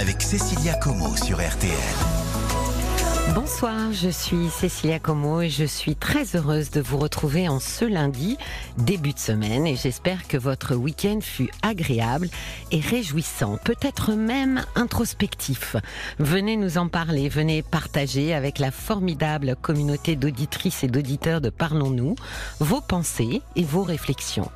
avec Cécilia Como sur RTL. Bonsoir, je suis Cécilia Como et je suis très heureuse de vous retrouver en ce lundi, début de semaine, et j'espère que votre week-end fut agréable et réjouissant, peut-être même introspectif. Venez nous en parler, venez partager avec la formidable communauté d'auditrices et d'auditeurs de Parlons-nous vos pensées et vos réflexions.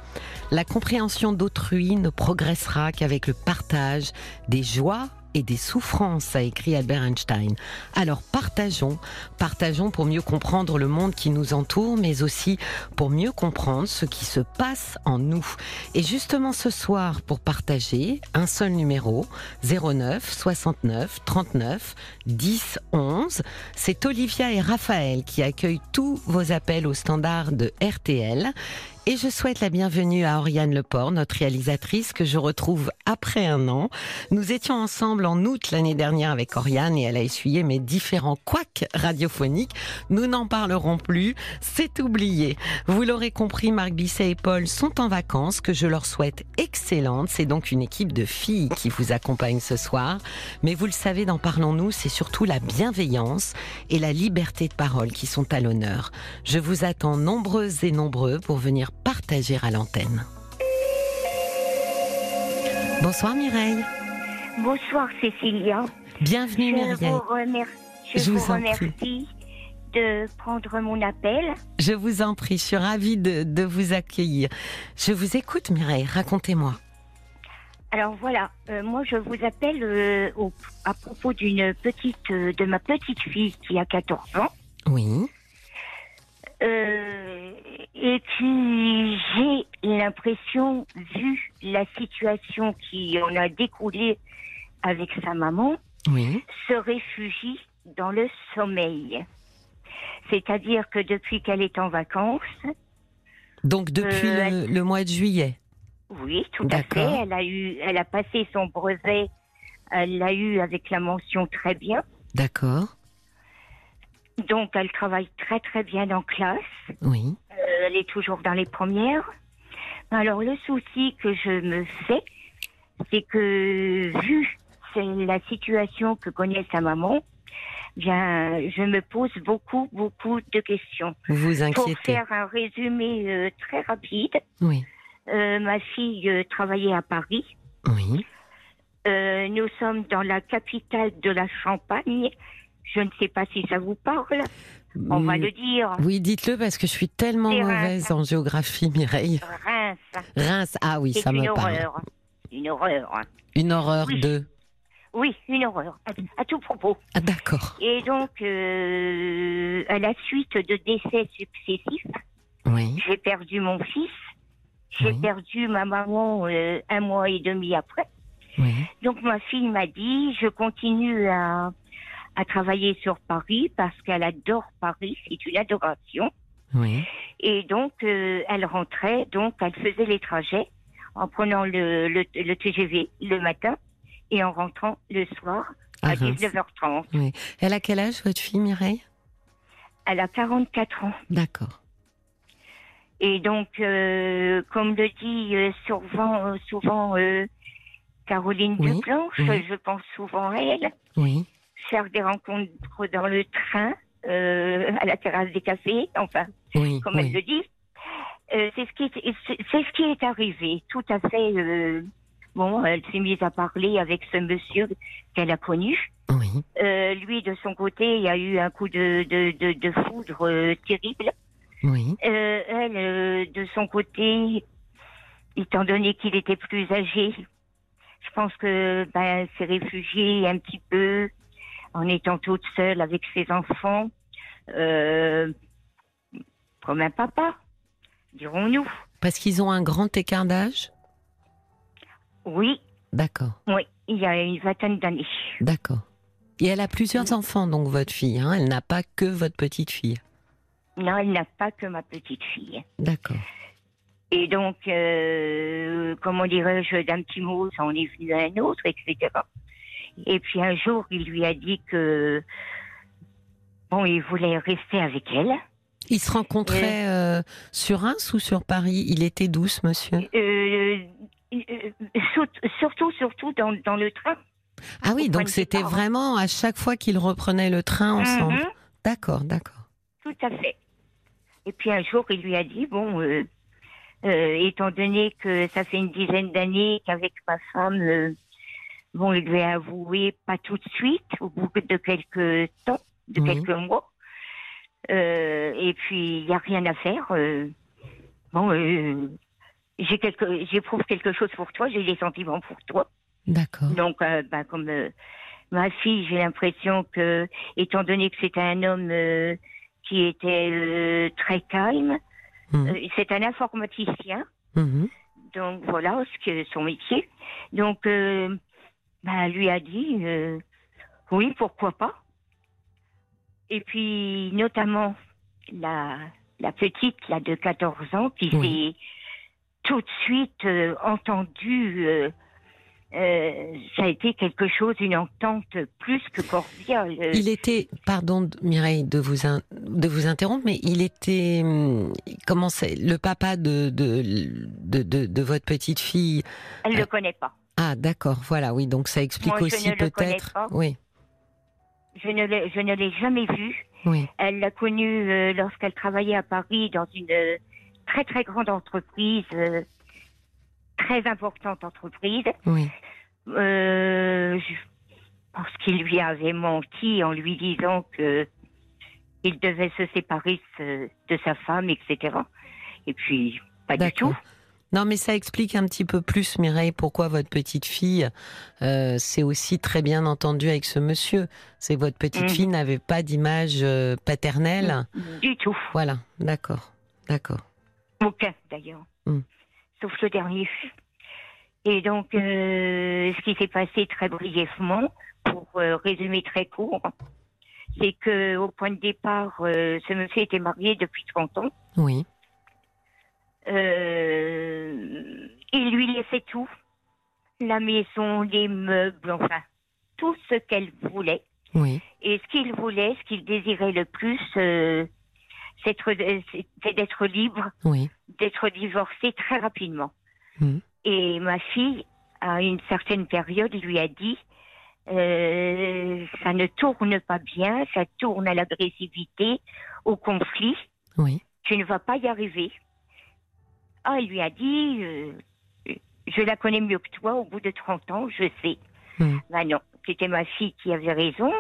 La compréhension d'autrui ne progressera qu'avec le partage des joies et des souffrances, a écrit Albert Einstein. Alors partageons, partageons pour mieux comprendre le monde qui nous entoure, mais aussi pour mieux comprendre ce qui se passe en nous. Et justement ce soir, pour partager, un seul numéro, 09 69 39 10 11. C'est Olivia et Raphaël qui accueillent tous vos appels au standard de RTL. Et je souhaite la bienvenue à Oriane Leport, notre réalisatrice que je retrouve après un an. Nous étions ensemble en août l'année dernière avec Oriane et elle a essuyé mes différents couacs radiophoniques. Nous n'en parlerons plus, c'est oublié. Vous l'aurez compris, Marc Bisset et Paul sont en vacances, que je leur souhaite excellente. C'est donc une équipe de filles qui vous accompagne ce soir. Mais vous le savez, dans Parlons-nous, c'est surtout la bienveillance et la liberté de parole qui sont à l'honneur. Je vous attends nombreuses et nombreux pour venir partager à l'antenne. Bonsoir Mireille. Bonsoir Cécilia. Bienvenue je Mireille. vous, remer- je Je vous remercie de prendre mon appel. Je vous en prie, je suis ravie de, de vous accueillir. Je vous écoute Mireille, racontez-moi. Alors voilà, euh, moi je vous appelle euh, au- à propos d'une petite, euh, de ma petite fille qui a 14 ans. Oui. Et qui, j'ai l'impression, vu la situation qui en a découlé avec sa maman, Oui. se réfugie dans le sommeil. C'est-à-dire que depuis qu'elle est en vacances, Donc depuis Euh, le, le mois de juillet. oui, tout à fait, elle a eu, elle a passé son brevet, elle l'a eu avec la mention très bien. D'accord. Donc elle travaille très très bien en classe. Oui. Euh, elle est toujours dans les premières. Alors le souci que je me fais, c'est que vu la situation que connaît sa maman, bien je me pose beaucoup beaucoup de questions. Vous vous Pour inquiétez. faire un résumé euh, très rapide, Oui. euh, ma fille euh, travaillait à Paris. Oui. Nous sommes dans la capitale de la Champagne. Je ne sais pas si ça vous parle. On va Mm, le dire. Oui, dites-le parce que je suis tellement mauvaise en géographie, Mireille. Reims. Reims, ah oui, ça me parle. horreur. Une horreur. Une horreur Oui. de. Oui, une horreur. À, à tout propos. Ah d'accord. Et donc, euh, à la suite de décès successifs, Oui. j'ai perdu mon fils. J'ai Oui. perdu ma maman euh, un mois et demi après. Oui. Donc ma fille m'a dit, je continue à, à travailler sur Paris parce qu'elle adore Paris, c'est une adoration. Oui. Et donc euh, elle rentrait, donc elle faisait les trajets en prenant le, le, le TGV le matin et en rentrant le soir à, À Reims. 19h30. Oui. Elle a quel âge votre fille, Mireille? Elle a 44 ans. D'accord. Et donc, euh, comme le dit euh, souvent, souvent euh, Caroline Oui, Duplanche, oui. je pense souvent à elle, Oui. Faire des rencontres dans le train, euh, à la terrasse des cafés, enfin, Oui. comme elle le dit. Euh, c'est ce qui est, c'est ce qui est arrivé. Tout à fait. euh, bon, elle s'est mise à parler avec ce monsieur qu'elle a connu. Oui. Lui, de son côté, il y a eu un coup de, de, de, de foudre terrible. Oui. Elle, de son côté, étant donné qu'il était plus âgé, je pense que ben, s'est réfugiée un petit peu en étant toute seule avec ses enfants, euh, comme un papa, dirons-nous. Parce qu'ils ont un grand écart d'âge? Oui, D'accord. oui, il y a une vingtaine d'années. D'accord. Et elle a plusieurs enfants, donc votre fille. Hein? Elle n'a pas que votre petite fille. Non, elle n'a pas que ma petite fille. D'accord. Et donc, euh, comment dirais-je, d'un petit mot, ça en est venu à un autre, etc. Et puis un jour, il lui a dit que, bon, il voulait rester avec elle. Ils se rencontraient euh, sur Reims ou sur Paris? Il était douce, monsieur? Euh, euh, sur- surtout, surtout dans, dans le train. Ah oui, donc c'était vraiment à chaque fois qu'ils reprenaient le train ensemble. Mhm. D'accord, d'accord. Tout à fait. Et puis un jour, il lui a dit, bon, euh, euh, étant donné que ça fait une dizaine d'années qu'avec ma femme, euh, bon, il lui a avoué, pas tout de suite, au bout de quelques temps, de quelques mois. Euh, et puis, il n'y a rien à faire. euh, bon, euh, j'ai quelque, j'éprouve quelque chose pour toi, j'ai des sentiments pour toi. D'accord. Donc, euh, bah, comme euh, ma fille, j'ai l'impression que, étant donné que c'était un homme euh, qui était euh, très calme, euh, c'est un informaticien, donc voilà ce que son métier. Donc, euh, bah, lui a dit, euh, oui, pourquoi pas. Et puis, notamment la, la petite, là, de 14 ans, qui Oui. s'est tout de suite euh, entendue. Euh, euh, ça a été quelque chose, une entente plus que cordiale. Euh, Il était, pardon Mireille de vous in- de vous interrompre, mais il était hum, comment c'est le papa de de, de de de votre petite fille. Elle ne euh, le connaît pas. Ah d'accord, voilà, oui, donc ça explique Moi, aussi peut-être. Oui, Je ne l'ai, je ne l'ai jamais vue. oui, Elle l'a connue euh, lorsqu'elle travaillait à Paris dans une euh, très très grande entreprise, euh, très importante entreprise. oui. Euh, je pense qu'il lui avait menti en lui disant que il devait se séparer de, de sa femme, etc. Et puis, pas du tout. Non, mais ça explique un petit peu plus, Mireille, pourquoi votre petite fille euh, s'est aussi très bien entendue avec ce monsieur. C'est votre petite Mhm. fille n'avait pas d'image euh, paternelle. Du tout. Voilà, d'accord, d'accord. Aucun, d'ailleurs. Hmm. Sauf le dernier. Et donc, euh, ce qui s'est passé très brièvement, pour euh, résumer très court, c'est que au point de départ, euh, ce monsieur était marié depuis 30 ans. Oui, il lui laissait tout. La maison, les meubles, enfin, tout ce qu'elle voulait. oui, Et ce qu'il voulait, ce qu'il désirait le plus, c'est d'être- c'est d'être libre oui. d'être divorcée très rapidement. Mhm. Et ma fille, à une certaine période, lui a dit euh, ça ne tourne pas bien, ça tourne à l'agressivité, au conflit, Oui, tu ne vas pas y arriver. Ah, il lui a dit euh, je la connais mieux que toi, au bout de 30 ans, je sais. Mhm. Ben non, c'était ma fille qui avait raison.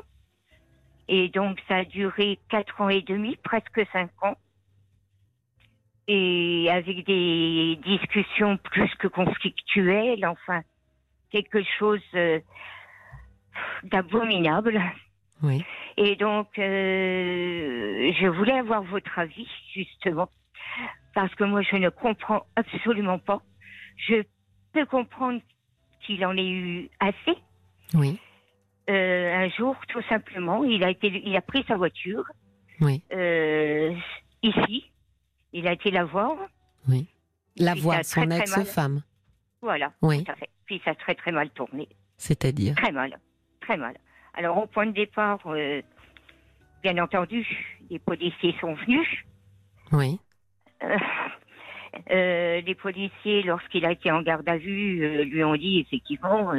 Et donc, ça a duré quatre ans et demi, presque cinq ans. Et avec des discussions plus que conflictuelles, enfin, quelque chose euh, d'abominable. oui. Et donc, euh, je voulais avoir votre avis, justement, parce que moi, je ne comprends absolument pas. Je peux comprendre qu'il en ait eu assez. Oui, Euh, un jour, tout simplement, il a été, il a pris sa voiture oui, euh, ici. Il a été la voir. oui. La a son ex-femme, Voilà, Oui. tout à fait. Puis ça a très très mal tourné. c'est-à-dire. Très mal. Très mal. Alors, au point de départ, euh, bien entendu, les policiers sont venus. Oui, les policiers, lorsqu'il a été en garde à vue, lui ont dit effectivement,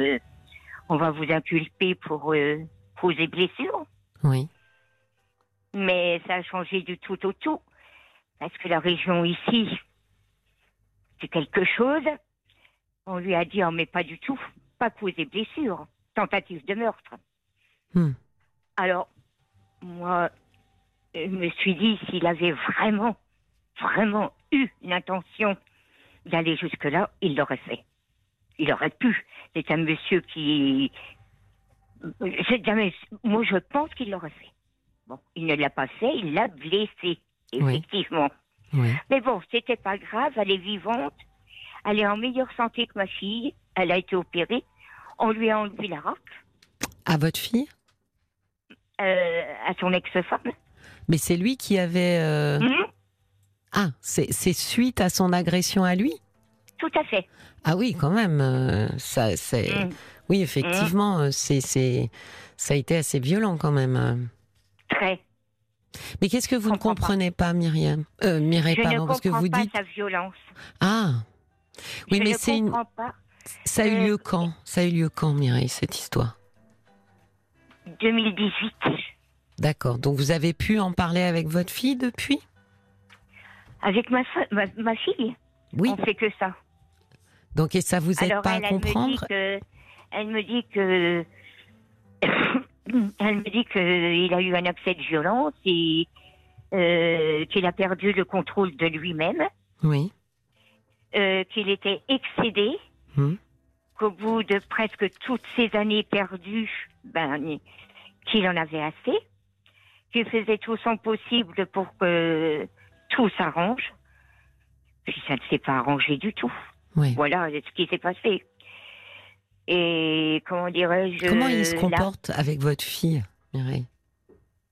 on va vous inculper pour euh, cause et blessures. oui, Mais ça a changé du tout au tout. Parce que la région ici, c'est quelque chose. On lui a dit, oh, mais pas du tout. Pas cause et blessures. Tentative de meurtre. Hmm. Alors, moi, je me suis dit, s'il avait vraiment, vraiment eu l'intention d'aller jusque-là, il l'aurait fait. Il aurait pu. C'est un monsieur qui. c'est jamais- Moi, je pense qu'il l'aurait fait. Bon, il ne l'a pas fait, il l'a blessé, effectivement. oui. Mais bon, c'était pas grave, elle est vivante, elle est en meilleure santé que ma fille, elle a été opérée, on lui a enlevé la rate À votre fille? Euh, à son ex-femme. Mais c'est lui qui avait. euh, Mhm, Ah, c'est suite à son agression à lui? Tout à fait. Ah oui, quand même. euh, ça, c'est. Mhm. Oui, effectivement, euh, c'est c'est ça a été assez violent quand même. euh. Très. Mais qu'est-ce que vous ne comprends pas. comprenez pas, Myriam? Euh, Mireille, Je pardon, ne parce que vous pas dites. sa violence. Ah. Oui, je mais c'est une. pas. Ça a eu Euh, lieu quand? Ça a eu lieu quand, Mireille, cette histoire? 2018. D'accord. Donc vous avez pu en parler avec votre fille depuis? Avec ma, ma, ma fille, Oui. on fait que ça. Donc et ça vous aide Alors pas elle, à elle me dit comprendre? que, elle me dit que, elle me dit qu'il a eu un accès de violence et euh, qu'il a perdu le contrôle de lui-même, Oui. euh, qu'il était excédé, Hmm. qu'au bout de presque toutes ces années perdues, ben, qu'il en avait assez, qu'il faisait tout son possible pour que tout s'arrange. Puis ça ne s'est pas arrangé du tout. Oui. Voilà ce qui s'est passé. Et comment dirais-je Comment il se là- comporte avec votre fille, Mireille?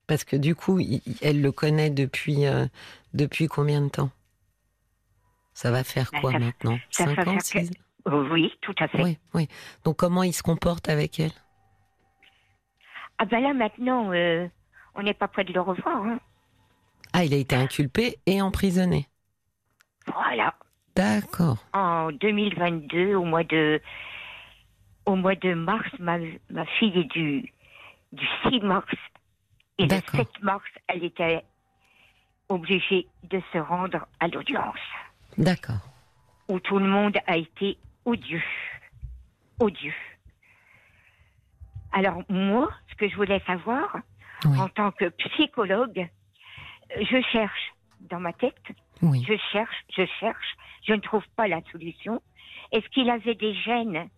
Parce que du coup, il- elle le connaît depuis euh, depuis combien de temps? Ça va faire Bah, quoi ça- maintenant? ça Cinq va ans, faire six Oui, tout à fait. Oui, oui. Donc comment il se comporte avec elle? Ah ben là maintenant, euh, on n'est pas près de le revoir. hein. Ah, il a été inculpé et emprisonné. Voilà. D'accord. En 2022, au mois de, au mois de mars, ma, ma fille est du, du 6 mars. Et le D'accord. 7 mars, elle était obligée de se rendre à l'audience. D'accord. où tout le monde a été odieux. Odieux. Alors moi, ce que je voulais savoir, Oui. en tant que psychologue, je cherche dans ma tête, Oui. je cherche, je cherche, je ne trouve pas la solution. Est-ce qu'il avait des gènes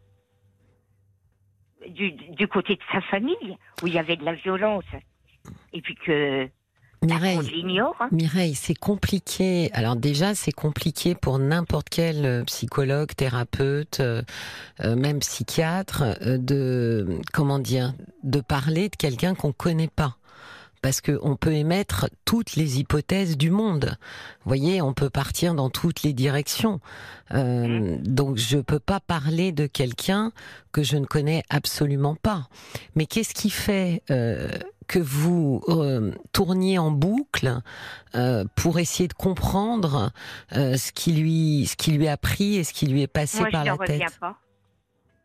du, du côté de sa famille, où il y avait de la violence, et puis que Mireille, l'ignore hein? Mireille, c'est compliqué. Alors déjà, c'est compliqué pour n'importe quel euh, psychologue, thérapeute, euh, euh, même psychiatre, euh, de comment dire, de parler de quelqu'un qu'on connaît pas. Parce que on peut émettre toutes les hypothèses du monde. Vous voyez, on peut partir dans toutes les directions. Euh, donc, je peux pas parler de quelqu'un que je ne connais absolument pas. Mais qu'est-ce qui fait euh, que vous euh, tourniez en boucle euh, pour essayer de comprendre euh, ce qui lui ce qui lui a pris et ce qui lui est passé Moi, par je la ne tête? pas.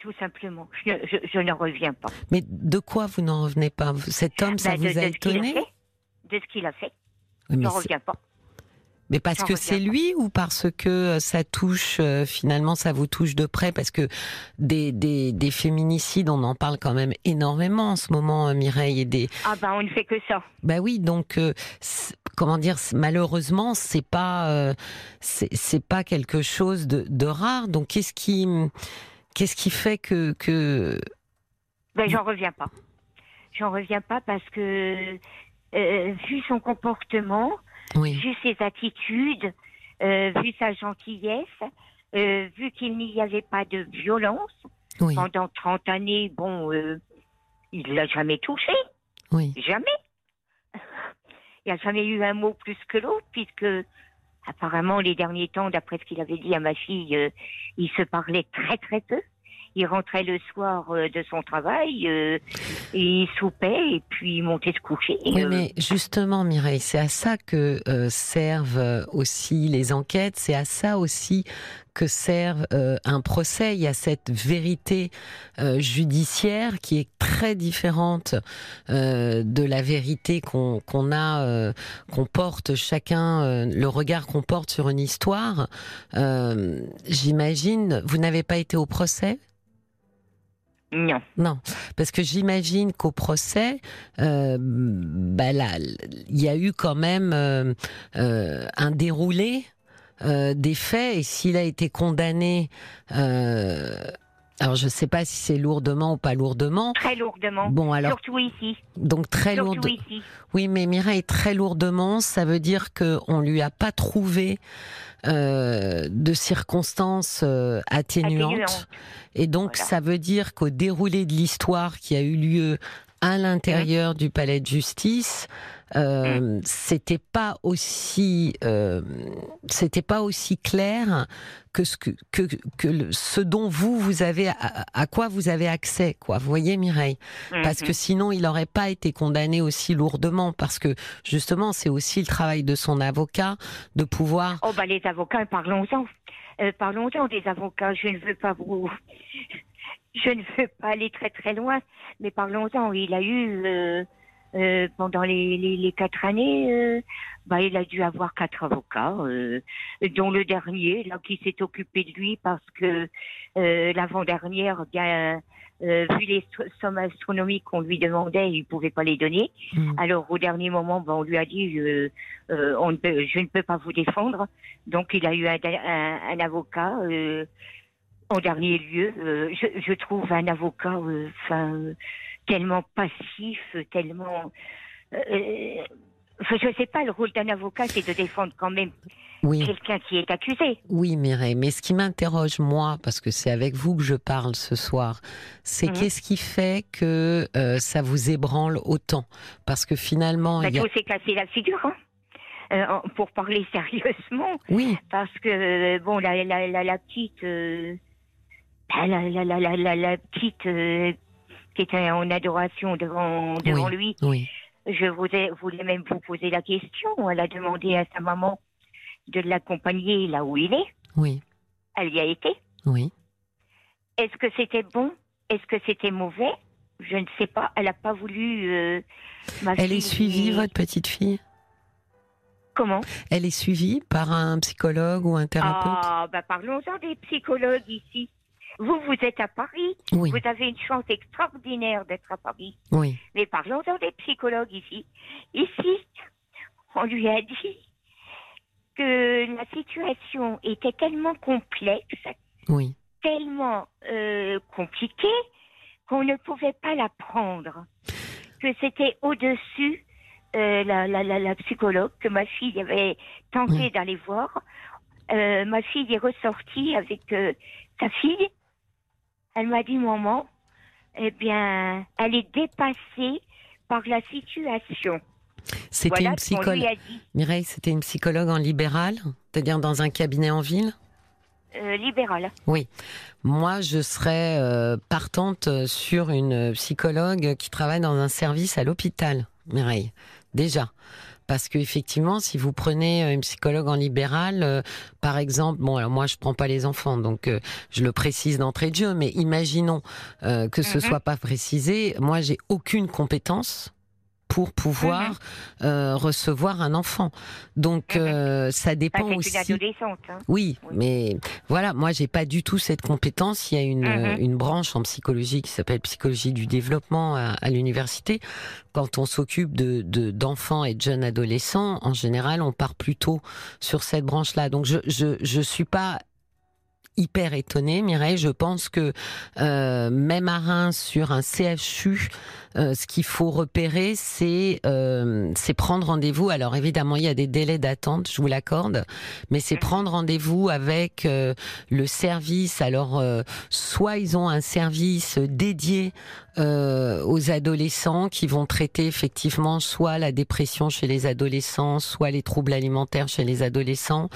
Tout simplement. Je, je, je ne reviens pas. Mais de quoi vous n'en revenez pas? Cet homme, ça Ben, de- vous a de ce qu'il étonné? fait. De ce qu'il a fait. Oui, Je mais, ne c'est- reviens pas. mais parce que c'est lui ou parce que euh, ça touche euh, finalement ça vous touche de près? Parce que des, des, des féminicides on en parle quand même énormément en ce moment euh, Mireille et des Ah ben, on ne fait que ça. Bah oui, donc euh, comment dire, malheureusement, c'est pas c'est c'est pas quelque chose de, de rare. Donc qu'est-ce qui qu'est-ce qui fait que que Ben, j'en reviens pas. J'en reviens pas parce que, euh, vu son comportement, oui vu ses attitudes, euh, vu sa gentillesse, euh, vu qu'il n'y avait pas de violence oui pendant 30 années, bon, il l'a jamais touché. oui Jamais. Il n'y a jamais eu un mot plus que l'autre, puisque apparemment les derniers temps, d'après ce qu'il avait dit à ma fille, euh, il se parlait très très peu. Il rentrait le soir euh, de son travail, euh, il soupait et puis il montait se coucher. Oui, mais justement, Mireille, c'est à ça que servent aussi les enquêtes, c'est à ça aussi que sert euh, un procès. Il y a cette vérité euh, judiciaire qui est très différente euh, de la vérité qu'on a, euh, qu'on porte chacun, le regard qu'on porte sur une histoire. J'imagine, vous n'avez pas été au procès? Non. non, parce que j'imagine qu'au procès, euh, bah là, il y a eu quand même euh, euh, un déroulé euh, des faits, et s'il a été condamné, euh, alors je ne sais pas si c'est lourdement ou pas lourdement. Très lourdement. Bon, alors Surtout ici. donc très Surtout lourd. ici. Oui, mais Mireille, très lourdement, ça veut dire qu'on lui a pas trouvé euh, de circonstances euh, atténuantes. Et donc, Voilà. ça veut dire qu'au déroulé de l'histoire qui a eu lieu à l'intérieur du palais de justice, euh, c'était pas aussi, euh, c'était pas aussi clair que ce que que, que le- ce dont vous vous avez à, à quoi vous avez accès, quoi. Vous voyez, Mireille? Parce Mhm. que sinon il n'aurait pas été condamné aussi lourdement parce que justement c'est aussi le travail de son avocat de pouvoir Oh, bah, les avocats, parlons-en. Euh, parlons-en des avocats. Je ne veux pas vous. je ne veux pas aller très très loin, mais parlons-en. Il a eu euh, euh, pendant les, les, les, quatre années, euh, bah, il a dû avoir quatre avocats, euh, dont le dernier, là, qui s'est occupé de lui parce que euh, l'avant-dernière, bien, vu les sommes astronomiques qu'on lui demandait, il pouvait pas les donner. Mm. Alors au dernier moment, bah, on lui a dit, on ne peut, je ne peux pas vous défendre. Donc il a eu un, un, un avocat. en dernier lieu, je, je, trouve un avocat, enfin tellement passif, tellement. Euh, je ne sais pas, le rôle d'un avocat, c'est de défendre quand même oui. quelqu'un qui est accusé. Oui, Mireille, mais ce qui m'interroge, moi, parce que c'est avec vous que je parle ce soir, c'est Mhm. qu'est-ce qui fait que euh, ça vous ébranle autant? Parce que finalement. Bah, il y a- s'est cassé la figure, hein. Euh, pour parler sérieusement, Oui, parce que euh, bon, la, la, la, la petite, euh, bah, la, la, petite euh, qui était en adoration devant, devant Oui. lui, oui, je voulais, voulais même vous poser la question. Elle a demandé à sa maman de l'accompagner là où il est. oui, Elle y a été. oui. Est-ce que c'était bon? Est-ce que c'était mauvais? Je ne sais pas. Elle n'a pas voulu. euh, ma Elle est suivie, votre petite fille? Comment? Elle est suivie par un psychologue ou un thérapeute? Ah, bah parlons-en des psychologues ici. Vous, vous êtes à Paris. Oui, Vous avez une chance extraordinaire d'être à Paris. oui, Mais parlons-en des psychologues ici. Ici, on lui a dit que la situation était tellement complexe, oui, tellement euh, compliquée, qu'on ne pouvait pas la prendre. Que c'était au-dessus euh, la, la, la, la psychologue, que ma fille avait tenté Oui. d'aller voir. Euh, ma fille est ressortie avec euh, sa fille. Elle m'a dit, maman, eh bien, elle est dépassée par la situation. C'était voilà une psychologue. Mireille, c'était une psychologue en libéral, c'est-à-dire dans un cabinet en ville? Euh, libérale. Moi, je serais euh, partante sur une psychologue qui travaille dans un service à l'hôpital, Mireille. Déjà. Parce que effectivement, si vous prenez euh, une psychologue en libéral, euh, par exemple, bon, alors moi je prends pas les enfants, donc euh, je le précise d'entrée de jeu, mais imaginons euh, que ce Mhm. soit pas précisé. Moi, j'ai aucune compétence pour pouvoir Mhm. euh, recevoir un enfant. Donc Mhm. euh, ça dépend c'est aussi. une adolescente. hein. Oui, Oui. mais voilà, moi j'ai pas du tout cette compétence. Il y a une, Mhm. euh, une branche en psychologie qui s'appelle psychologie du développement à, à l'université. Quand on s'occupe de de- d'enfants et de jeunes adolescents, en général, on part plutôt sur cette branche-là. Donc je je je suis pas hyper étonnée, Mireille. Je pense que euh, même à Reims, sur un CHU, euh, ce qu'il faut repérer, c'est euh, c'est prendre rendez-vous. Alors évidemment, il y a des délais d'attente, je vous l'accorde, mais c'est prendre rendez-vous avec euh, le service. Alors, euh, soit ils ont un service dédié euh, aux adolescents qui vont traiter effectivement soit la dépression chez les adolescents, soit les troubles alimentaires chez les adolescents,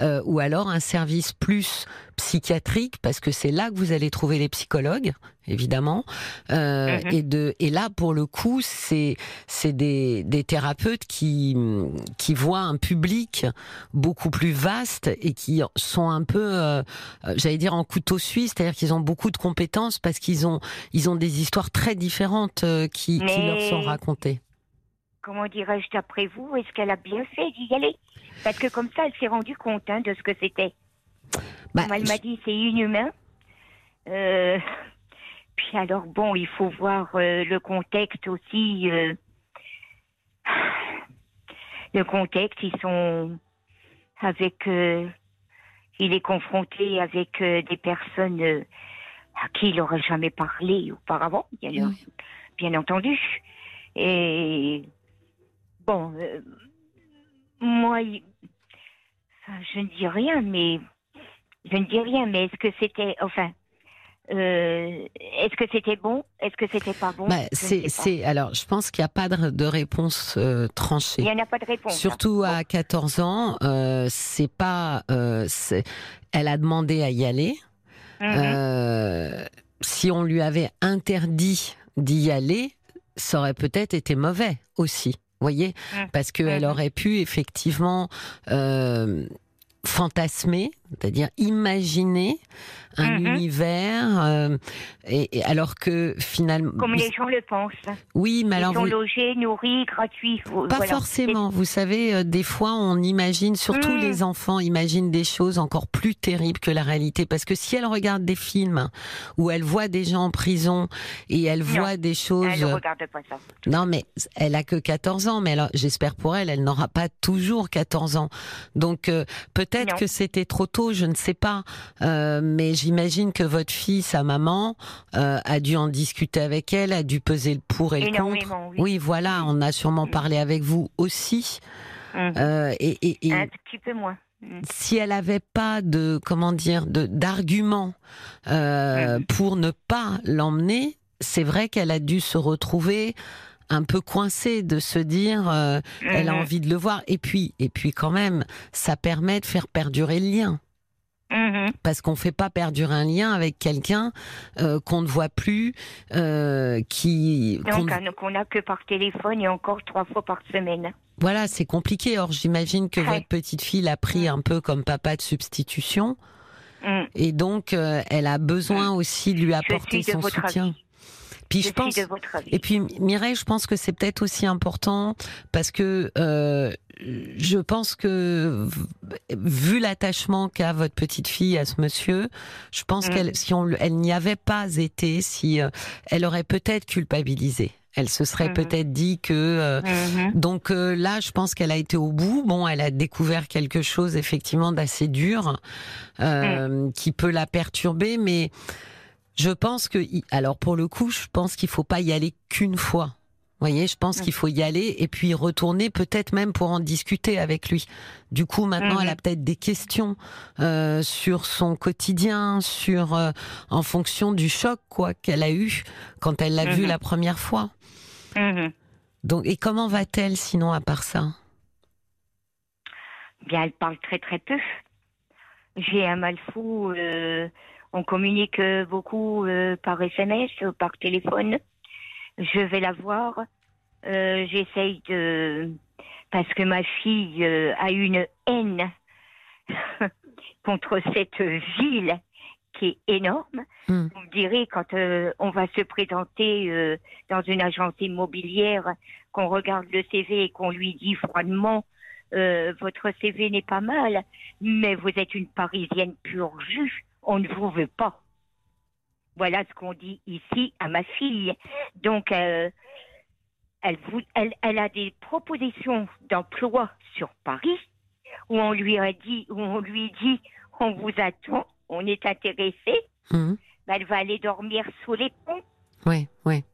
euh, ou alors un service plus psychiatrique parce que c'est là que vous allez trouver les psychologues évidemment euh, Mhm. et de et là pour le coup c'est des des thérapeutes qui qui voient un public beaucoup plus vaste et qui sont un peu euh, j'allais dire en couteau suisse c'est-à-dire qu'ils ont beaucoup de compétences parce qu'ils ont ils ont des histoires très différentes euh, qui, leur sont racontées Comment dirais-je d'après vous Est-ce qu'elle a bien fait d'y aller? Parce que comme ça, elle s'est rendue compte hein, de ce que c'était. Bah, elle m'a dit, c'est inhumain. Euh, Puis alors, bon, il faut voir euh, le contexte aussi. euh, Le contexte, ils sont avec. euh, Il est confronté avec des personnes à qui il n'aurait jamais parlé auparavant, bien, Oui. bien entendu. Et bon, moi, enfin, je ne dis rien, mais je ne dis rien, mais est-ce que c'était, enfin, euh, est-ce que c'était bon? Est-ce que c'était pas bon? Bah, c'est alors je pense qu'il n'y a pas de, de réponse euh, tranchée Il n'y en a pas de réponse. hein. Surtout à 14 ans, euh, c'est pas. elle a demandé à y aller. Mhm. Euh, si on lui avait interdit d'y aller, ça aurait peut-être été mauvais aussi. Voyez, Mhm. parce qu'elle Mhm. aurait pu effectivement fantasmer c'est-à-dire imaginer un Mhm. univers, euh, et, et alors que finalement, Comme les gens le pensent. oui, mais Ils alors sont vous- logés, nourris, gratuits. Pas voilà. forcément. Vous savez, euh, des fois, on imagine, surtout Mm. les enfants, imaginent des choses encore plus terribles que la réalité. Parce que si elle regarde des films où elle voit des gens en prison et elle Non. voit des choses. Elle ne regarde pas ça. Non, mais elle a que 14 ans, mais alors j'espère pour elle, elle n'aura pas toujours 14 ans. Donc euh, peut-être que c'était trop tôt, je ne sais pas. Euh, mais j'imagine que votre fille, sa maman, euh, a dû en discuter avec elle, a dû peser le pour et le contre. Oui. Oui, voilà, on a sûrement parlé avec vous aussi. Mhm. Euh, et et- et Un petit peu moins. Mhm. si elle avait pas de comment dire de d'arguments euh, Mhm. pour ne pas l'emmener, c'est vrai qu'elle a dû se retrouver un peu coincée de se dire euh, elle a envie de le voir et puis et puis quand même ça permet de faire perdurer le lien Mhm. parce qu'on fait pas perdurer un lien avec quelqu'un euh, qu'on ne voit plus euh, qui qu'on n'a que par téléphone et encore trois fois par semaine. voilà c'est compliqué or j'imagine que Ouais. votre petite fille l'a pris un peu comme papa de substitution Mhm. Et donc, euh, elle a besoin aussi de lui apporter son soutien. avis. Puis Je je pense. suis de votre avis. Et puis Mireille, je pense que c'est peut-être aussi important parce que euh, je pense que vu l'attachement qu'a votre petite fille à ce monsieur, je pense Mm. qu'elle, si on, le- elle n'y avait pas été, si euh, elle aurait peut-être culpabilisé. Elle se serait Mhm. peut-être dit que euh, Mhm. donc euh, là, je pense qu'elle a été au bout. Bon, elle a découvert quelque chose effectivement d'assez dur euh, qui peut la perturber, mais je pense que, alors pour le coup, je pense qu'il faut pas y aller qu'une fois. Vous voyez, je pense qu'il faut y aller et puis retourner peut-être même pour en discuter avec lui. Du coup, maintenant, Mhm. elle a peut-être des questions euh, sur son quotidien, sur euh, en fonction du choc quoi qu'elle a eu quand elle l'a vu Mhm. la première fois. Mhm. Donc, et comment va-t-elle sinon à part ça? Bien, elle parle très très peu. J'ai un mal fou. euh, on communique euh, beaucoup euh, par SMS, par téléphone. Je vais la voir. Euh, J'essaye de... Parce que ma fille euh, a une haine contre cette ville qui est énorme. Hmm. Vous me direz, quand euh, on va se présenter euh, dans une agence immobilière, qu'on regarde le CV et qu'on lui dit froidement euh, votre CV n'est pas mal, mais vous êtes une Parisienne pure jus, on ne vous veut pas. Voilà ce qu'on dit ici à ma fille. Donc, euh, elle, vous- elle, elle a des propositions d'emploi sur Paris où on lui a dit, où on lui dit, on vous attend, on est intéressé. Mhm. Ben, elle va aller dormir sous les ponts. Oui, oui,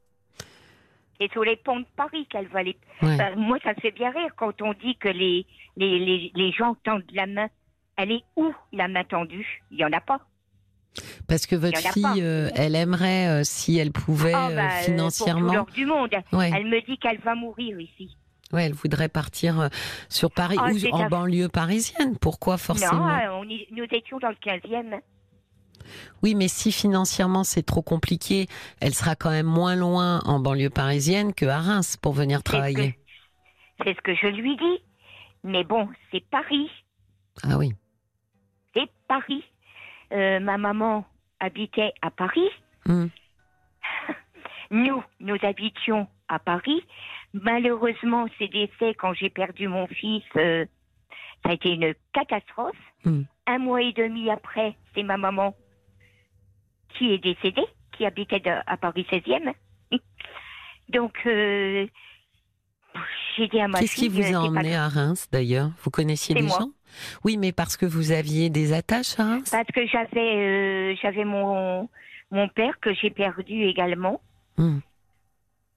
C'est sous les ponts de Paris qu'elle va aller. Ben, moi, ça me fait bien rire quand on dit que les, les, les, les gens tendent la main. Elle est où, la main tendue? Il n'y en a pas. Parce que votre fille, euh, elle aimerait, euh, si elle pouvait Ah, euh, ben, euh, Pour tout financièrement, l'or du monde. ouais, Elle me dit qu'elle va mourir ici. ouais, elle voudrait partir sur Paris Ah, ou en banlieue parisienne. Pourquoi forcément? Non, on y- nous étions dans le 15e. Oui, mais si financièrement c'est trop compliqué, elle sera quand même moins loin en banlieue parisienne que à Reims pour venir C'est ce, que, travailler. c'est ce que je lui dis. Mais bon, c'est Paris. Ah oui. C'est Paris. Euh, ma maman habitait à Paris. Hmm. Nous, nous habitions à Paris. Malheureusement, ces décès, quand j'ai perdu mon fils, euh, ça a été une catastrophe. Mm. Un mois et demi après, c'est ma maman qui est décédée, qui habitait à Paris 16e. Donc, euh, j'ai dit à ma Qu'est-ce qui vous a pas emmené à Reims d'ailleurs? Vous connaissiez des moi. gens? Oui, mais parce que vous aviez des attaches à Reims? Parce que j'avais euh, j'avais mon, mon père que j'ai perdu également. Hmm.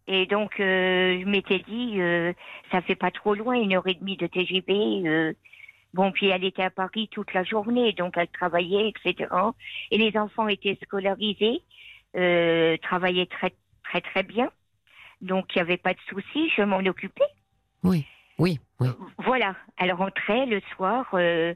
Et donc, euh, je m'étais dit, euh, ça fait pas trop loin, une heure et demie de TGV. euh, bon, puis elle était à Paris toute la journée, donc elle travaillait, etc. Et les enfants étaient scolarisés, euh, travaillaient très, très, très bien. Donc, il n'y avait pas de souci, je m'en occupais. Oui, oui, oui. Voilà, elle rentrait le soir, euh,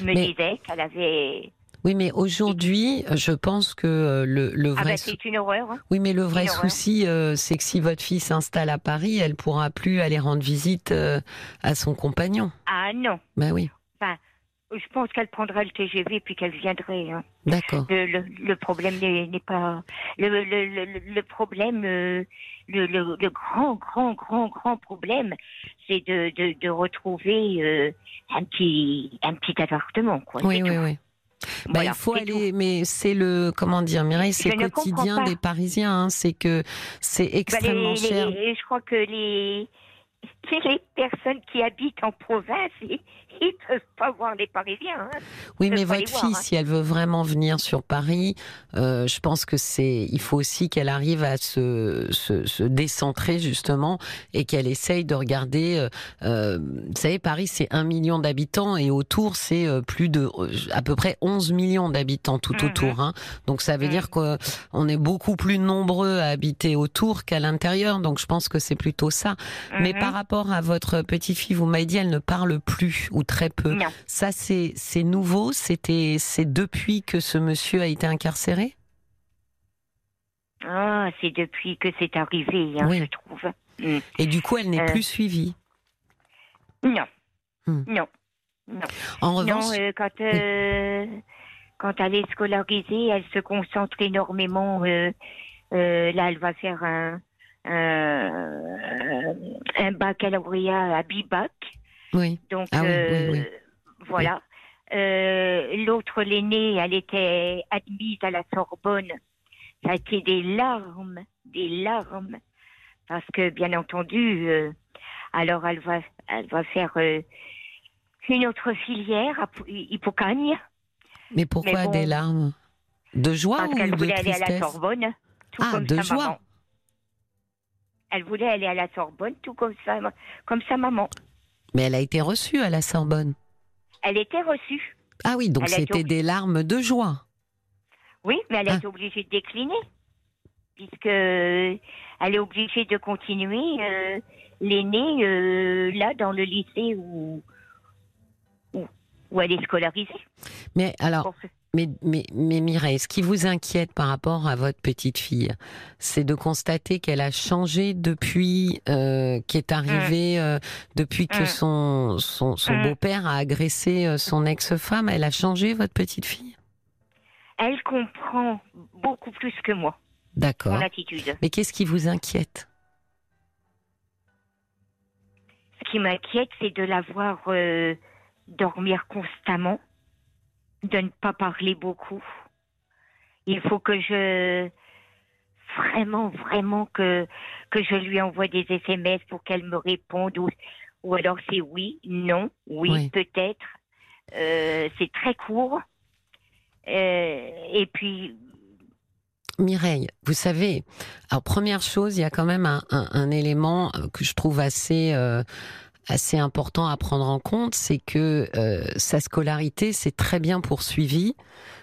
me Mais- disait qu'elle avait... Oui, mais aujourd'hui, je pense que euh, le, le Ah vrai ben, sou- c'est une horreur. hein. oui, mais le vrai souci, euh, c'est que si votre fille s'installe à Paris, elle pourra plus aller rendre visite euh, à son compagnon. Ah non. Ben oui. Je pense qu'elle prendra le TGV puis qu'elle viendrait. hein. D'accord. Le, le, le problème n'est pas le, le, le, le problème euh, le, le, le grand grand grand grand problème c'est de, de, de retrouver euh, un petit un petit appartement quoi. Oui, oui, tout. oui. Bah, Voilà, il faut aller, mais c'est le, comment dire, Mireille, c'est comprends quotidien des Parisiens, hein, c'est que c'est Bah, les- extrêmement les- cher. je crois que les les personnes qui habitent en province ils, ils peuvent pas voir les Parisiens. hein. Oui, mais votre voir, fille, hein. si elle veut vraiment venir sur Paris, euh, je pense que c'est, il faut aussi qu'elle arrive à se, se, se décentrer justement et qu'elle essaye de regarder. euh, euh, vous savez, Paris, c'est un million d'habitants et autour, c'est euh, plus de, à peu près 11 millions d'habitants tout Mhm. autour. Hein. Donc ça veut Mhm. dire qu'on est beaucoup plus nombreux à habiter autour qu'à l'intérieur. Donc je pense que c'est plutôt ça. Mais Mhm. par rapport à votre petite fille, vous m'avez dit, elle ne parle plus ou très peu. Non. Ça, c'est c'est nouveau. C'était c'est depuis que ce monsieur a été incarcéré? Ah, c'est depuis que c'est arrivé, hein, Oui. je trouve. Mm. Et du coup, elle n'est Euh. plus suivie? Non. Hmm. Non. Non. En Non, revanche, euh, quand, euh, quand elle est scolarisée, elle se concentre énormément. là, elle va faire un, un, un baccalauréat à Bibac. Oui. Donc, Ah oui, euh, oui, voilà. Euh, L'autre, l'aînée, elle était admise à la Sorbonne. Ça a été des larmes, des larmes. Parce que, bien entendu, euh, alors elle va, elle va faire une autre filière, à Hippocagne, Mais pourquoi bon. des larmes De joie parce ou qu'elle de voulait aller à la Sorbonne. Tout Ah, comme de sa joie. maman. Elle voulait aller à la Sorbonne, tout comme sa, comme sa maman. Mais elle a été reçue à la Sorbonne. Elle était reçue. Ah oui, donc Elle a été c'était des larmes de joie. Oui, mais elle a Ah. été obligée de décliner, puisque euh, elle est obligée de continuer euh, l'aînée euh, là dans le lycée où, où où elle est scolarisée. Mais alors, Pour- Mais, mais, mais Mireille, ce qui vous inquiète par rapport à votre petite fille, c'est de constater qu'elle a changé depuis euh, qu'est arrivé, euh, depuis que Mm. son, son, son Mm. beau-père a agressé euh, son ex-femme. Elle a changé, votre petite fille? Elle comprend beaucoup plus que moi D'accord. attitude. Mais qu'est-ce qui vous inquiète? Ce qui m'inquiète, c'est de la voir euh, dormir constamment, de ne pas parler beaucoup. Il faut que je vraiment, vraiment que que je lui envoie des SMS pour qu'elle me réponde ou ou alors c'est oui, non, oui, Oui. peut-être. Euh, c'est très court. Euh, et puis Mireille, vous savez, alors première chose, il y a quand même un, un- un élément que je trouve assez euh, assez important à prendre en compte, c'est que euh, sa scolarité s'est très bien poursuivie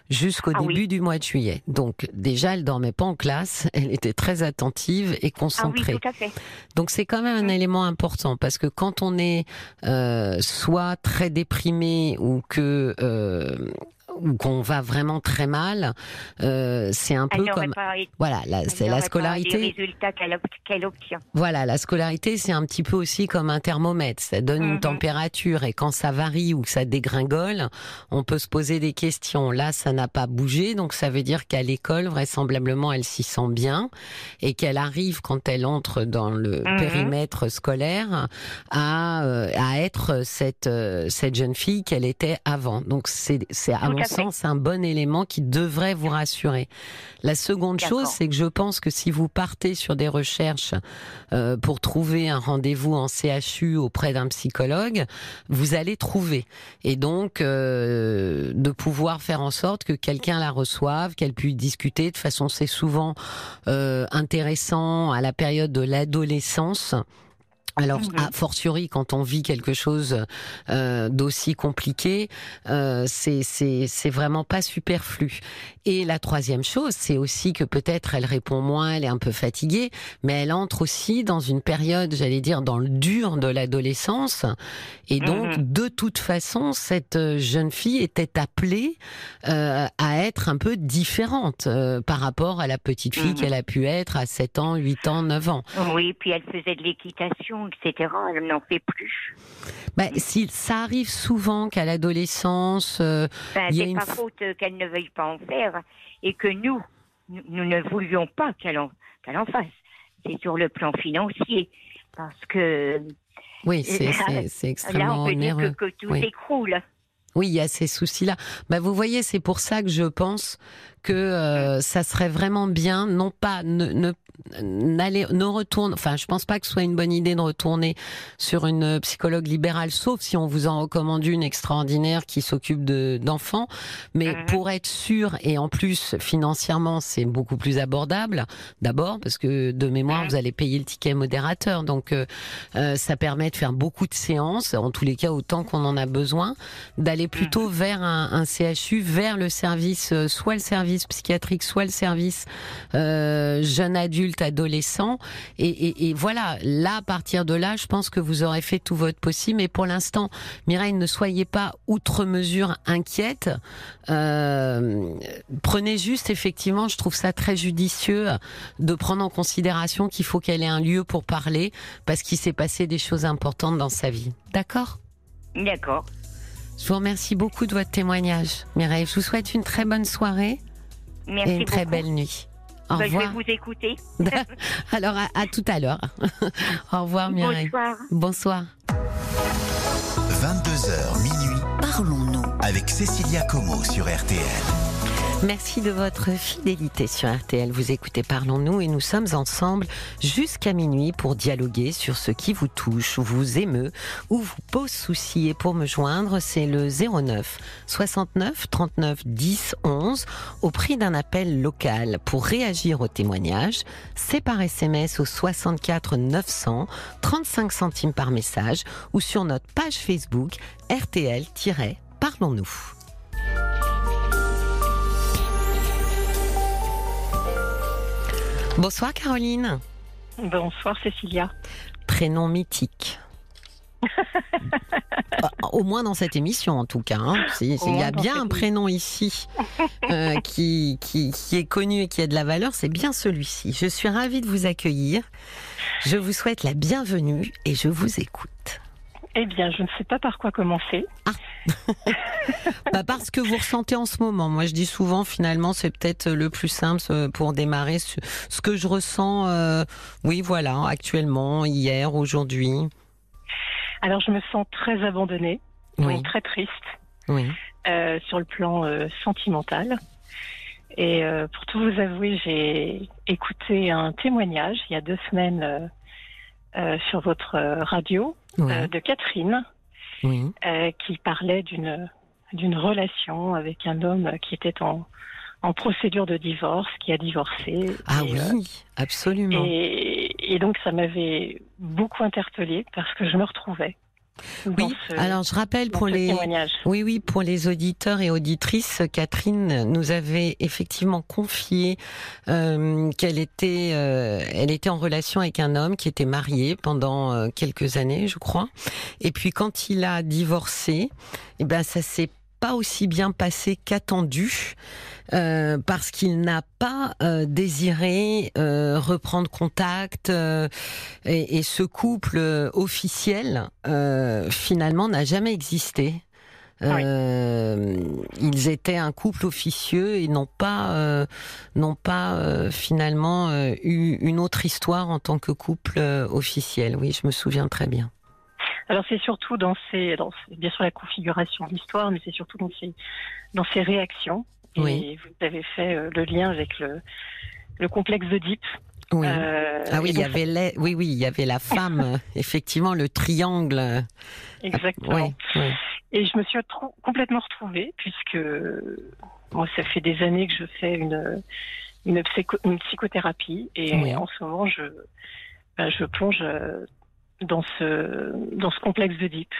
jusqu'au Ah oui. début du mois de juillet. Donc déjà, elle dormait pas en classe, elle était très attentive et ah oui, concentrée. tout à fait. Donc c'est quand même un Mm. élément important parce que quand on est euh, soit très déprimé ou que euh, ou qu'on va vraiment très mal, euh, c'est un Elle peu comme pas voilà, Elle c'est la scolarité. Les résultats qu'elle ob- qu'elle obtient. Voilà, la scolarité, c'est un petit peu aussi comme un thermomètre. Ça donne une Mhm. température et quand ça varie ou que ça dégringole, on peut se poser des questions. Là, ça n'a pas bougé, donc ça veut dire qu'à l'école, vraisemblablement, elle s'y sent bien et qu'elle arrive quand elle entre dans le Mhm. périmètre scolaire à euh, à être cette euh, cette jeune fille qu'elle était avant. Donc c'est c'est à Tout mon fait. sens un bon élément qui devrait vous rassurer. La seconde chose, c'est que je pense que si vous partez sur des recherches euh, pour trouver un rendez-vous en CHU auprès d'un psychologue, vous allez trouver. Et donc, euh, de pouvoir faire en sorte que quelqu'un la reçoive, qu'elle puisse discuter. De façon, c'est souvent euh, intéressant à la période de l'adolescence. Alors, Mhm. a fortiori, quand on vit quelque chose euh, d'aussi compliqué, euh, c'est vraiment pas superflu. Et la troisième chose, c'est aussi que peut-être elle répond moins, elle est un peu fatiguée, mais elle entre aussi dans une période, j'allais dire, dans le dur de l'adolescence. Et donc, Mhm. de toute façon, cette euh, jeune fille était appelée euh, à être un peu différente euh, par rapport à la petite fille Mhm. qu'elle a pu être à 7 ans, 8 ans, 9 ans. Oui, puis elle faisait de l'équitation etc. Elle n'en fait plus. Bah, si, ça arrive souvent qu'à l'adolescence, euh, Ben, c'est une pas faute qu'elle ne veuille pas en faire et que nous, nous, ne voulions pas qu'elle en, qu'elle en fasse. C'est sur le plan financier. Parce que oui, c'est là, c'est- c'est là, extrêmement on peut dire que, tout Oui. s'écroule. Oui, il y a ces soucis-là. Bah, vous voyez, c'est pour ça que je pense que euh, ça serait vraiment bien, non pas ne, ne n'aller ne retourne. Enfin, je pense pas que ce soit une bonne idée de retourner sur une psychologue libérale, sauf si on vous en recommande une extraordinaire qui s'occupe de d'enfants. Mais Mhm. pour être sûr et en plus financièrement, c'est beaucoup plus abordable. D'abord parce que de mémoire, Mhm. vous allez payer le ticket modérateur, donc euh, euh, ça permet de faire beaucoup de séances, en tous les cas autant qu'on en a besoin, d'aller plutôt vers un, un CHU, vers le service, euh, soit le service psychiatrique, soit le service euh, jeune adulte, adolescent. Et, et- et voilà, là, à partir de là, je pense que vous aurez fait tout votre possible. Mais pour l'instant, Mireille, ne soyez pas outre mesure inquiète. Euh, prenez juste, effectivement, je trouve ça très judicieux de prendre en considération qu'il faut qu'elle ait un lieu pour parler parce qu'il s'est passé des choses importantes dans sa vie. D'accord? D'accord. Je vous remercie beaucoup de votre témoignage, Mireille. Je vous souhaite une très bonne soirée Merci et une très belle nuit. Au Ben, je vais revoir. vous écouter. Alors, à, à tout à l'heure. Au revoir, Mireille. Bonsoir. Bonsoir. 22h minuit Parlons-nous. avec Cécilia Como sur RTL. Merci de votre fidélité sur RTL. Vous écoutez Parlons-nous et nous sommes ensemble jusqu'à minuit pour dialoguer sur ce qui vous touche, vous émeut ou vous pose souci. Et pour me joindre, c'est le 09 69 39 10 11 au prix d'un appel local. Pour réagir au témoignage, c'est par SMS au 64 900 35 centimes par message ou sur notre page Facebook RTL-Parlons-nous. Bonsoir Caroline. Bonsoir Cécilia. Prénom mythique. Ah, Au moins dans cette émission en tout cas. hein. Il y a bien un prénom ici euh, qui, qui, qui est connu et qui a de la valeur, c'est bien celui-ci. Je suis ravie de vous accueillir. Je vous souhaite la bienvenue et je vous écoute. Eh bien, je ne sais pas par quoi commencer. Bah parce que vous ressentez en ce moment. Moi, je dis souvent, finalement, c'est peut-être le plus simple pour démarrer ce, que je ressens. euh, oui, voilà, actuellement, hier, aujourd'hui. Alors, je me sens très abandonnée, Oui, donc très triste oui. euh, sur le plan euh, sentimental. Et pour tout vous avouer, j'ai écouté un témoignage il y a deux semaines sur votre radio Euh, de Catherine oui. euh, qui parlait d'une d'une relation avec un homme qui était en en procédure de divorce, qui a divorcé. Ah Et, oui, euh, absolument. Et, et donc ça m'avait beaucoup interpellée parce que je me retrouvais. Oui, ce- alors je rappelle pour les... Oui, oui, pour les auditeurs et auditrices, Catherine nous avait effectivement confié euh, qu'elle était, euh, elle était en relation avec un homme qui était marié pendant euh, quelques années, je crois. Et puis quand il a divorcé, eh ben ça s'est pas aussi bien passé qu'attendu. Euh, parce qu'il n'a pas euh, désiré euh, reprendre contact et, et ce couple officiel finalement n'a jamais existé. Euh, Ils étaient un couple officieux et n'ont pas euh, n'ont pas euh, finalement eu une autre histoire en tant que couple officiel. Oui, je me souviens très bien. Alors c'est surtout dans ces, dans ces- bien sûr la configuration de l'histoire, mais c'est surtout dans ces, dans ces réactions. Et Oui. vous avez fait euh, le lien avec le, le complexe d'Oedipe. Oui. Euh, ah oui, il y avait les- oui oui, il y avait la femme euh, effectivement le triangle. Exactement. Oui, oui. Et je me suis complètement retrouvée puisque moi ça fait des années que je fais une une, psycho- une psychothérapie et en ce moment je ben, je plonge dans ce dans ce complexe d'Oedipe.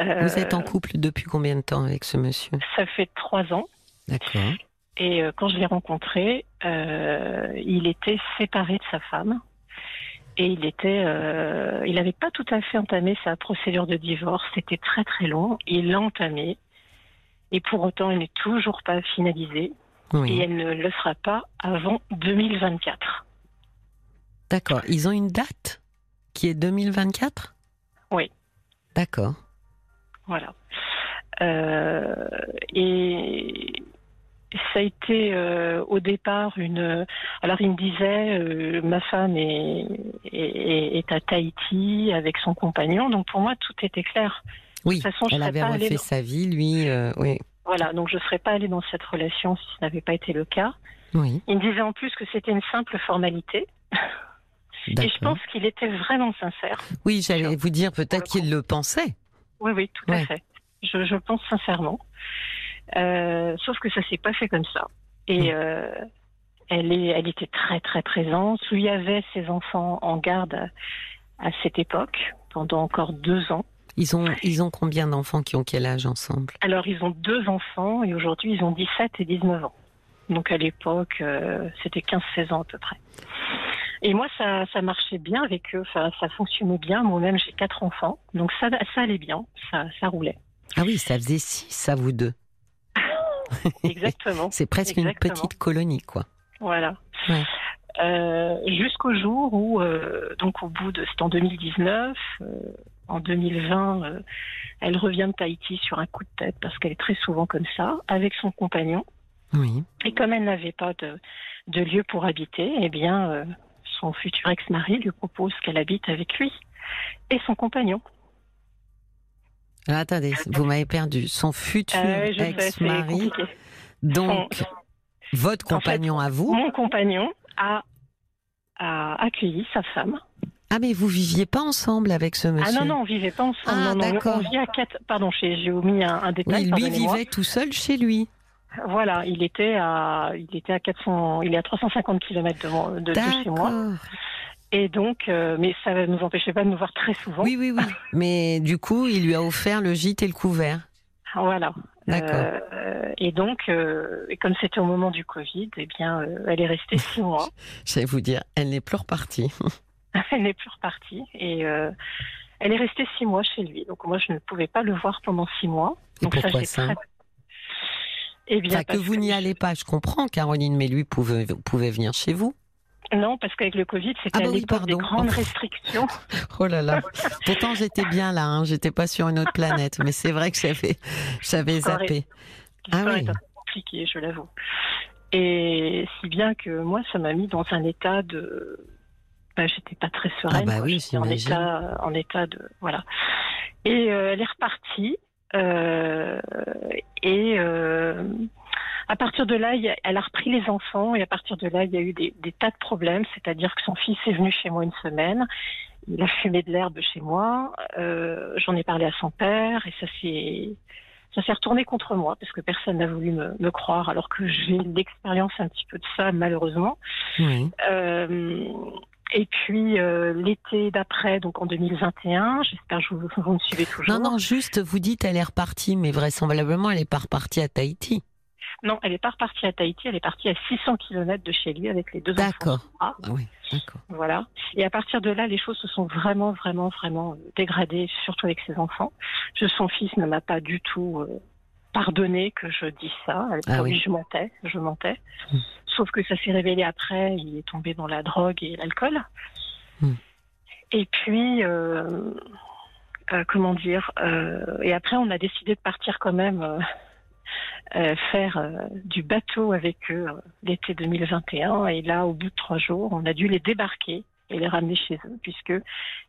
Euh, Vous êtes en couple depuis combien de temps avec ce monsieur? Ça fait trois ans D'accord. et euh, quand je l'ai rencontré, euh, il était séparé de sa femme. Et il était, euh, il n'avait pas tout à fait entamé sa procédure de divorce. C'était très très long. Il l'a entamé. Et pour autant, elle n'est toujours pas finalisée. Et Oui. elle ne le sera pas avant 2024. D'accord. Ils ont une date qui est 2024 Oui. D'accord. Voilà. Et ça a été euh, au départ une. Alors il me disait, euh, ma femme est, est, est, à Tahiti avec son compagnon, donc pour moi tout était clair. Oui, façon, elle avait refait dans... sa vie, lui. Euh, oui. Voilà, donc je ne serais pas allée dans cette relation si ce n'avait pas été le cas. Oui. Il me disait en plus que c'était une simple formalité. Et je pense qu'il était vraiment sincère. Oui, j'allais vous dire peut-être qu'il le pensait. Oui, oui, tout à fait. Je, je, pense sincèrement. Euh, sauf que ça s'est pas fait comme ça. Et euh, elle, est, elle était très très présente. Lui avait ses enfants en garde à, à cette époque pendant encore deux ans. Ils ont, ils ont combien d'enfants qui ont quel âge ensemble? Alors, ils ont deux enfants et aujourd'hui, ils ont 17 et 19 ans. Donc, à l'époque, euh, c'était 15-16 ans à peu près. Et moi, ça, ça marchait bien avec eux, ça, ça fonctionnait bien. Moi-même, j'ai quatre enfants, donc ça, ça allait bien, ça, ça roulait. Ah oui, ça faisait six à vous deux. Exactement. C'est presque Exactement. une petite colonie, quoi. Voilà. Ouais. Euh, Jusqu'au jour où, euh, donc au bout de, c'est en 2019, euh, en 2020, euh, elle revient de Tahiti sur un coup de tête parce qu'elle est très souvent comme ça, avec son compagnon. Oui. Et comme elle n'avait pas de, de lieu pour habiter, eh bien, son futur ex-mari lui propose qu'elle habite avec lui et son compagnon. Alors, attendez, vous m'avez perdu. Son futur Euh, sais, ex-mari. Donc, Son- votre En fait, compagnon à vous. Mon compagnon a, a accueilli sa femme. Ah, mais vous viviez pas ensemble avec ce monsieur Ah non, non, on vivait pas ensemble. Ah, non, non, d'accord. on à quatre. Pardon, j'ai omis un, un détail. Oui, lui vivait tout seul chez lui. Voilà, il était à, il était à 400, il est à 350 km de, de, de chez moi. Et donc, euh, mais ça ne nous empêchait pas de nous voir très souvent. Oui, oui, oui. Mais du coup, il lui a offert le gîte et le couvert. Voilà. D'accord. Euh, et donc, euh, et comme c'était au moment du Covid, eh bien, elle est restée six mois. J'allais vous dire, elle n'est plus repartie. elle n'est plus repartie et elle est restée six mois chez lui. Donc moi, je ne pouvais pas le voir pendant six mois. Et Donc pourquoi ça très- Eh bien, Enfin, que vous n'y allez pas, je comprends, Caroline, mais lui pouvait, pouvait venir chez vous. Non, parce qu'avec le Covid, c'était Ah bah à oui, l'époque des grandes restrictions. Oh là là. Pourtant, j'étais bien là, hein. j'étais pas sur une autre planète, mais c'est vrai que j'avais, j'avais zappé. Ah oui. est un peu compliquée, je l'avoue. Et si bien que moi, ça m'a mis dans un état de. Bah, j'étais pas très sereine. Ah bah oui, J'étais en état, en état de. Voilà. Et euh, elle est repartie. euh, et euh, à partir de là, elle a repris les enfants. Et à partir de là, il y a eu des, des tas de problèmes. C'est-à-dire que son fils est venu chez moi une semaine. Il a fumé de l'herbe chez moi. Euh, J'en ai parlé à son père. Et ça s'est ça s'est retourné contre moi parce que personne n'a voulu me, me croire alors que j'ai l'expérience un petit peu de ça malheureusement. Oui. Euh, et puis euh, l'été d'après, donc en 2021, j'espère que vous, vous me suivez toujours. Non, non, juste, vous dites elle est repartie, mais vraisemblablement, elle est pas repartie à Tahiti. Non, elle n'est pas repartie à Tahiti, elle est partie à 600 km de chez lui avec les deux enfants. D'accord. Ah, oui, d'accord. voilà. Et à partir de là, les choses se sont vraiment, vraiment, vraiment euh, dégradées, surtout avec ses enfants. Je, son fils ne m'a pas du tout euh, pardonné que je dise ça. Elle- Ah oui, je mentais, je mentais. Hmm. Sauf que ça s'est révélé après, il est tombé dans la drogue et l'alcool. Hmm. Et puis, euh, euh, comment dire, euh, et après on a décidé de partir quand même faire euh, du bateau avec eux euh, l'été 2021. Et là, au bout de trois jours, on a dû les débarquer et les ramener chez eux, puisque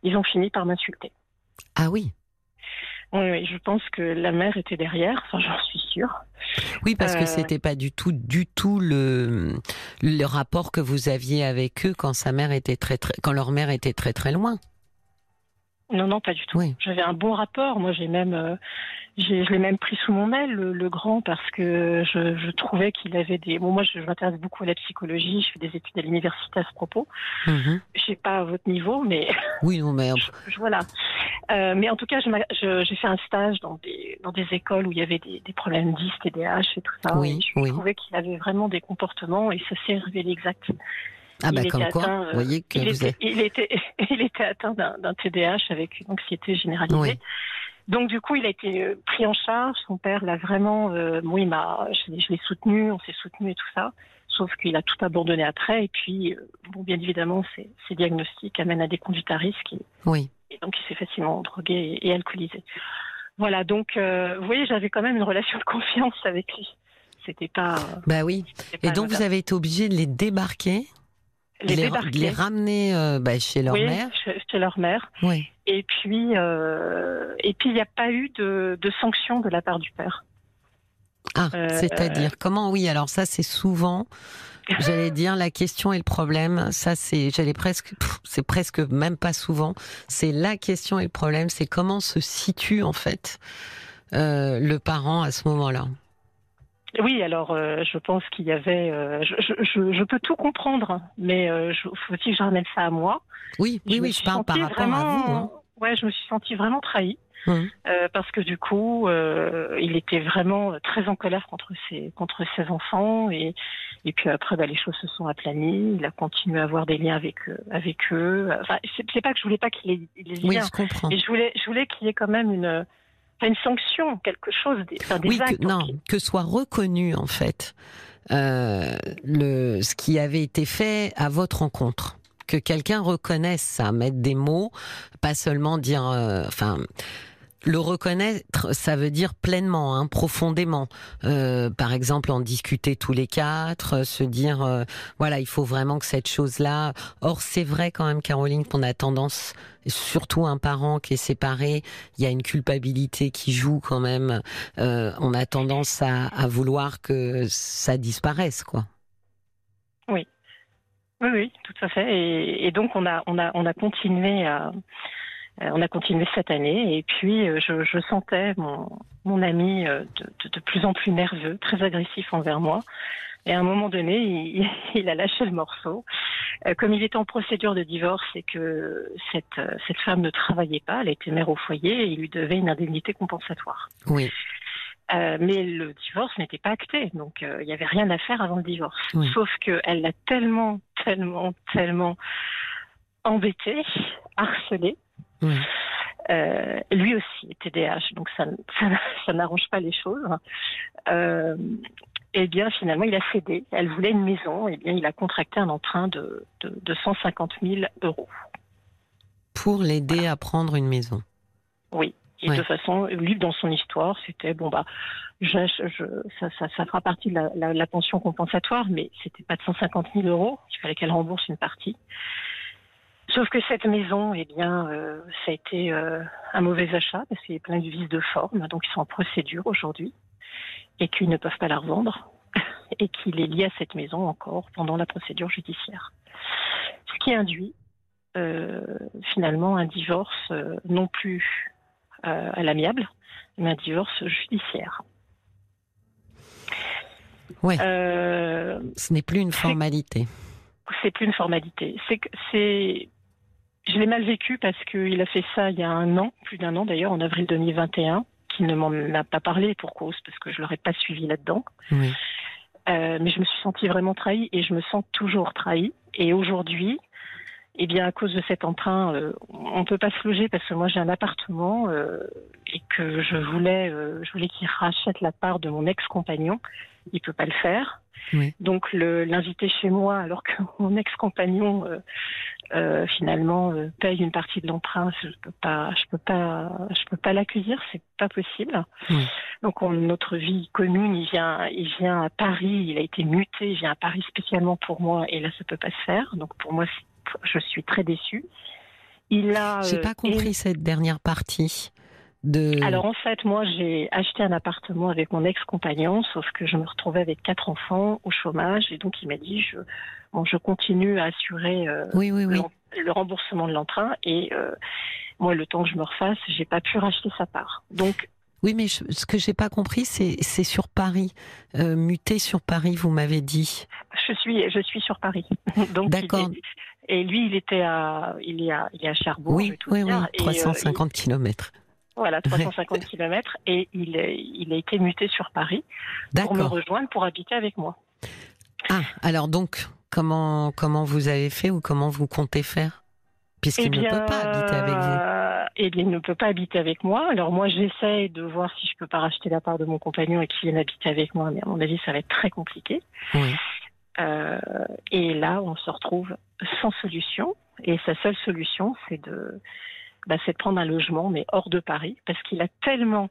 ils ont fini par m'insulter. Ah oui. Oui, oui, je pense que la mère était derrière, enfin j'en suis sûre. Oui, parce que Euh, c'était pas du tout, du tout le, le rapport que vous aviez avec eux quand sa mère était très, très, quand leur mère était très, très loin. Non, non, pas du tout. Oui. J'avais un bon rapport. Moi, j'ai même, euh, j'ai, je l'ai même pris sous mon aile, le, le grand, parce que je, je trouvais qu'il avait des. Bon, moi, je, je m'intéresse beaucoup à la psychologie. Je fais des études à l'université à ce propos. Mhm. Je sais pas à votre niveau, mais Oui, non, mais je- voilà. Euh, mais en tout cas, je j'ai fait un stage dans des, dans des écoles où il y avait des, des problèmes d'IS, TDAH et tout ça. Oui, et je oui. trouvais qu'il avait vraiment des comportements et ça s'est révélé exact. Ah bah il comme était quoi, atteint, euh, vous voyez que il, vous était, êtes. il, était, il était atteint d'un TDAH avec une anxiété généralisée. Oui. Donc du coup, il a été euh, pris en charge. Son père l'a vraiment, euh, moi, il m'a, je, l'ai- je l'ai soutenu, on s'est soutenu et tout ça. Sauf qu'il a tout abandonné après. Et puis, euh, bon, bien évidemment, ces, ces diagnostics amènent à des conduites à risque. Et, Oui. Et donc, il s'est facilement drogué et, alcoolisé. Voilà, donc, euh, vous voyez, j'avais quand même une relation de confiance avec lui. C'était pas. Bah oui. Et donc, vous avez été obligé de les débarquer les, les, les ramener euh, bah, chez leur oui, mère. Chez, leur mère. Oui. Et puis, euh, et puis, il n'y a pas eu de, de sanction de la part du père. Ah, Euh, c'est-à-dire comment Oui, alors ça c'est souvent. J'allais dire la question et le problème. Ça c'est, j'allais presque, c'est presque même pas souvent. C'est la question et le problème. C'est comment se situe en fait euh, le parent à ce moment-là. Oui, alors euh, je pense qu'il y avait. euh, je, je, je, je peux tout comprendre, mais euh, je, faut aussi que je ramène ça à moi. Oui, oui, me oui, je parle par rapport à vraiment- vous. hein. Ouais, je me suis sentie vraiment trahie. Euh, parce que du coup, euh, il était vraiment très en colère contre ses contre ses enfants et et puis après, bah, les choses se sont aplanies. Il a continué à avoir des liens avec eux, avec eux. Enfin, c'est pas que je voulais pas qu'il ait les Oui, liens, je comprends. mais je voulais je voulais qu'il y ait quand même une une sanction, quelque chose, des, enfin, des oui, actes. que, non, que soit reconnu en fait euh, le ce qui avait été fait à votre rencontre. Que quelqu'un reconnaisse ça, mettre des mots, pas seulement dire, euh, enfin. Le reconnaître, ça veut dire pleinement, hein, profondément. Euh, par exemple, en discuter tous les quatre, euh, se dire, euh, voilà, il faut vraiment que cette chose-là. Or, c'est vrai quand même, Caroline, qu'on a tendance, surtout un parent qui est séparé, il y a une culpabilité qui joue quand même. Euh, on a tendance à, à vouloir que ça disparaisse, quoi. Oui, oui, tout à fait. Et, et donc on a, on a, on a continué à, on a continué cette année. Et puis euh, je, je sentais mon, mon ami euh, de, de, de plus en plus nerveux, très agressif envers moi. Et à un moment donné, il, il a lâché le morceau. Euh, Comme il était en procédure de divorce et que cette, euh, cette femme ne travaillait pas, elle était mère au foyer, et il lui devait une indemnité compensatoire. Oui, Euh, mais le divorce n'était pas acté, donc euh, il n'y avait rien à faire avant le divorce. Oui. Sauf qu'elle l'a tellement, tellement, tellement embêté, harcelé. Euh, lui aussi est TDAH, donc ça, ça, ça n'arrange pas les choses. Euh, et bien finalement, il a cédé. Elle voulait une maison, et bien il a contracté un emprunt de, de, de 150 000 euros. Pour l'aider à prendre une maison. Oui. Et Ouais. de façon, lui, dans son histoire, c'était bon bah, je, je, ça, ça, ça fera partie de la, la, la pension compensatoire, mais c'était pas de 150 000 euros. Il fallait qu'elle rembourse une partie. Sauf que cette maison, eh bien, euh, ça a été euh, un mauvais achat parce qu'il y a plein de vices de forme, donc ils sont en procédure aujourd'hui et qu'ils ne peuvent pas la revendre et qu'il est lié à cette maison encore pendant la procédure judiciaire. Ce qui induit euh, finalement un divorce non plus à l'amiable, mais un divorce judiciaire. Euh, Ce n'est plus une formalité. c'est plus une formalité. C'est, je l'ai mal vécu parce qu'il a fait ça il y a un an, plus d'un an d'ailleurs, en avril 2021, qu'il ne m'en a pas parlé pour cause parce que je l'aurais pas suivi là-dedans. Oui. Euh, mais je me suis sentie vraiment trahie et je me sens toujours trahie. Et aujourd'hui, eh bien, à cause de cet emprunt, euh, on peut pas se loger parce que moi j'ai un appartement euh, et que je voulais, je voulais qu'il rachète la part de mon ex-compagnon. Il peut pas le faire. Oui. Donc l'inviter chez moi alors que mon ex-compagnon euh, euh, finalement euh, paye une partie de l'emprunt, je peux pas, je peux pas, je peux pas l'accueillir, c'est pas possible. Oui. Donc on, notre vie commune, il vient, il vient à Paris, il a été muté, il vient à Paris spécialement pour moi et là ça peut pas se faire. Donc pour moi, je suis très déçue. Il a. J'ai euh, pas compris cette dernière partie de. alors en fait, moi j'ai acheté un appartement avec mon ex-compagnon, sauf que je me retrouvais avec quatre enfants au chômage et donc il m'a dit je, bon, je continue à assurer euh, oui, oui, oui. le, le remboursement de l'emprunt et euh, moi le temps que je me refasse, j'ai pas pu racheter sa part. Donc Oui, mais je- ce que j'ai pas compris, c'est sur Paris, euh, muté sur Paris. Vous m'avez dit. je suis je suis sur Paris. D'accord. et lui il était à il est à il est à Cherbourg. je Oui, vais tout oui, oui. dire, et, euh, 350 kilomètres. il- voilà 350 kilomètres et il a été muté sur Paris pour me rejoindre pour habiter avec moi. Ah, alors donc, comment comment vous avez fait ou comment vous comptez faire? Puisqu'il Eh ne peut pas habiter avec vous. Eh bien, il ne peut pas habiter avec moi. Alors moi, j'essaye de voir si je peux pas racheter la part de mon compagnon et qu'il vienne habiter avec moi, mais à mon avis, ça va être très compliqué. Oui. Euh, et là, on se retrouve sans solution. Et sa seule solution, c'est de, bah, c'est de prendre un logement, mais hors de Paris, parce qu'il a tellement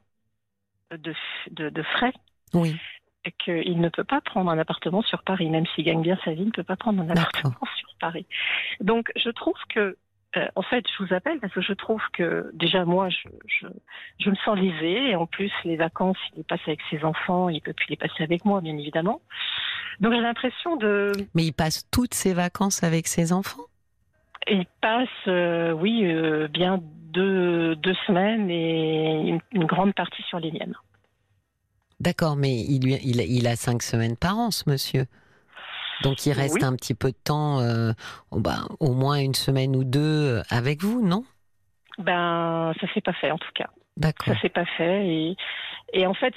de, de, de frais Oui. qu'il ne peut pas prendre un appartement sur Paris, même s'il gagne bien sa vie, il ne peut pas prendre un appartement sur Paris. Donc, je trouve que, euh, en fait, je vous appelle parce que je trouve que, déjà, moi, je, je, je me sens lésée, et en plus, les vacances, il les passe avec ses enfants, il peut plus les passer avec moi, bien évidemment. Donc, j'ai l'impression de, Mais il passe toutes ses vacances avec ses enfants? Il passe, euh, oui, euh, bien deux, deux semaines et une, une grande partie sur les miennes. D'accord, mais il, il, il a cinq semaines par an, ce monsieur. Donc il reste Oui. un petit peu de temps, euh, bah, au moins une semaine ou deux avec vous, non? Ben, ça s'est pas fait, en tout cas. D'accord. Ça s'est pas fait. Et, et en fait,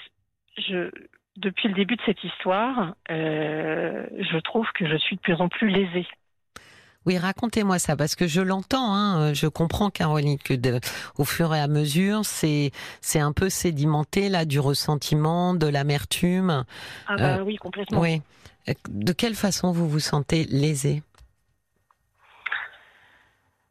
je, depuis le début de cette histoire, je trouve que je suis de plus en plus lésée. Oui, racontez-moi ça, parce que je l'entends, hein, euh, je comprends, Caroline, que de, au fur et à mesure, c'est c'est un peu sédimenté là du ressentiment, de l'amertume. Ah bah oui, complètement. Oui. Euh, De quelle façon vous vous sentez lésée?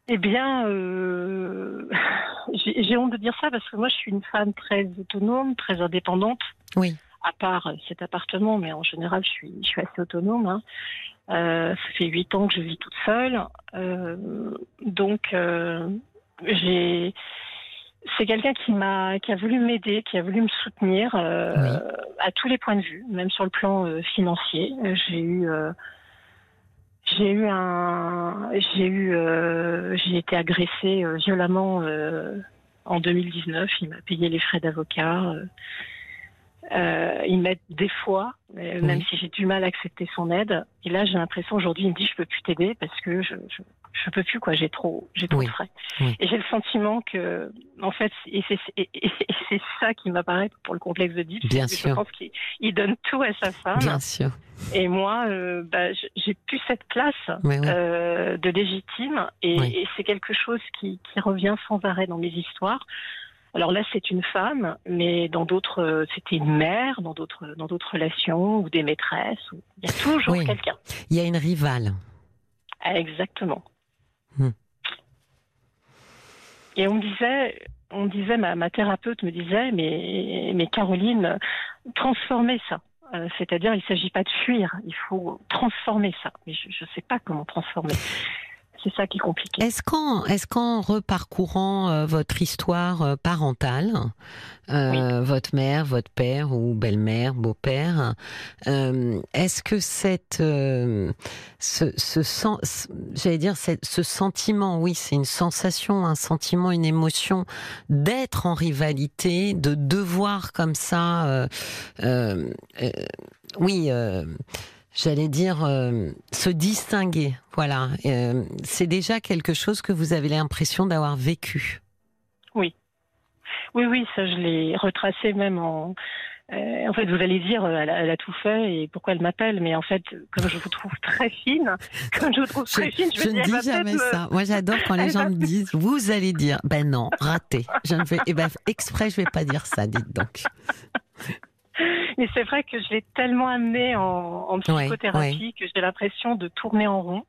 Eh bien, euh, j'ai j'ai honte de dire ça parce que moi, je suis une femme très autonome, très indépendante. Oui. À part cet appartement, mais en général, je suis, je suis assez autonome. hein. Euh, ça fait huit ans que je vis toute seule, Euh, donc euh, j'ai. C'est quelqu'un qui m'a, qui a voulu m'aider, qui a voulu me soutenir euh, Oui. à tous les points de vue, même sur le plan euh, financier. J'ai eu, euh, j'ai eu un, j'ai eu, euh, j'ai été agressée euh, violemment euh, en 2019. Il m'a payé les frais d'avocat. Euh, il m'aide des fois, euh, même si j'ai du mal à accepter son aide. Et là, j'ai l'impression aujourd'hui, il me dit je peux plus t'aider parce que je, je, je peux plus quoi. J'ai trop, j'ai trop Oui. de frais. Oui. Et j'ai le sentiment que, en fait, et c'est et, et- et c'est ça qui m'apparaît pour le complexe de Deep. Bien sûr. Je pense qu'il il donne tout à sa femme. Bien sûr. Et moi, euh, bah, j'ai plus cette place euh, de légitime, et, et c'est quelque chose qui, qui revient sans arrêt dans mes histoires. Alors là, c'est une femme, mais dans d'autres, euh, c'était une mère, dans d'autres, dans d'autres relations ou des maîtresses. ou- Il y a toujours Oui. quelqu'un. Il y a une rivale. Ah, Exactement. Hmm. Et on me disait, on me disait, ma, ma thérapeute me disait, mais, mais Caroline, transformez ça. Euh, C'est-à-dire, il ne s'agit pas de fuir, il faut transformer ça. Mais je ne sais pas comment transformer. C'est ça qui est compliqué. Est-ce qu'en reparcourant euh, votre histoire euh, parentale, euh, votre mère, votre père ou belle-mère, beau-père, euh, est-ce que cette ce, ce j'allais dire ce sentiment, oui, c'est une sensation, un sentiment, une émotion d'être en rivalité, de devoir comme ça, oui. J'allais dire euh, se distinguer, voilà. Euh, c'est déjà quelque chose que vous avez l'impression d'avoir vécu. Oui, oui, ça, je l'ai retracé même en. euh, en fait, vous allez dire, elle a, elle a tout fait et pourquoi elle m'appelle, mais en fait, comme je vous trouve très fine, comme je vous trouve très fine, je, ne dis jamais me- ça. Moi, j'adore quand les gens me disent, vous allez dire, ben non, raté. Je ne vais, eh ben, exprès, je vais pas dire ça, dites donc. Mais c'est vrai que je l'ai tellement amené en, en Ouais, psychothérapie que j'ai l'impression de tourner en rond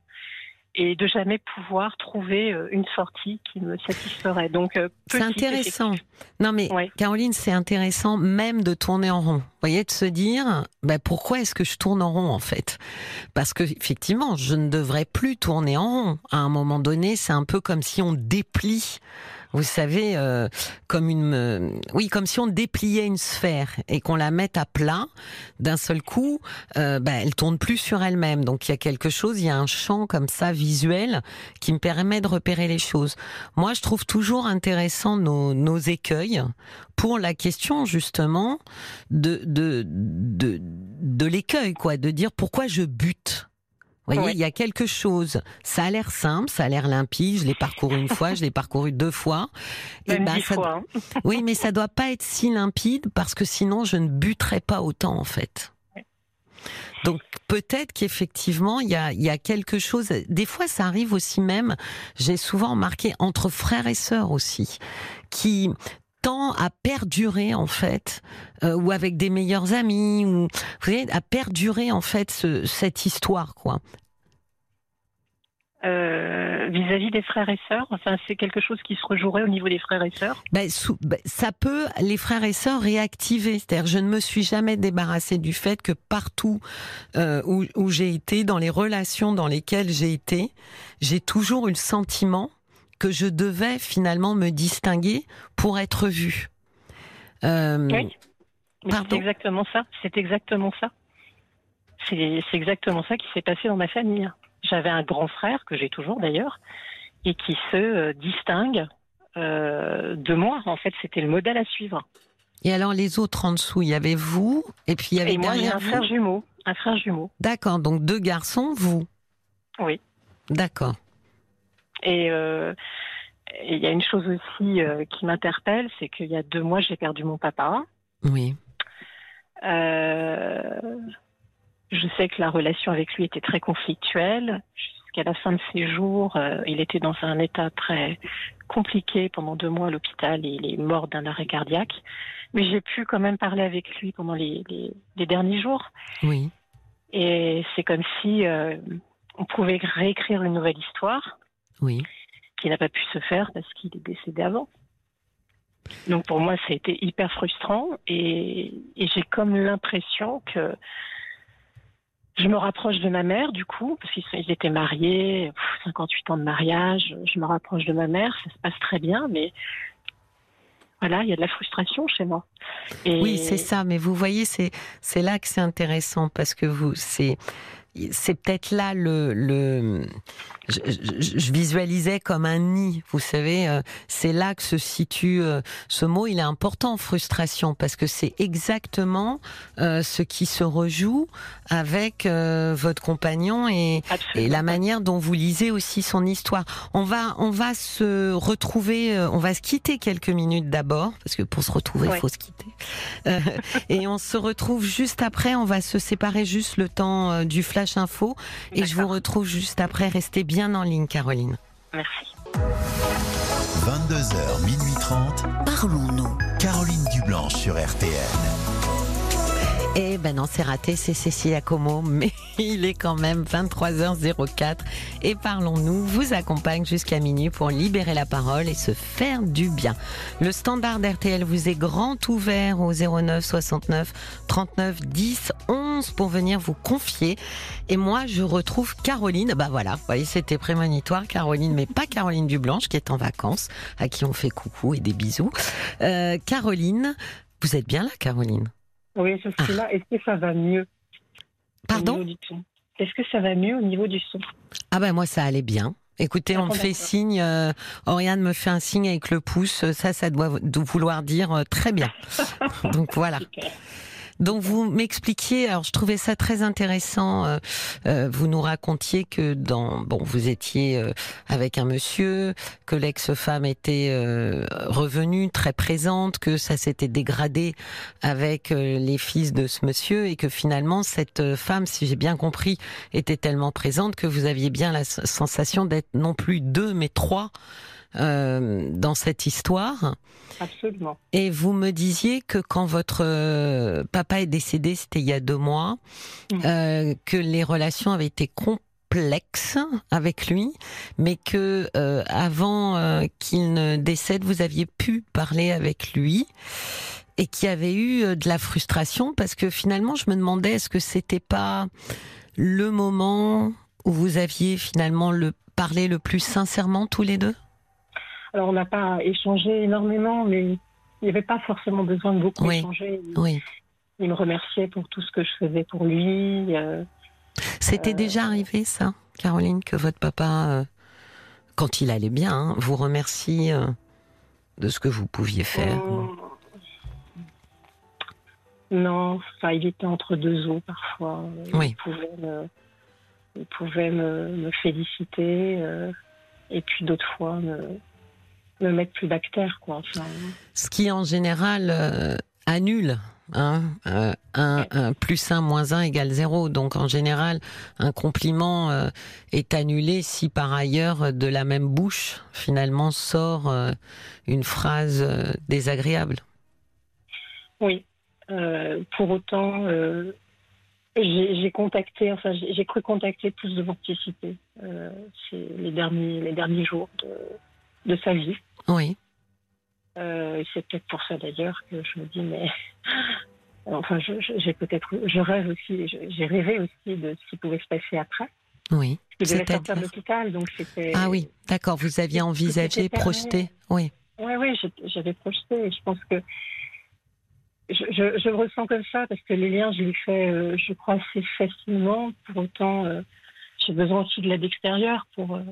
et de jamais pouvoir trouver euh, une sortie qui me satisferait. Donc, euh, C'est intéressant. Non, mais Ouais. Caroline, c'est intéressant même de tourner en rond. Vous voyez, de se dire, ben, pourquoi est-ce que je tourne en rond en fait? Parce que effectivement, je ne devrais plus tourner en rond. À un moment donné, c'est un peu comme si on déplie. Vous savez, euh, comme une, euh, oui, comme si on dépliait une sphère et qu'on la mette à plat d'un seul coup, euh, ben, elle tourne plus sur elle-même. Donc il y a quelque chose, il y a un champ comme ça visuel qui me permet de repérer les choses. Moi, je trouve toujours intéressant nos, nos écueils pour la question justement de de de, de l'écueil, quoi, de dire pourquoi je bute. Vous voyez, Oui. il y a quelque chose. Ça a l'air simple, ça a l'air limpide. Je l'ai parcouru une fois, je l'ai parcouru deux fois. Même ben, dix ça- fois. hein. oui, mais ça doit pas être si limpide parce que sinon je ne buterais pas autant en fait. Donc peut-être qu'effectivement il y a, il y a quelque chose. Des fois ça arrive aussi même. J'ai souvent remarqué entre frères et sœurs aussi qui tend à perdurer en fait euh, ou avec des meilleurs amis ou vous voyez à perdurer en fait ce- cette histoire quoi. Euh, vis-à-vis des frères et sœurs. Enfin, c'est quelque chose qui se rejouerait au niveau des frères et sœurs? Ben, ben, ça peut les frères et sœurs réactiver. C'est-à-dire, je ne me suis jamais débarrassée du fait que partout euh, où, où j'ai été, dans les relations dans lesquelles j'ai été, j'ai toujours eu le sentiment que je devais finalement me distinguer pour être vue. Euh, oui, c'est exactement ça. C'est exactement ça. C'est exactement ça qui s'est passé dans ma famille. J'avais un grand frère, que j'ai toujours d'ailleurs, et qui se euh, distingue euh, de moi. En fait, c'était le modèle à suivre. Et alors les autres en dessous, il y avait vous, et puis il y avait et moi, un frère jumeau. Un frère jumeau. D'accord, donc deux garçons, vous. Oui. D'accord. Et euh, il y a une chose aussi qui m'interpelle, c'est qu'il y a deux mois, j'ai perdu mon papa. Oui. Euh, je sais que la relation avec lui était très conflictuelle. Jusqu'à la fin de ses jours, euh, il était dans un état très compliqué pendant deux mois à l'hôpital et il est mort d'un arrêt cardiaque. Mais j'ai pu quand même parler avec lui pendant les, derniers jours. Oui. Et c'est comme si euh, on pouvait réécrire une nouvelle histoire. Oui. Qui n'a pas pu se faire parce qu'il est décédé avant. Donc pour moi, ça a été hyper frustrant et j'ai comme l'impression que je me rapproche de ma mère, du coup, parce qu'ils étaient mariés, 58 ans de mariage. Je me rapproche de ma mère, ça se passe très bien, mais voilà, il y a de la frustration chez moi. Oui, c'est ça. Mais vous voyez, c'est c'est là que c'est intéressant parce que vous c'est c'est peut-être là le, le je, je, visualisais comme un nid, vous savez, euh, c'est là que se situe euh, ce mot. Il est important, frustration, parce que c'est exactement euh, ce qui se rejoue avec votre compagnon et, et, la manière dont vous lisez aussi son histoire. On va, on va se retrouver, on va se quitter quelques minutes d'abord, parce que pour se retrouver, il faut se quitter. et on se retrouve juste après. On va se séparer juste le temps du flash info, et je vous retrouve juste après. Restez bien bien en ligne, Caroline. Merci. 22h, minuit 30. Parlons-nous. Caroline Dublanche sur RTN. Eh ben non, c'est raté, c'est Cécilia Como, mais il est quand même 23h04 et Parlons-nous vous accompagne jusqu'à minuit pour libérer la parole et se faire du bien. Le standard RTL vous est grand ouvert au 09 69 39 10 11 pour venir vous confier. Et moi, je retrouve Caroline. Bah voilà, vous voyez, c'était prémonitoire, Caroline, mais pas Caroline Dublanche qui est en vacances, à qui on fait coucou et des bisous. Euh, Caroline, vous êtes bien là, Caroline? Oui, je suis là. Est-ce que ça va mieux Pardon Est-ce que ça va mieux au niveau du son? Ah ben moi ça allait bien. Écoutez, on me fait signe, euh, Oriane me fait un signe avec le pouce, ça, ça doit vouloir dire euh, très bien. Donc voilà. Donc vous m'expliquiez, alors je trouvais ça très intéressant. Euh, euh, vous nous racontiez que dans bon, vous étiez euh, avec un monsieur, que l'ex-femme était revenue très présente, que ça s'était dégradé avec les fils de ce monsieur et que finalement cette femme, si j'ai bien compris, était tellement présente que vous aviez bien la sensation d'être non plus deux mais trois euh, dans cette histoire. Absolument. Et vous me disiez que quand votre euh, papa est décédé, c'était il y a deux mois, mmh. euh, que les relations avaient été complexes avec lui, mais que avant qu'il ne décède, vous aviez pu parler avec lui et qu'il y avait eu de la frustration parce que finalement, je me demandais est-ce que c'était pas le moment où vous aviez finalement le parlé le plus sincèrement tous les deux? Alors, on n'a pas échangé énormément, mais il n'y avait pas forcément besoin de beaucoup échanger. Oui. Il me remerciait pour tout ce que je faisais pour lui. Euh, C'était euh, déjà arrivé, ça, Caroline, que votre papa, euh, quand il allait bien, hein, vous remercie de ce que vous pouviez faire? Non, enfin, il était entre deux eaux parfois. Oui. Il pouvait me, féliciter, et puis d'autres fois me me mettre plus bactère, quoi. Ce qui en général euh, annule. Hein, euh, un, plus 1 moins 1 égale 0. Donc en général, un compliment euh, est annulé si par ailleurs de la même bouche finalement sort une phrase désagréable. Oui. pour autant, J'ai contacté, enfin, j'ai cru contacter plus de morticité euh, les derniers, les derniers jours de, de sa vie. Oui. Euh, c'est peut-être pour ça d'ailleurs que je me dis, mais enfin, j'ai peut-être, je rêve aussi, j'ai rêvé aussi de ce qui pouvait se passer après. Oui. Il devait sortir de l'hôpital, donc c'était. Ah oui, d'accord. Vous aviez envisagé, projeté, oui. Oui, oui, j'avais projeté. Je pense que je, je, je, ressens comme ça parce que les liens, je les fais, euh, je crois, assez facilement. Pour autant, euh, j'ai besoin aussi de l'aide extérieure pour, euh,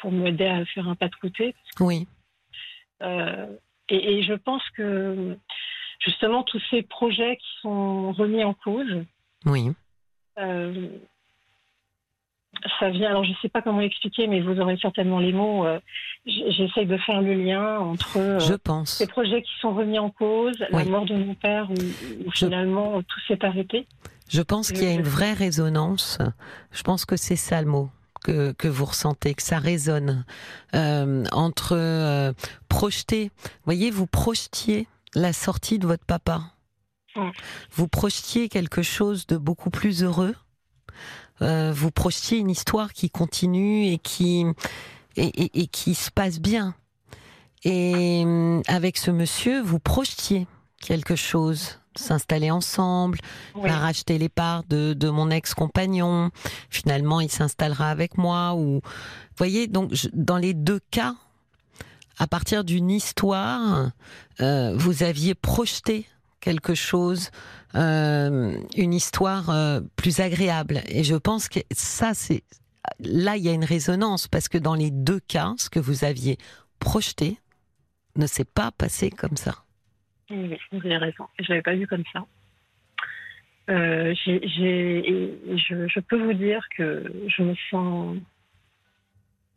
pour m'aider à faire un pas de côté. oui. Et, et, je pense que justement, tous ces projets qui sont remis en cause, oui ça vient, alors je ne sais pas comment expliquer, mais vous aurez certainement les mots. Euh, j'essaye de faire le lien entre euh, je pense. ces projets qui sont remis en cause, la mort de mon père, où, finalement tout s'est arrêté. Je pense qu'il y a une vraie résonance. Je pense que c'est ça le mot. Que, que, vous ressentez, que ça résonne euh, entre projeter. Vous voyez, vous projetiez la sortie de votre papa. Vous projetiez quelque chose de beaucoup plus heureux euh, vous projetiez une histoire qui continue et qui et, qui se passe bien. Et euh, avec ce monsieur, vous projetiez quelque chose s'installer ensemble, oui. racheter les parts de, de mon ex-compagnon. Finalement, il s'installera avec moi. Ou, vous voyez, donc dans les deux cas, à partir d'une histoire, euh, vous aviez projeté quelque chose, euh, une histoire euh, plus agréable. Et je pense que ça, c'est là, il y a une résonance parce que dans les deux cas, ce que vous aviez projeté ne s'est pas passé comme ça. Oui, vous avez raison. Je l'avais pas vu comme ça. Euh, je, je, peux vous dire que je me sens,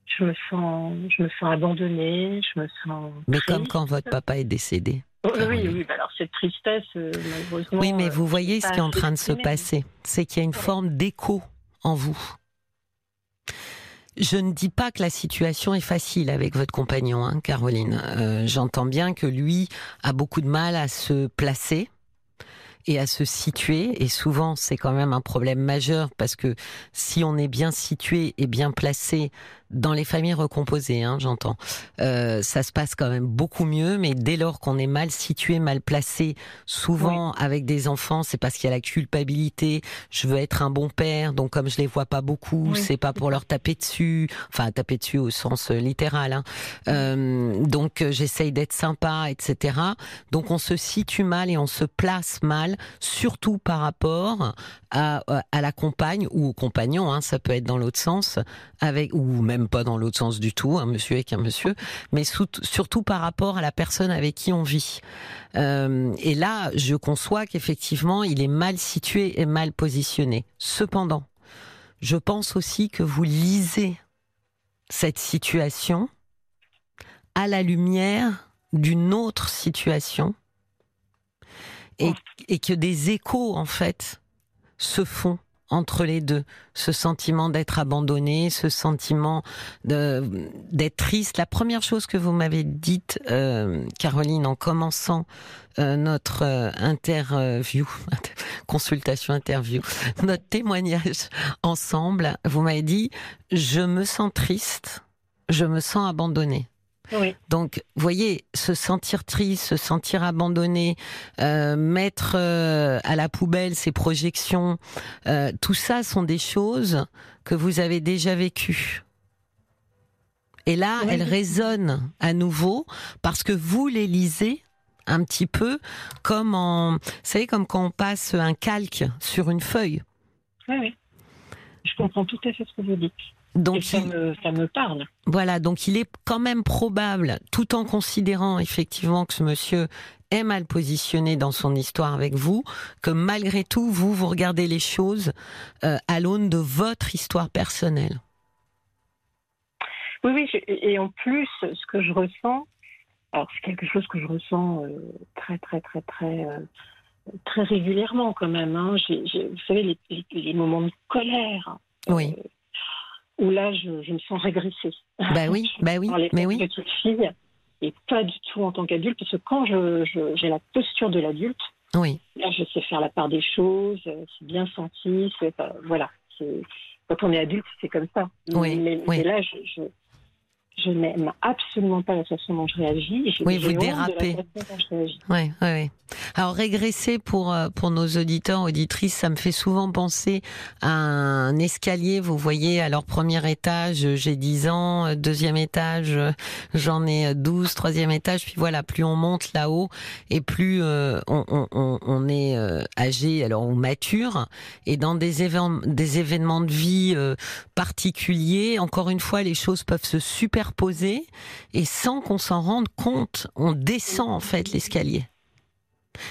je me sens, je me sens abandonnée, je me sens. Mais comme quand votre papa est décédé. Oui, oui, bah alors cette tristesse, euh, malheureusement. Oui, mais vous voyez ce qui est en train de se passer. C'est qu'il y a une forme d'écho en vous. Je ne dis pas que la situation est facile avec votre compagnon, hein, Caroline. Euh, j'entends bien que lui a beaucoup de mal à se placer et à se situer. Et souvent, c'est quand même un problème majeur parce que si on est bien situé et bien placé dans les familles recomposées, hein, j'entends. Euh, ça se passe quand même beaucoup mieux, mais dès lors qu'on est mal situé, mal placé, souvent avec des enfants, c'est parce qu'il y a la culpabilité. Je veux être un bon père, donc comme je les vois pas beaucoup, c'est pas pour leur taper dessus, enfin taper dessus au sens euh, littéral. Hein. Euh, donc j'essaye d'être sympa, etc. Donc on se situe mal et on se place mal, surtout par rapport à, à la compagne ou au compagnon. Hein, ça peut être dans l'autre sens, avec ou même pas dans l'autre sens du tout, un monsieur avec un monsieur, mais surtout par rapport à la personne avec qui on vit. Euh, et là, je conçois qu'effectivement, il est mal situé et mal positionné. Cependant, je pense aussi que vous lisez cette situation à la lumière d'une autre situation et, et que des échos, en fait, se font entre les deux, ce sentiment d'être abandonné, ce sentiment d'être triste. La première chose que vous m'avez dite, euh, Caroline, en commençant euh, notre euh, interview, consultation interview, notre témoignage ensemble, vous m'avez dit, je me sens triste, je me sens abandonnée. Donc, vous voyez, se sentir triste, se sentir abandonné, euh, mettre euh, à la poubelle ses projections, euh, tout ça sont des choses que vous avez déjà vécues. Et là, elles résonnent à nouveau parce que vous les lisez un petit peu comme en, vous savez, comme quand on passe un calque sur une feuille. Oui, oui. Je comprends tout à fait ce que vous dites. Donc ça, me, parle. Voilà, donc il est quand même probable, tout en considérant effectivement que ce monsieur est mal positionné dans son histoire avec vous, que malgré tout, vous, vous regardez les choses euh, à l'aune de votre histoire personnelle. Oui, oui, et en plus, ce que je ressens, alors c'est quelque chose que je ressens euh, très, très, très, très, euh, très régulièrement quand même. Hein. vous savez, les, les, moments de colère. Oui où là, je, me sens régressée. Bah oui, bah oui, mais oui. Petite fille, et pas du tout en tant qu'adulte, parce que quand j'ai la posture de l'adulte, Oui. Là, je sais faire la part des choses, c'est bien senti, voilà. Quand on est adulte, c'est comme ça. Oui, mais, là, je je n'aime absolument pas la façon dont je réagis. Oui, vous dérapez. Oui, oui, oui. Alors régresser pour euh, pour nos auditeurs auditrices, ça me fait souvent penser à un escalier. Vous voyez, alors premier étage, j'ai 10 ans, deuxième étage, j'en ai 12, troisième étage, puis voilà, plus on monte là-haut et plus euh, on, on, on, est euh, âgé, alors on mature et dans des événements des événements de vie particuliers, encore une fois, les choses peuvent se superposer et sans qu'on s'en rende compte, on descend en fait l'escalier.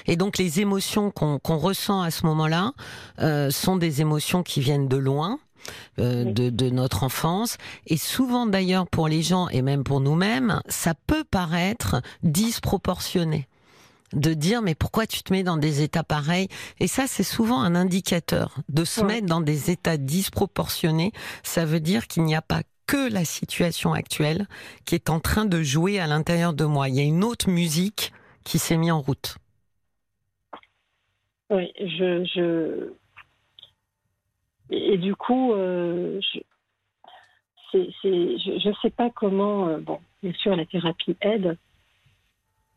Et donc les émotions qu'on ressent à ce moment-là euh, sont des émotions qui viennent de loin. Euh, de, de, notre enfance et souvent d'ailleurs pour les gens et même pour nous-mêmes ça peut paraître disproportionné de dire mais pourquoi tu te mets dans des états pareils? Et ça c'est souvent un indicateur de se mettre dans des états disproportionnés ça veut dire qu'il n'y a pas que la situation actuelle qui est en train de jouer à l'intérieur de moi il y a une autre musique qui s'est mise en route oui, je, je... Et, du coup, euh, je ne sais pas comment. Euh, bon, bien sûr, la thérapie aide.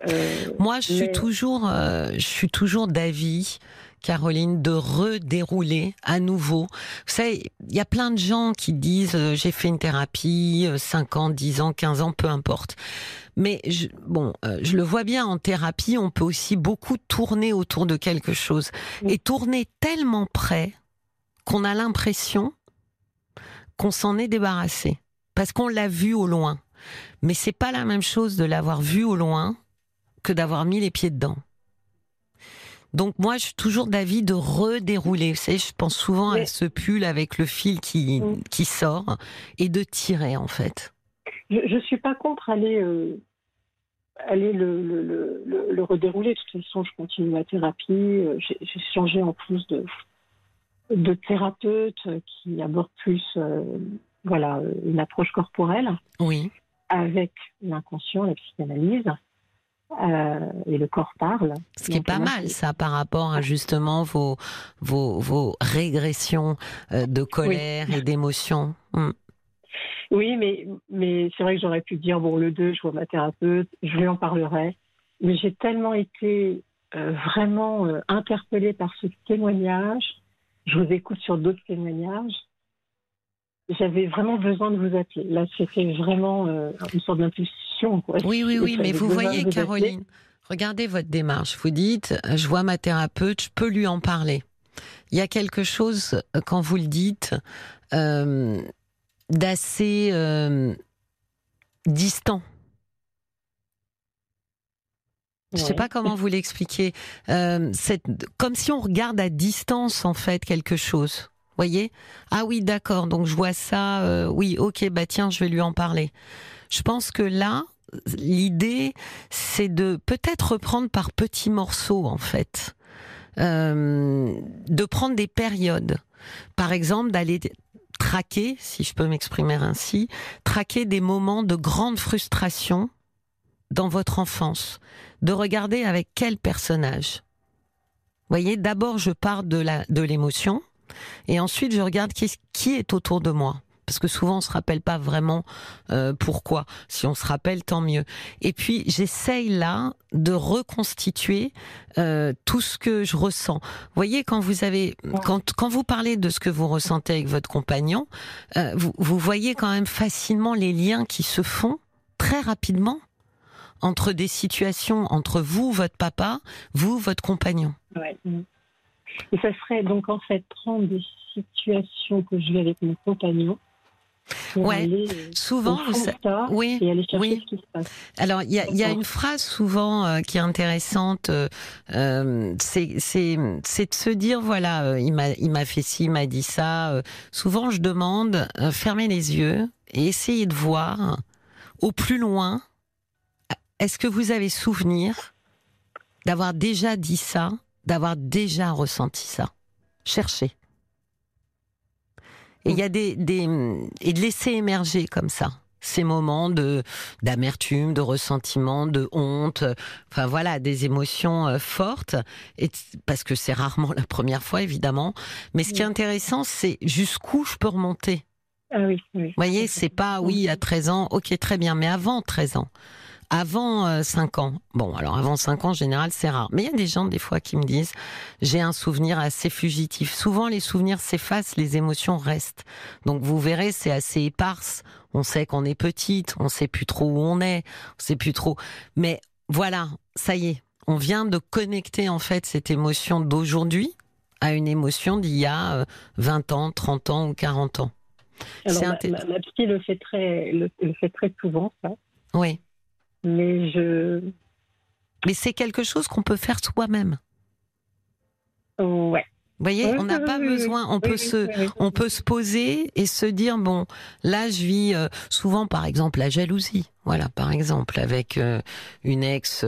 Euh, Moi, je suis toujours, je suis toujours d'avis Caroline, de redérouler à nouveau. Vous savez, il y a plein de gens qui disent euh, j'ai fait une thérapie, 5 euh, ans, 10 ans, 15 ans, peu importe. Mais je, bon, euh, je le vois bien en thérapie, on peut aussi beaucoup tourner autour de quelque chose et tourner tellement près qu'on a l'impression qu'on s'en est débarrassé parce qu'on l'a vu au loin. Mais c'est pas la même chose de l'avoir vu au loin que d'avoir mis les pieds dedans. Donc moi, je suis toujours d'avis de redérouler. Vous savez, je pense souvent à ce pull avec le fil qui, qui sort et de tirer en fait. Je ne suis pas contre aller, euh, aller le, le, le, redérouler. De toute façon, je continue ma thérapie. Euh, j'ai changé en plus de, de thérapeute qui aborde plus euh, voilà, une approche corporelle. Oui. Avec l'inconscient, la psychanalyse. Euh, et le corps parle. Ce qui est pas mal, ça, par rapport à justement vos, vos, vos régressions euh, de colère et d'émotion. Hmm. Oui, mais, mais c'est vrai que j'aurais pu dire, bon, le 2, je vois ma thérapeute, je lui en parlerai. Mais j'ai tellement été euh, vraiment interpellée par ce témoignage. Je vous écoute sur d'autres témoignages j'avais vraiment besoin de vous appeler. Là, c'était vraiment euh, une sorte d'impulsion. Oui, oui, oui, mais vous voyez, Caroline, regardez votre démarche. Vous dites, euh, je vois ma thérapeute, je peux lui en parler. Il y a quelque chose, euh, quand vous le dites, d'assez distant. Je ne sais pas comment vous l'expliquer. comme si on regarde à distance, en fait, quelque chose voyez? Ah oui, d'accord, donc je vois ça, euh, oui, ok, bah tiens, je vais lui en parler. Je pense que là, l'idée, c'est de peut-être reprendre par petits morceaux, en fait. Euh, de prendre des périodes. Par exemple, d'aller traquer, si je peux m'exprimer ainsi, traquer des moments de grande frustration dans votre enfance. De regarder avec quel personnage. Voyez, d'abord, je pars de l'émotion et ensuite, je regarde qui est autour de moi parce que souvent on se rappelle pas vraiment euh, pourquoi. Si on se rappelle, tant mieux. Et puis j'essaye là de reconstituer euh, tout ce que je ressens. Vous voyez quand vous avez quand quand vous parlez de ce que vous ressentez avec votre compagnon, euh, vous vous voyez quand même facilement les liens qui se font très rapidement entre des situations entre vous, votre papa, vous, votre compagnon. Ouais. Et ça serait donc en fait prendre des situations que je vis avec mon compagnon. Ouais, euh, souvent, vous oui, aller oui. ce qui se passe. Alors, il y a, y a, une phrase souvent euh, qui est intéressante, euh, euh c'est de se dire voilà, il m'a il m'a fait ci, il m'a dit ça. souvent, je demande fermez les yeux et essayez de voir au plus loin. Est-ce que vous avez souvenir d'avoir déjà dit ça d'avoir déjà ressenti ça? Cherchez. Et il y a des, des, et de laisser émerger comme ça. ces moments de d'amertume, de ressentiment, de honte, enfin voilà, des émotions euh, fortes, et, parce que c'est rarement la première fois évidemment. Mais ce qui est intéressant, c'est jusqu'où je peux remonter. Ah oui, oui. Vous voyez, c'est pas oui à 13 ans, ok très bien, mais avant 13 ans. Avant 5 euh, ans, bon alors avant 5 ans en général c'est rare, mais il y a des gens des fois qui me disent j'ai un souvenir assez fugitif. Souvent les souvenirs s'effacent, les émotions restent. Donc vous verrez c'est assez éparse. On sait qu'on est petite, on sait plus trop où on est, on sait plus trop. Mais voilà, ça y est, on vient de connecter en fait cette émotion d'aujourd'hui à une émotion d'il y a 20 euh, ans, 30 ans ou 40 ans. Alors, ma, ma, psy le fait très, le fait très souvent, ça. Oui. Mais je. Mais c'est quelque chose qu'on peut faire soi-même. Ouais. Vous voyez, on n'a pas besoin, on peut se, on peut se poser et se dire bon, là je vis euh, souvent par exemple la jalousie, voilà par exemple avec euh, une ex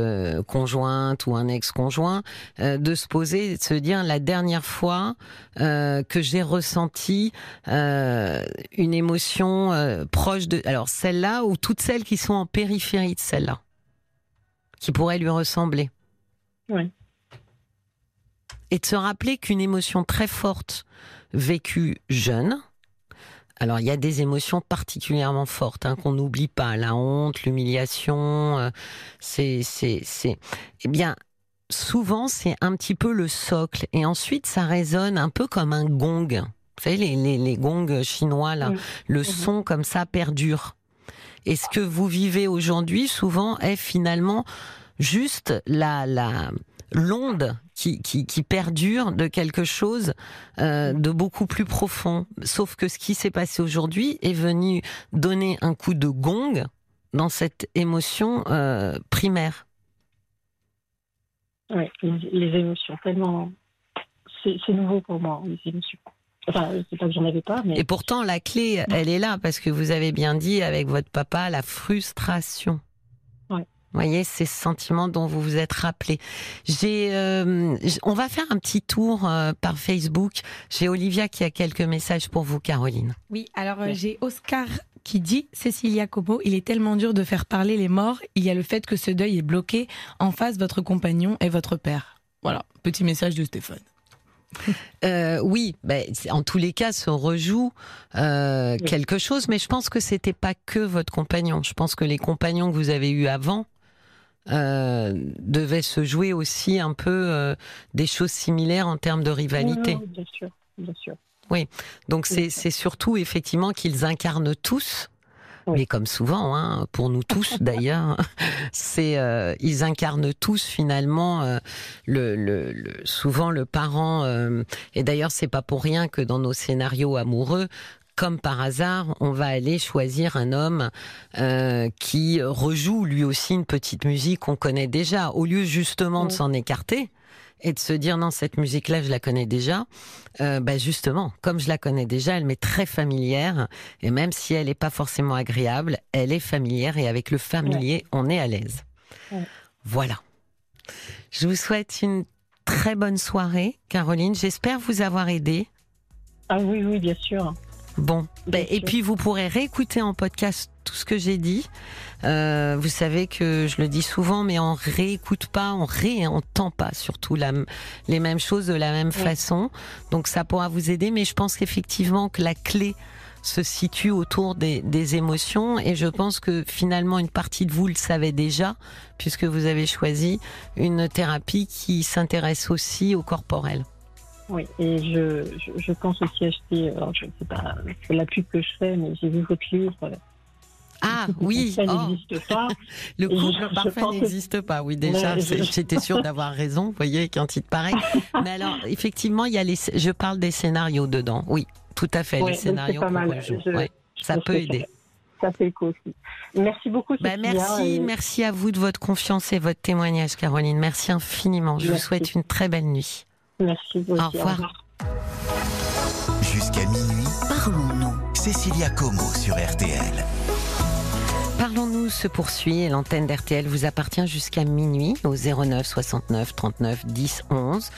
conjointe ou un ex conjoint, euh, de se poser, de se dire la dernière fois que j'ai ressenti une émotion proche de, alors celle-là ou toutes celles qui sont en périphérie de celle-là, qui pourraient lui ressembler. Oui et de se rappeler qu'une émotion très forte vécue jeune, alors il y a des émotions particulièrement fortes hein, qu'on n'oublie pas, la honte, l'humiliation, euh, c'est c'est c'est eh bien souvent c'est un petit peu le socle et ensuite ça résonne un peu comme un gong. Vous savez les les, les gongs chinois là, le mhm. son comme ça perdure. Et ce que vous vivez aujourd'hui souvent est finalement juste la la l'onde qui, qui, qui, perdure de quelque chose euh, de beaucoup plus profond. Sauf que ce qui s'est passé aujourd'hui est venu donner un coup de gong dans cette émotion euh, primaire. Oui, les, émotions, tellement. C'est nouveau pour moi, les émotions. Enfin, c'est pas que j'en avais pas, mais. Et pourtant, la clé, elle est là, parce que vous avez bien dit avec votre papa, la frustration voyez, ces sentiments dont vous vous êtes rappelé. J'ai, euh, on va faire un petit tour euh, par Facebook. J'ai Olivia qui a quelques messages pour vous, Caroline. Oui, alors euh, j'ai Oscar qui dit Cécilia Como, il est tellement dur de faire parler les morts. Il y a le fait que ce deuil est bloqué en face votre compagnon et votre père. Voilà, petit message de Stéphane. oui, ben, en tous les cas, se rejoue quelque chose, mais je pense que c'était pas que votre compagnon. Je pense que les compagnons que vous avez eus avant euh, devait se jouer aussi un peu euh, des choses similaires en termes de rivalité. Oui, bien sûr, bien sûr. Oui, donc c'est surtout effectivement qu'ils incarnent tous. Mais comme souvent, hein, pour nous tous d'ailleurs, c'est euh, ils incarnent tous finalement euh, le, le, le, souvent le parent. Euh, et d'ailleurs, c'est pas pour rien que dans nos scénarios amoureux, comme par hasard, on va aller choisir un homme euh, qui rejoue lui aussi une petite musique qu'on connaît déjà, au lieu justement de s'en écarter et de se dire non cette musique là je la connais déjà euh, bah justement comme je la connais déjà elle m'est très familière. Et même si elle n'est pas forcément agréable elle est familière et avec le familier on est à l'aise. Voilà. Je vous souhaite une très bonne soirée Caroline. J'espère vous avoir aidé ah oui oui bien sûr Bon, ben, et puis vous pourrez réécouter en podcast tout ce que j'ai dit. Euh, vous savez que je le dis souvent, mais on réécoute pas, on réentend pas surtout la, les mêmes choses de la même façon. Donc ça pourra vous aider, mais je pense qu'effectivement que la clé se situe autour des, des, émotions et je pense que finalement une partie de vous le savait déjà puisque vous avez choisi une thérapie qui s'intéresse aussi au corporel. Oui, et je, je, pense aussi acheter, alors je ne sais pas, c'est la pub que je fais, mais j'ai vu votre livre. Ah oui, ça oh. n'existe pas. le couple parfait n'existe pas. Oui, déjà, j'étais sûre d'avoir raison. Vous voyez, avec un titre pareil. Mais alors, effectivement, il y a les, je parle des scénarios dedans. Oui, tout à fait, les scénarios ça peut aider. Ça fait écho aussi. Merci beaucoup. Bah, merci, merci à vous de votre confiance et votre témoignage, Caroline. Merci infiniment. Je vous souhaite une très belle nuit. Merci. Au revoir. Jusqu'à minuit, parlons-nous. Cécilia Como sur RTL. Parlons-nous se poursuit et l'antenne d'RTL vous appartient jusqu'à minuit au 09 69 39 10 11.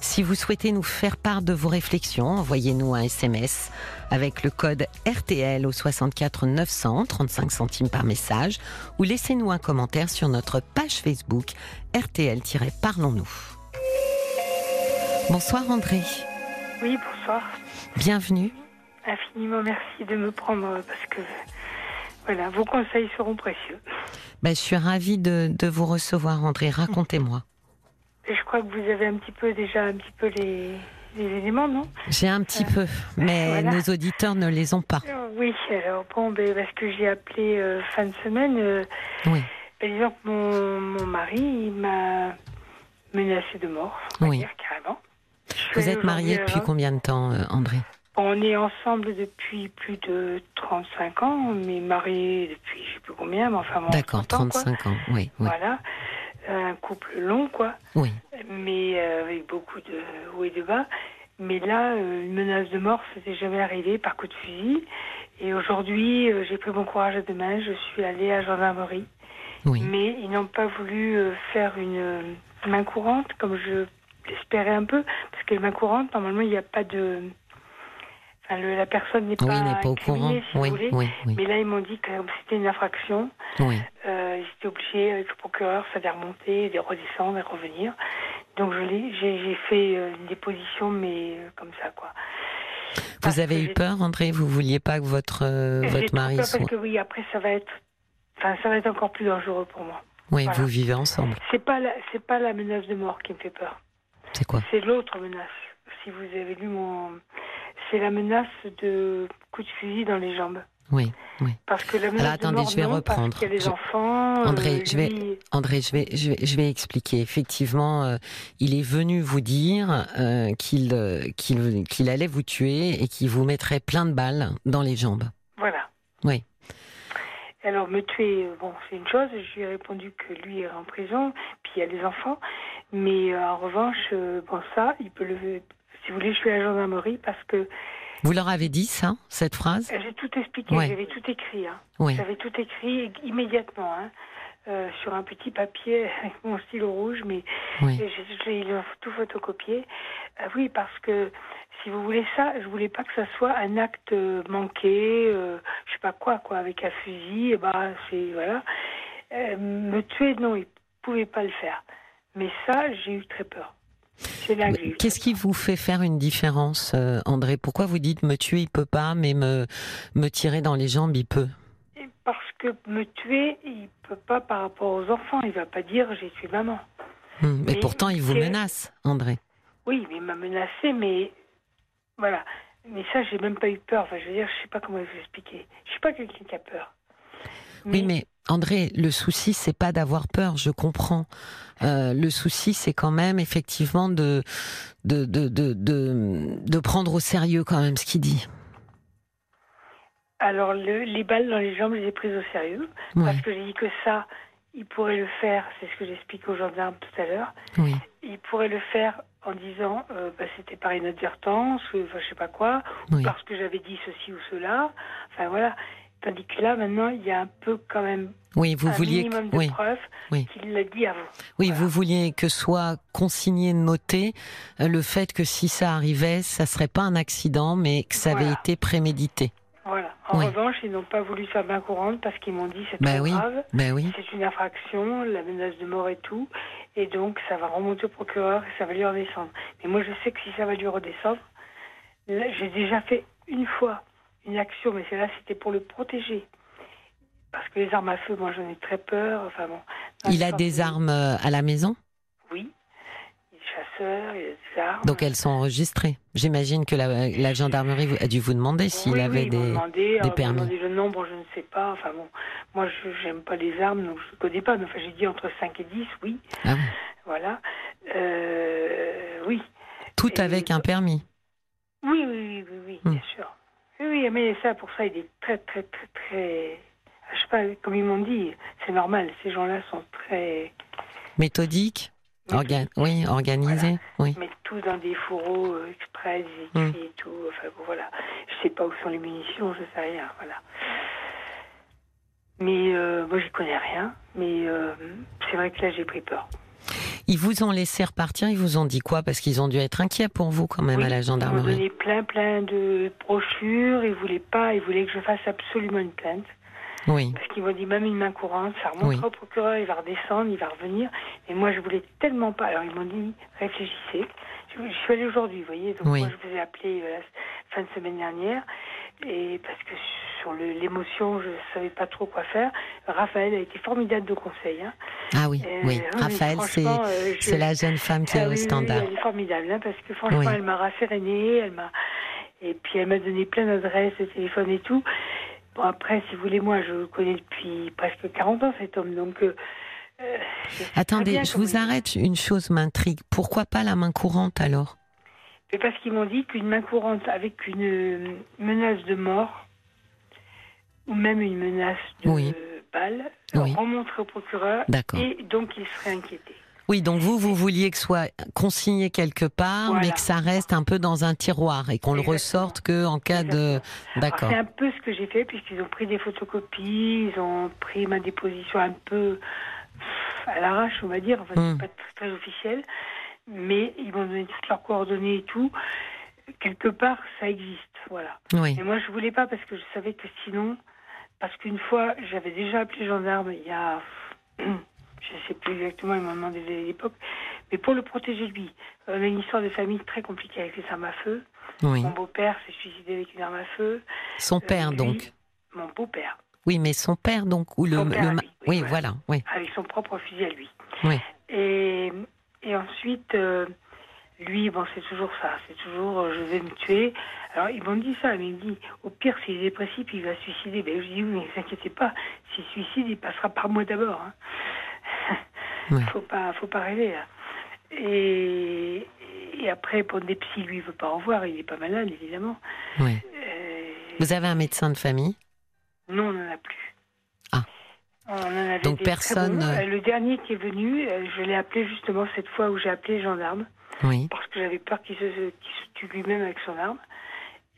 Si vous souhaitez nous faire part de vos réflexions, envoyez-nous un SMS avec le code RTL au 64 900, 35 centimes par message, ou laissez-nous un commentaire sur notre page Facebook RTL-Parlons-nous. Bonsoir André. Oui, bonsoir. Bienvenue. Infiniment merci de me prendre parce que voilà, vos conseils seront précieux. Ben, je suis ravie de, de vous recevoir André. Racontez-moi. Je crois que vous avez un petit peu déjà un petit peu les, les éléments, non? J'ai un petit peu, mais voilà. nos auditeurs ne les ont pas. Euh, Oui, alors bon, ben, parce que j'ai appelé euh, fin de semaine, euh, Oui, ben, disons que mon, mon mari m'a menacé de mort, on va Oui. dire carrément. Vous êtes marié aujourd'hui, depuis combien de temps, euh, André On est ensemble depuis plus de 35 ans, mais mariés depuis je sais plus combien, mais enfin D'accord, 30 ans, quoi. 35 ans. Oui, oui, Voilà, un couple long, quoi. oui. mais euh, avec beaucoup de hauts et de bas. Mais là, euh, une menace de mort, c'était jamais arrivé par coup de fusil. Et aujourd'hui, j'ai pris mon courage à deux mains. Je suis allée à gendarmerie. oui. Mais ils n'ont pas voulu faire une main courante, comme je l'espérais un peu. Parce que la main courante, normalement, il n'y a pas de... Enfin, le- la personne n'est pas, Oui, il n'est pas au courant. si Oui, vous voulez. oui, Mais là, ils m'ont dit que c'était une infraction, oui. euh, ils étaient obligés, avec le procureur, ça de remonter, de redescendre et revenir. Donc j'ai, fait euh, une déposition, mais euh, comme ça, quoi. Parce Vous avez eu peur, André? Vous vouliez pas que votre euh, votre mari peur soit. Parce que oui, après ça va être, enfin ça va être encore plus dangereux pour moi. Oui, voilà. vous vivez ensemble. C'est pas la, c'est pas la menace de mort qui me fait peur. C'est quoi? C'est l'autre menace. Si vous avez lu mon, c'est la menace de coup de fusil dans les jambes. Oui, oui. Parce que la menace Alors, attendez, de mort, je vais non, reprendre. Parce qu'il y a les Je- enfants. André, euh, je vais- lui- André, je vais, je vais, je vais expliquer. Effectivement, euh, il est venu vous dire euh, qu'il euh, qu'il qu'il allait vous tuer et qu'il vous mettrait plein de balles dans les jambes. Voilà. Oui. Alors, me tuer, euh, bon, c'est une chose. Je lui ai répondu que lui est en prison, puis il y a les enfants. Mais euh, en revanche, euh, bon, ça, il peut le. Si vous voulez, je suis à la gendarmerie parce que Vous leur avez dit ça, cette phrase? J'ai tout expliqué, Ouais. j'avais tout écrit. Hein. J'avais tout écrit immédiatement, hein, euh, sur un petit papier avec mon stylo rouge, mais Oui. j'ai- tout photocopié. Euh, oui, parce que si vous voulez ça, je voulais pas que ça soit un acte euh, manqué, euh, je sais pas quoi, quoi, avec un fusil. Et ben, c'est voilà. Euh, me tuer, non, il pouvait pas le faire. Mais ça, j'ai eu très peur. Qu'est-ce qui vous fait faire une différence, euh, André? Pourquoi vous dites me tuer, il peut pas, mais me me tirer dans les jambes, il peut? Et Parce que me tuer, il peut pas par rapport aux enfants. Il va pas dire j'ai tué maman. Hum, Mais Mais pourtant, il vous menace, André. Oui, mais il m'a menacé, mais voilà. Mais ça, j'ai même pas eu peur. Enfin, je veux dire, je sais pas comment vous expliquer. Je suis pas quelqu'un qui a peur. Oui, mais André, le souci, c'est pas d'avoir peur, je comprends. Euh, le souci, c'est quand même effectivement de de, de, de, prendre au sérieux quand même ce qu'il dit. Alors, le- les balles dans les jambes, je les ai prises au sérieux. Ouais, Parce que j'ai dit que ça, il pourrait le faire. C'est ce que j'explique aux gendarmes tout à l'heure. oui, Il pourrait le faire en disant euh, bah, c'était par inadvertance, ou enfin, je sais pas quoi, oui. parce que j'avais dit ceci ou cela. Enfin, voilà. Tandis que là, maintenant, il y a un peu quand même Oui, vous un vouliez, minimum que- de preuves oui. qu'il l'a dit avant. oui, Voilà. vous vouliez que soit consigné, noté euh, le fait que si ça arrivait, ça serait pas un accident, mais que ça avait été prémédité. Voilà. En Oui. revanche, ils n'ont pas voulu faire main courante parce qu'ils m'ont dit c'est Ben oui, grave, ben oui. c'est une infraction, la menace de mort et tout, et donc ça va remonter au procureur et ça va lui redescendre. Mais moi, je sais que si ça va lui redescendre, là, j'ai déjà fait une fois une action, mais celle-là, c'était pour le protéger. Parce que les armes à feu, moi, j'en ai très peur. Enfin bon. Il a des armes euh, à la maison, Oui. Il a des armes. donc elles sont enregistrées. J'imagine que la, la gendarmerie a dû vous demander s'il oui, avait oui, des. demandé, ils m'ont permis. demandé le nombre, je ne sais pas. Enfin bon, moi, je j'aime pas les armes, donc je ne connais pas. Mais enfin, j'ai dit entre 5 et 10, oui. Ah oui. Voilà. Euh, oui. Tout Et- avec un permis. Oui, oui, oui, oui, oui, Hmm. bien sûr. Oui, oui, mais ça, pour ça, il est très, très, très, très. Je sais pas, comme ils m'ont dit, c'est normal. Ces gens-là sont très. Méthodique Oui, organisé. Oui. Ils mettent tout dans des fourreaux euh, exprès, des Hmm. écrits et tout. Enfin bon, voilà. Je sais pas où sont les munitions, je sais rien. Voilà. Mais euh, moi, j'y connais rien, mais euh, c'est vrai que là, j'ai pris peur. Ils vous ont laissé repartir, ils vous ont dit quoi? Parce qu'ils ont dû être inquiets pour vous quand même à la gendarmerie. Ils m'ont donné plein, plein de brochures, ils voulaient pas, ils voulaient que je fasse absolument une plainte. Oui. Parce qu'ils m'ont dit même une main courante, ça remontera au procureur, il va redescendre, il va revenir. Et moi, je voulais tellement pas. Alors, ils m'ont dit, réfléchissez. Je, suis allée aujourd'hui, vous voyez. Donc, moi, je vous ai appelé euh, la fin de semaine dernière. Et parce que sur l'émotion, je ne savais pas trop quoi faire. Raphaël a été formidable de conseil. Hein. Ah oui, oui. Raphaël, euh, c'est la jeune femme qui est ah au standard. elle est formidable, hein, parce que franchement, elle m'a rassérénée, elle m'a et puis elle m'a donné plein d'adresses de téléphone et tout. Bon, après, si vous voulez, moi, je le connais depuis presque 40 ans, cet homme. Donc, euh, euh, Attendez, je vous arrête. Une chose m'intrigue. Pourquoi pas la main courante alors? C'est parce qu'ils m'ont dit qu'une main courante avec une euh, menace de mort, ou même une menace de balle, remonterait au procureur. Et donc, il serait inquiété. Oui, donc vous, vous vouliez que soit consigné quelque part, mais que ça reste un peu dans un tiroir et qu'on le ressorte que en cas de. D'accord. C'est un peu ce que j'ai fait puisqu'ils ont pris des photocopies, ils ont pris ma déposition un peu à l'arrache, on va dire, enfin, hmm. pas très, officiel, mais ils m'ont donné toutes leurs coordonnées et tout. Quelque part, ça existe, voilà. Oui. Et moi, je voulais pas parce que je savais que sinon, parce qu'une fois, j'avais déjà appelé les gendarmes il y a je ne sais plus exactement, il m'a demandé l'époque, mais pour le protéger lui. On a une histoire de famille très compliquée avec les armes à feu. Mon beau-père s'est suicidé avec une arme à feu. Son euh, père, donc Mon beau-père. Oui, mais son père, donc, ou le. oui, voilà. oui, Avec son propre fusil à lui. Oui. Et, et ensuite, euh, lui, bon, c'est toujours ça. C'est toujours, euh, je vais me tuer. Alors, ils m'ont dit ça, mais il me dit, au pire, s'il est dépressif, il va se suicider. Ben, je dis, oui, mais ne vous inquiétez pas. S'il suicide, il passera par moi d'abord. Hein. Il Faut pas, faut pas rêver. Et, et, après, pour des psys, lui, veut pas en voir. Il est pas malade, évidemment. Euh, Vous avez un médecin de famille? Non, on n'en a plus. Ah. Donc personne. Euh, le dernier qui est venu, euh, je l'ai appelé justement cette fois où j'ai appelé les gendarmes. Oui. Parce que j'avais peur qu'il se, se tue lui-même avec son arme.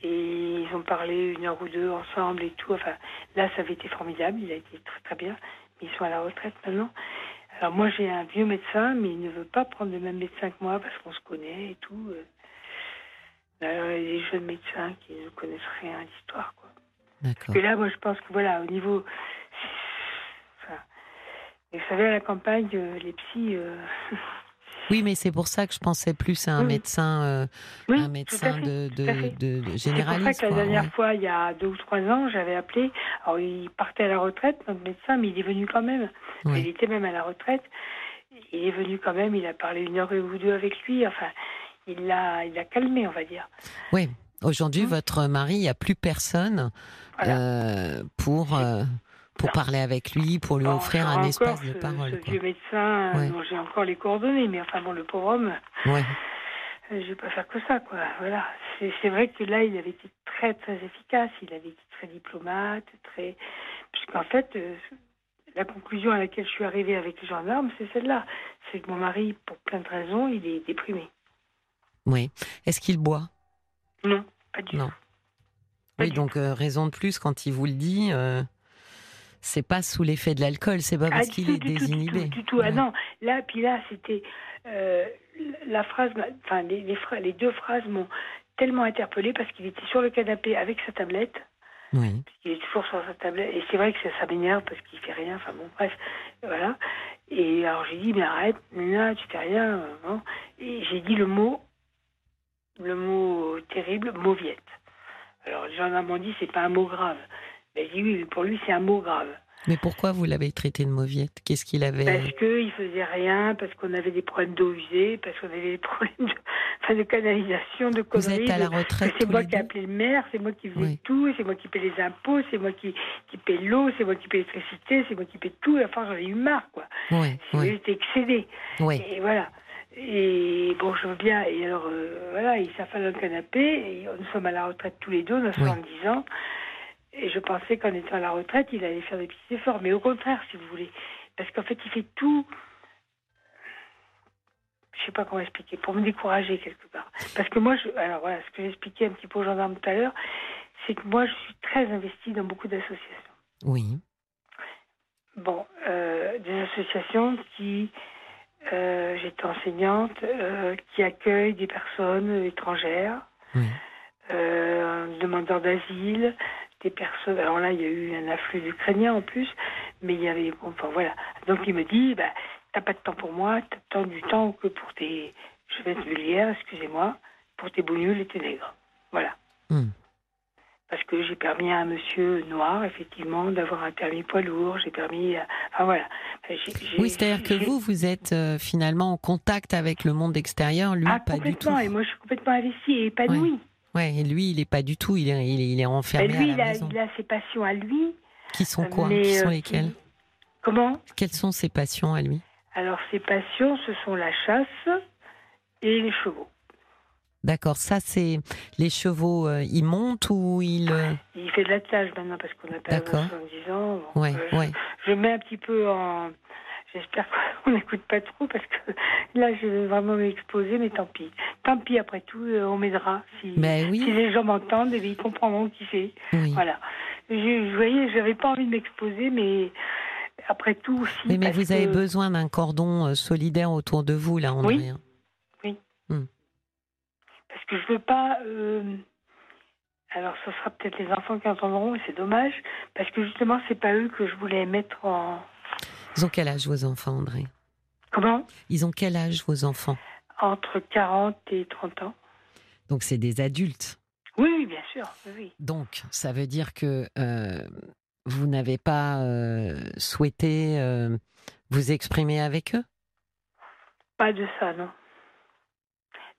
Et ils ont parlé une heure ou deux ensemble et tout. Enfin, là, ça avait été formidable. Il a été très très bien. Ils sont à la retraite maintenant. Alors moi j'ai un vieux médecin, mais il ne veut pas prendre le même médecin que moi parce qu'on se connaît et tout. Alors, il y a des jeunes médecins qui ne connaissent rien à l'histoire. Quoi. D'accord. Et là, moi je pense que voilà, au niveau. Enfin, vous savez, à la campagne, euh, les psys. Euh, Oui, mais c'est pour ça que je pensais plus à un médecin, euh, un médecin de, de, de, généraliste. C'est pour ça que la dernière fois, il y a deux ou trois ans, j'avais appelé. Alors, il partait à la retraite, notre médecin, mais il est venu quand même. Il était même à la retraite. Il est venu quand même. Il a parlé une heure ou deux avec lui. Enfin, il l'a, il a calmé, on va dire. Oui. Aujourd'hui, hum. votre mari, il n'y a plus personne euh, pour. Euh, pour parler avec lui, pour lui offrir un espace de parole. Ce vieux médecin, dont j'ai encore les coordonnées, mais enfin bon, le pauvre homme, ouais. Euh, je vais pas faire que ça, quoi. Voilà. C'est vrai que là, il avait été très très efficace, il avait été très diplomate, très, puisqu'en fait, euh, la conclusion à laquelle je suis arrivée avec les gendarmes, c'est celle-là, c'est que mon mari, pour plein de raisons, il est déprimé. Oui. Est-ce qu'il boit? Non, pas du non. tout. oui, donc euh, raison de plus quand il vous le dit c'est pas sous l'effet de l'alcool, c'est pas parce ah, qu'il est désinhibé. du tout, Ah non, là, puis là, c'était euh, la phrase, enfin les, les, deux phrases m'ont tellement interpellée parce qu'il était sur le canapé avec sa tablette. Oui. Il est toujours sur sa tablette. Et c'est vrai que ça, ça m'énerve parce qu'il fait rien. Enfin bon, bref, voilà. Et alors j'ai dit, mais arrête, Nina, tu fais rien. Hein. Et j'ai dit le mot, le mot terrible, mauviette. Alors les gens m'ont dit, c'est pas un mot grave. Ben, j'ai dit oui, pour lui, c'est un mot grave. Mais pourquoi vous l'avez traité de mauviette? Qu'est-ce qu'il avait? Parce qu'il faisait rien, parce qu'on avait des problèmes d'eau usée, parce qu'on avait des problèmes de, enfin, de canalisation, de conneries. Vous êtes à la retraite C'est moi qui ai appelé le maire, c'est moi qui faisais tout, c'est moi qui paie les impôts, c'est moi qui, qui paie l'eau, c'est moi qui paie l'électricité, c'est moi qui paie tout. Enfin, j'en ai eu marre, quoi. Oui, oui. J'étais excédé. Oui. Et voilà. Et bon, je veux bien. Et alors, euh, voilà, il s'affale dans le canapé. Et nous sommes à la retraite tous les deux, on a 70 ans. Et je pensais qu'en étant à la retraite, il allait faire des petits efforts. Mais au contraire, si vous voulez. Parce qu'en fait, il fait tout. Je ne sais pas comment expliquer, pour me décourager quelque part. Parce que moi, je, alors voilà, ce que j'ai expliqué un petit peu aux gendarmes tout à l'heure, c'est que moi, je suis très investie dans beaucoup d'associations. Oui. Bon, euh, des associations qui, euh, j'étais enseignante, euh, qui accueillent des personnes étrangères, Oui. demandeurs d'asile, des personnes. Alors là, il y a eu un afflux d'Ukrainiens en plus, mais il y avait. bon, Enfin voilà. Donc il me dit, bah, t'as pas de temps pour moi, t'as tant du temps que pour tes. Je vais être vulgaire, excusez-moi, pour tes bougnules et tes nègres. Voilà. Hmm. Parce que j'ai permis à un monsieur noir, effectivement, d'avoir un permis poids lourd. J'ai permis. à- Enfin voilà. Oui, c'est-à-dire que vous, vous êtes euh, finalement en contact avec le monde extérieur, lui, Ah, pas du tout. complètement. Et moi, je suis complètement investie et épanouie. Ouais, et lui, il est pas du tout, il est, il est, il Ben, lui, à il la a, maison. il a ses passions à lui. Qui sont quoi? Mais, Qui sont euh, lesquelles? Comment? Quelles sont ses passions à lui? Alors, ses passions, ce sont la chasse et les chevaux. D'accord, ça c'est les chevaux, euh, ils montent ou ils euh, Il fait de l'attelage maintenant parce qu'on a pas D'accord. 70 ans. Bon, Ouais, euh, je, ouais. je mets un petit peu en. J'espère qu'on n'écoute pas trop parce que là, je vais vraiment m'exposer, mais tant pis. Tant pis, après tout, euh, on m'aidera. Si, Ben oui. si les gens m'entendent, eh ils comprendront qui c'est. Oui. Voilà. Je, je voyais, j'avais pas envie de m'exposer, mais après tout aussi. Mais, vous avez besoin d'un cordon euh, solidaire autour de vous là, André. Oui. hein. Parce que je veux pas. euh, Alors, ce sera peut-être les enfants qui entendront, et c'est dommage, parce que justement, c'est pas eux que je voulais mettre en. Ils ont quel âge vos enfants, André? Comment? Ils ont quel âge vos enfants? Entre 40 et 30 ans. Donc c'est des adultes. Oui, bien sûr. oui. Donc ça veut dire que euh, vous n'avez pas euh, souhaité euh, vous exprimer avec eux? Pas de ça, non.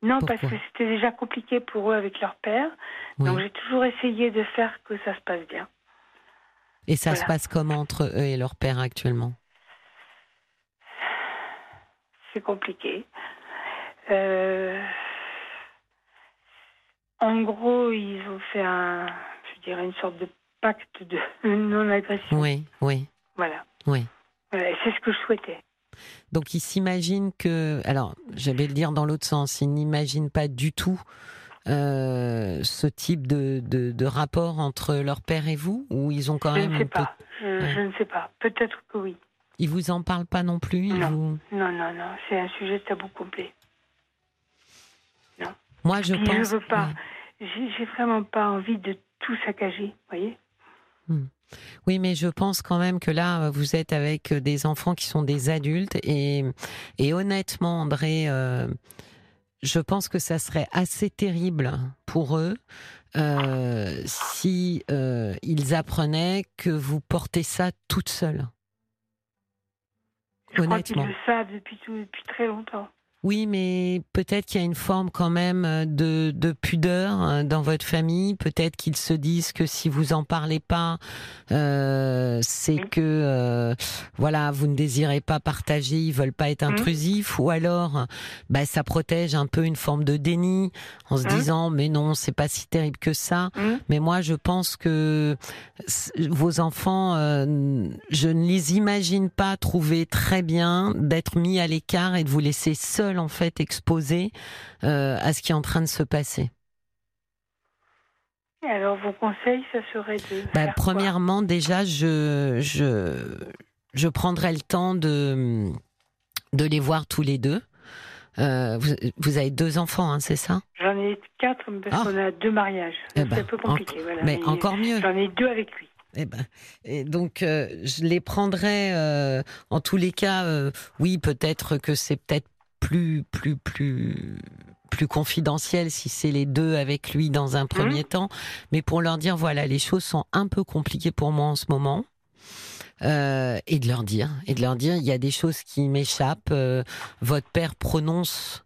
Non, parce que c'était déjà compliqué pour eux avec leur père. Oui. Donc, j'ai toujours essayé de faire que ça se passe bien. Et ça se passe comment entre eux et leur père actuellement? C'est compliqué. Euh, En gros, ils ont fait un, je dirais, une sorte de pacte de non-agression. Oui, oui, Voilà. oui. Voilà, c'est ce que je souhaitais. Donc ils s'imaginent que, alors je vais le dire dans l'autre sens, ils n'imaginent pas du tout euh, ce type de, de, de rapport entre leur père et vous, ou ils ont quand je même ne sais un peu- pas. Je, Ouais. je ne sais pas. Peut-être que oui. Ils vous en parlent pas non plus Non. vous- Non, non, non. C'est un sujet tabou complet. Moi je Puis pense. je veux pas. ouais. J'ai vraiment pas envie de tout saccager. Voyez Oui, mais je pense quand même que là, vous êtes avec des enfants qui sont des adultes et, et honnêtement, André, euh, je pense que ça serait assez terrible pour eux euh, si euh, ils apprenaient que vous portez ça toute seule. Je crois qu'ils le savent depuis, tout, depuis très longtemps. Oui, mais peut-être qu'il y a une forme quand même de, de pudeur hein, dans votre famille. Peut-être qu'ils se disent que si vous en parlez pas, euh, c'est Oui. que euh, voilà, vous ne désirez pas partager, ils veulent pas être Mhm. intrusifs, ou alors, bah, ça protège un peu une forme de déni en se Mhm. disant mais non, c'est pas si terrible que ça. Mais moi, je pense que vos enfants, euh, je ne les imagine pas trouver très bien d'être mis à l'écart et de vous laisser seul en fait exposé euh, à ce qui est en train de se passer. Et Alors, vos conseils, ça serait de. Bah, faire premièrement, déjà, je, je, je prendrai le temps de, de les voir tous les deux. Euh, vous, vous avez deux enfants, hein, c'est ça? J'en ai quatre parce Ah. qu'on a deux mariages. Eh c'est ben, un peu compliqué. voilà. Mais encore mieux. J'en ai deux avec lui. Eh ben, et donc euh, je les prendrai euh, en tous les cas. oui, peut-être que c'est peut-être plus plus plus plus confidentiel si c'est les deux avec lui dans un premier temps. Mais pour leur dire voilà, les choses sont un peu compliquées pour moi en ce moment. Euh, et de leur dire, et de leur dire, il y a des choses qui m'échappent. euh, votre père prononce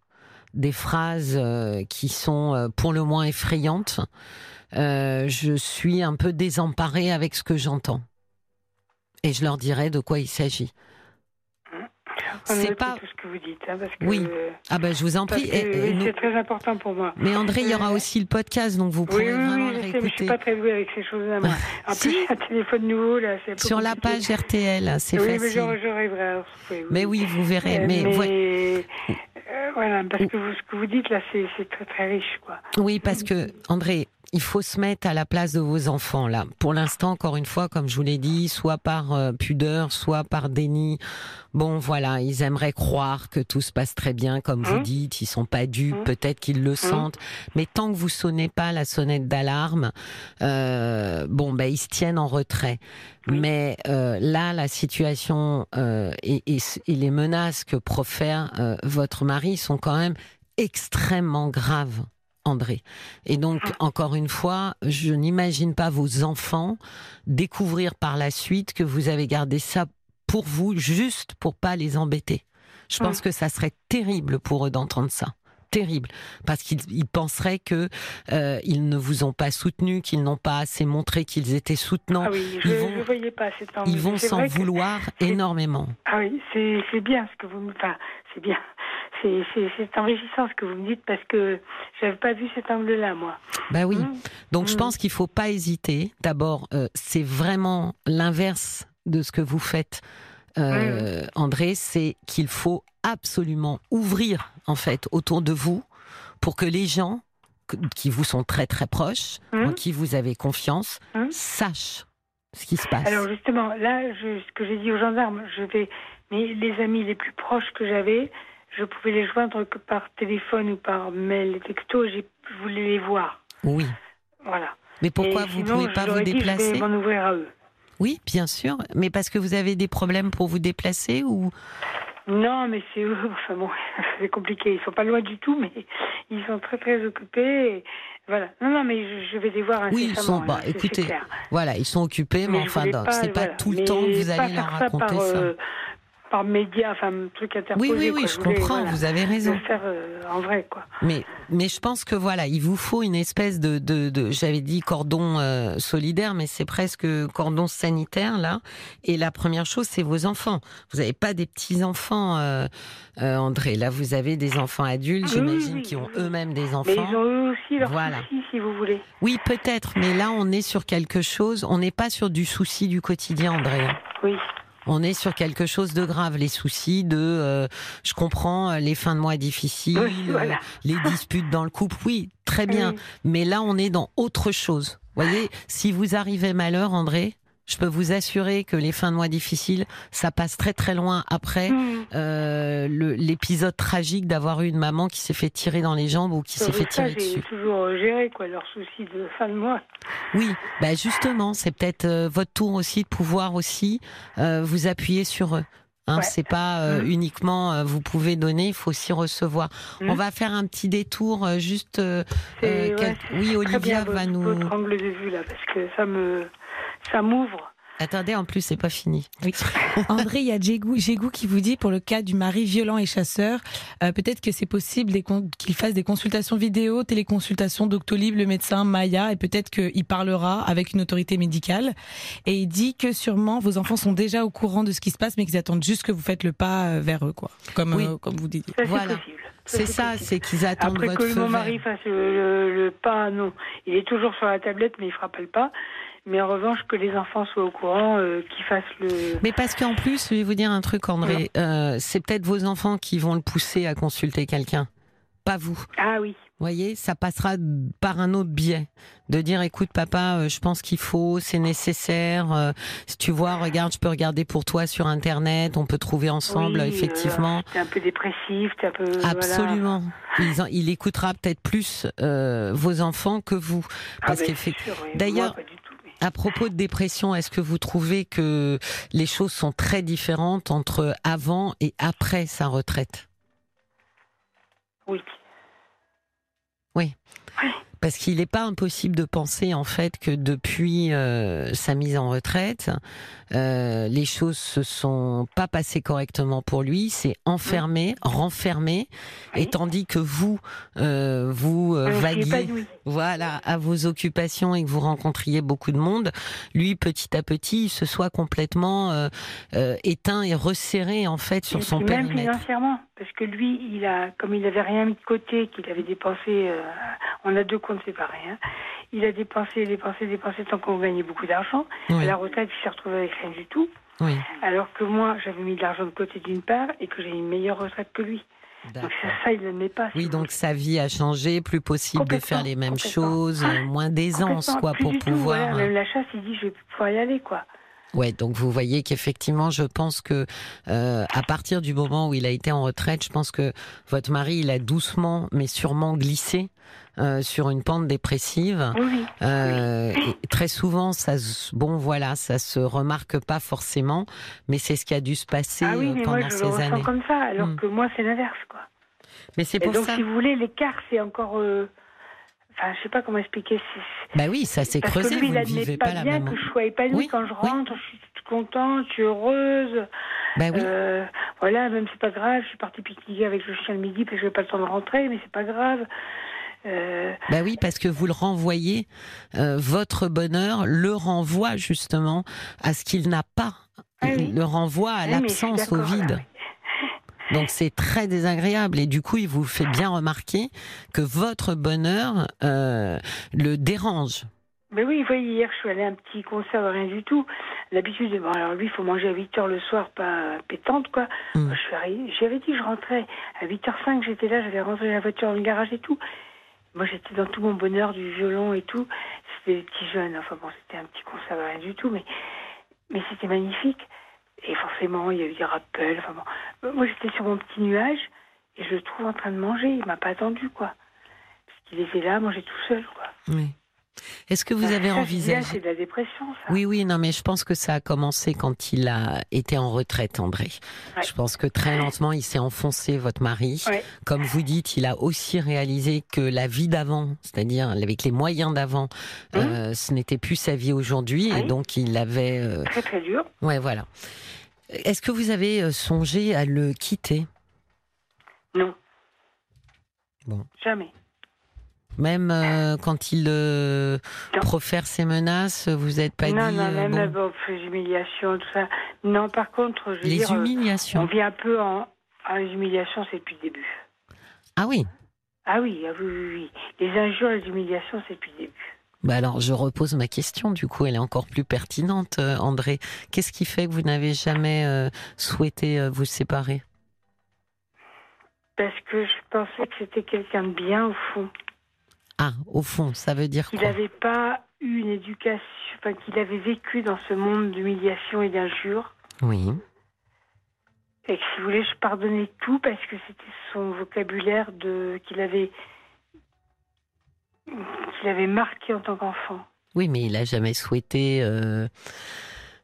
des phrases euh, qui sont pour le moins effrayantes. Je suis un peu désemparée avec ce que j'entends. Et je leur dirai de quoi il s'agit. C'est pas- tout ce que vous dites, hein, parce que. Oui, Ah ben je vous en prie. oui, nous- c'est très important pour moi. Mais André, il y aura Euh, aussi le podcast, donc vous Oui, pourrez oui, vraiment oui, le je sais, mais je réécouter. suis pas très douée avec ces choses-là. En Si. plus, un téléphone nouveau, là, Sur la compliqué. page RTL, c'est Oui, mais facile. j'aurais- j'arriverai à retrouver. Mais oui, vous verrez. Euh, mais mais, voi- euh, voilà, parce que vous, ce que vous dites là, c'est c'est très très riche, quoi. Oui, parce que André, il faut se mettre à la place de vos enfants là. Pour l'instant, encore une fois, comme je vous l'ai dit, soit par euh, pudeur, soit par déni. Bon, voilà, ils aimeraient croire que tout se passe très bien, comme vous Hein dites. Ils sont pas dupes, Hein peut-être qu'ils le sentent. Mais tant que vous sonnez pas la sonnette d'alarme, euh, bon, ben ils se tiennent en retrait. Mais euh, là, la situation euh, et, et, et les menaces que profère euh, votre mari sont quand même extrêmement graves. André. Et donc, encore une fois, je n'imagine pas vos enfants découvrir par la suite que vous avez gardé ça pour vous, juste pour pas les embêter. Je pense que ça serait terrible pour eux d'entendre ça. Terrible. Parce qu'ils ils penseraient que euh, ils ne vous ont pas soutenu, qu'ils n'ont pas assez montré qu'ils étaient soutenants. Ah oui, je ils vont- ne voyais pas. Ils vont s'en vouloir énormément. Ah oui, c'est c'est bien ce que vous me... Enfin, c'est bien. C'est enrichissant ce que vous me dites parce que j'avais pas vu cet angle-là, moi. Bah oui. Mmh. Donc je Mm. pense qu'il faut pas hésiter. D'abord, euh, c'est vraiment l'inverse de ce que vous faites, euh, André. C'est qu'il faut absolument ouvrir en fait autour de vous pour que les gens qui vous sont très très proches, en qui vous avez confiance, sachent ce qui se passe. Alors justement, là, je, ce que j'ai dit aux gendarmes, je vais... Mais les amis les plus proches que j'avais, je pouvais les joindre que par téléphone ou par mail, texto, j'ai- je voulais les voir. Oui. Voilà. Mais pourquoi Et vous sinon, pouvez pas vous ai dit, Je déplacer? vais ouvrir à eux. Oui, bien sûr. Mais parce que vous avez des problèmes pour vous déplacer ou? Non, mais c'est eux. Enfin bon, c'est compliqué. Ils sont pas loin du tout, mais ils sont très très occupés. et Voilà. Non, non, mais je, vais les voir Oui, ils sont- bah, là, écoutez. Voilà, ils sont occupés, mais, je enfin, pas, c'est pas voilà. tout le Mais temps que vous pas allez leur faire ça raconter par, ça. euh, par média, enfin, truc interposé. Oui, oui, oui, quoi. je voulais, comprends, voilà, vous avez raison. Le faire euh, en vrai, quoi. Mais, mais je pense que voilà, il vous faut une espèce de, de, de j'avais dit cordon euh, solidaire, mais c'est presque cordon sanitaire là. Et la première chose, c'est vos enfants. Vous n'avez pas des petits enfants, euh, André. Là, vous avez des enfants adultes, Oui, j'imagine, oui, qui ont oui. eux-mêmes des Mais enfants. ils ont eux aussi leurs Voilà. soucis, si vous voulez. Oui, peut-être, mais là, on est sur quelque chose. On n'est pas sur du souci du quotidien, André. Oui. On est sur quelque chose de grave, les soucis de, euh, je comprends, euh, les fins de mois difficiles, Oui, voilà. euh, les disputes dans le couple, oui, très bien. Oui. Mais là, on est dans autre chose. Voyez, si vous arrivez malheur, André, je peux vous assurer que les fins de mois difficiles, ça passe très très loin après Mmh. euh, l'épisode tragique d'avoir eu une maman qui s'est fait tirer dans les jambes ou qui s'est fait ça, tirer dessus. toujours euh, géré, quoi, leurs soucis de fin de mois. Oui, bah justement, c'est peut-être euh, votre tour aussi de pouvoir aussi euh, vous appuyer sur eux. Hein, Ouais. C'est pas euh, Mhm. uniquement euh, vous pouvez donner, il faut aussi recevoir. Mhm. On va faire un petit détour, euh, juste. ouais, Oui, Olivia va nous. votre angle de vue, là, parce que ça me... Ça m'ouvre. Attendez, en plus c'est pas fini. Oui. André, il y a Jégou, qui vous dit pour le cas du mari violent et chasseur, euh, peut-être que c'est possible qu'il fasse des consultations vidéo, téléconsultations Doctolib, le médecin Maya, et peut-être qu'il parlera avec une autorité médicale. Et il dit que sûrement vos enfants sont déjà au courant de ce qui se passe, mais qu'ils attendent juste que vous faites le pas euh, vers eux, quoi. Comme, Oui. euh, comme vous disiez. Ça, Voilà. c'est possible. C'est ça, c'est qu'ils attendent Après votre que feu mon mari vert. fasse le, le- le pas, non. Il est toujours sur la tablette, mais il frappe le pas. Mais en revanche, que les enfants soient au courant, euh, qu'ils fassent le. Mais parce qu'en plus, je vais vous dire un truc, André. euh, c'est peut-être vos enfants qui vont le pousser à consulter quelqu'un, pas vous. Ah oui. voyez, ça passera par un autre biais. De dire, écoute, papa, euh, je pense qu'il faut, c'est nécessaire. si tu vois, regarde, je peux regarder pour toi sur Internet, on peut trouver ensemble, Oui, effectivement. euh, t'es un peu dépressif, t'es un peu. voilà. Absolument. Il, écoutera peut-être plus euh, vos enfants que vous. Ah Parce ben, qu'effect- c'est sûr, oui. D'ailleurs, À propos de dépression, est-ce que vous trouvez que les choses sont très différentes entre avant et après sa retraite? Oui. Parce qu'il n'est pas impossible de penser en fait que depuis euh, sa mise en retraite, euh, les choses se sont pas passées correctement pour lui. C'est enfermé, renfermé, Oui. et tandis que vous, euh, vous euh, vaguiez, voilà, à vos occupations et que vous rencontriez beaucoup de monde, lui petit à petit, il se soit complètement euh, éteint et resserré en fait sur Et son puis même périmètre. financièrement, parce que lui, il a, comme il avait rien mis de côté, qu'il avait dépensé, on a deux comptes séparés, hein, il a dépensé, dépensé, dépensé tant qu'on gagnait beaucoup d'argent. Oui, À la retraite, il s'est retrouvé avec rien du tout. oui. Alors que moi, j'avais mis de l'argent de côté d'une part et que j'ai une meilleure retraite que lui. Donc ça, il n'aimait pas. Oui, donc sa vie a changé, plus possible de faire les mêmes choses, ah, moins d'aisance, quoi, pour pouvoir. même la chasse, il dit, je vais pouvoir y aller, quoi. Ouais, donc vous voyez qu'effectivement, je pense que euh, à partir du moment où il a été en retraite, je pense que votre mari, il a doucement mais sûrement glissé euh, sur une pente dépressive. Oui, euh, très souvent, ça, bon voilà, ça se remarque pas forcément, mais c'est ce qui a dû se passer ah oui, euh, mais pendant moi, je ces le années. comme ça, alors Hmm. que moi, c'est l'inverse, quoi. Mais c'est pour donc, ça. si vous voulez, l'écart, c'est encore. euh, Enfin, je sais pas comment expliquer. Bah oui, ça s'est creusé. que lui, vous ne vivez pas, pas la bien même. que je sois épanouie Oui, quand je oui. rentre. Je suis contente, je suis heureuse. Bah oui. Euh, voilà, même c'est pas grave. Je suis partie pique-niquer avec le chien le midi parce que j'ai pas le temps de rentrer, mais c'est pas grave. Euh, Bah oui, parce que vous le renvoyez, euh, votre bonheur le renvoie justement à ce qu'il n'a pas. Ah oui. le renvoie à oui, suis l'absence, au là, vide. oui. Donc c'est très désagréable et du coup il vous fait bien remarquer que votre bonheur euh, le dérange. Mais oui, vous voyez, hier, je suis allée à un petit concert, rien du tout. L'habitude, bon, alors lui, il faut manger à 8 heures le soir, pas pétante, quoi. Mm. Arrivée, j'avais dit que je rentrais. À 8h05, j'étais là, j'avais rentré la voiture dans le garage et tout. Moi, j'étais dans tout mon bonheur du violon et tout. C'était des petits jeunes, enfin bon, c'était un petit concert, rien du tout, mais, c'était magnifique. Et forcément, il y a eu des rappels, enfin bon. Moi, j'étais sur mon petit nuage et je le trouve en train de manger. Il m'a pas attendu, quoi. Parce qu'il était là, manger tout seul, quoi. Est-ce que vous Ça, avez envisagé C'est de la dépression, ça. Oui, oui, non, mais je pense que ça a commencé quand il a été en retraite, André. Ouais. Je pense que très lentement, il s'est enfoncé, votre mari. Ouais. Comme vous dites, il a aussi réalisé que la vie d'avant, c'est-à-dire avec les moyens d'avant, euh, ce n'était plus sa vie aujourd'hui, et donc il avait. euh, Très, très dur. Ouais, voilà. Est-ce que vous avez euh, songé à le quitter? Non. Bon. Jamais. Même euh, quand il euh, Non. profère ses menaces, vous n'êtes pas non, dit. non, euh, même bon, les humiliations, tout ça. Non, par contre, je veux les dire, on vit un peu en. Ah, les humiliations, c'est depuis le début. Ah oui. Ah oui, ah oui, oui, oui. Les injures, les humiliations, c'est depuis le début. Bah alors, je repose ma question. Du coup, elle est encore plus pertinente, André. Qu'est-ce qui fait que vous n'avez jamais euh, souhaité vous séparer? Parce que je pensais que c'était quelqu'un de bien, au fond. Ah, au fond, ça veut dire Qu'il n'avait pas eu une éducation, enfin, qu'il avait vécu dans ce monde d'humiliation et d'injures. Oui. Et que si vous voulez, je pardonnais tout parce que c'était son vocabulaire de qu'il avait qu'il avait marqué en tant qu'enfant. Oui, mais il a jamais souhaité euh,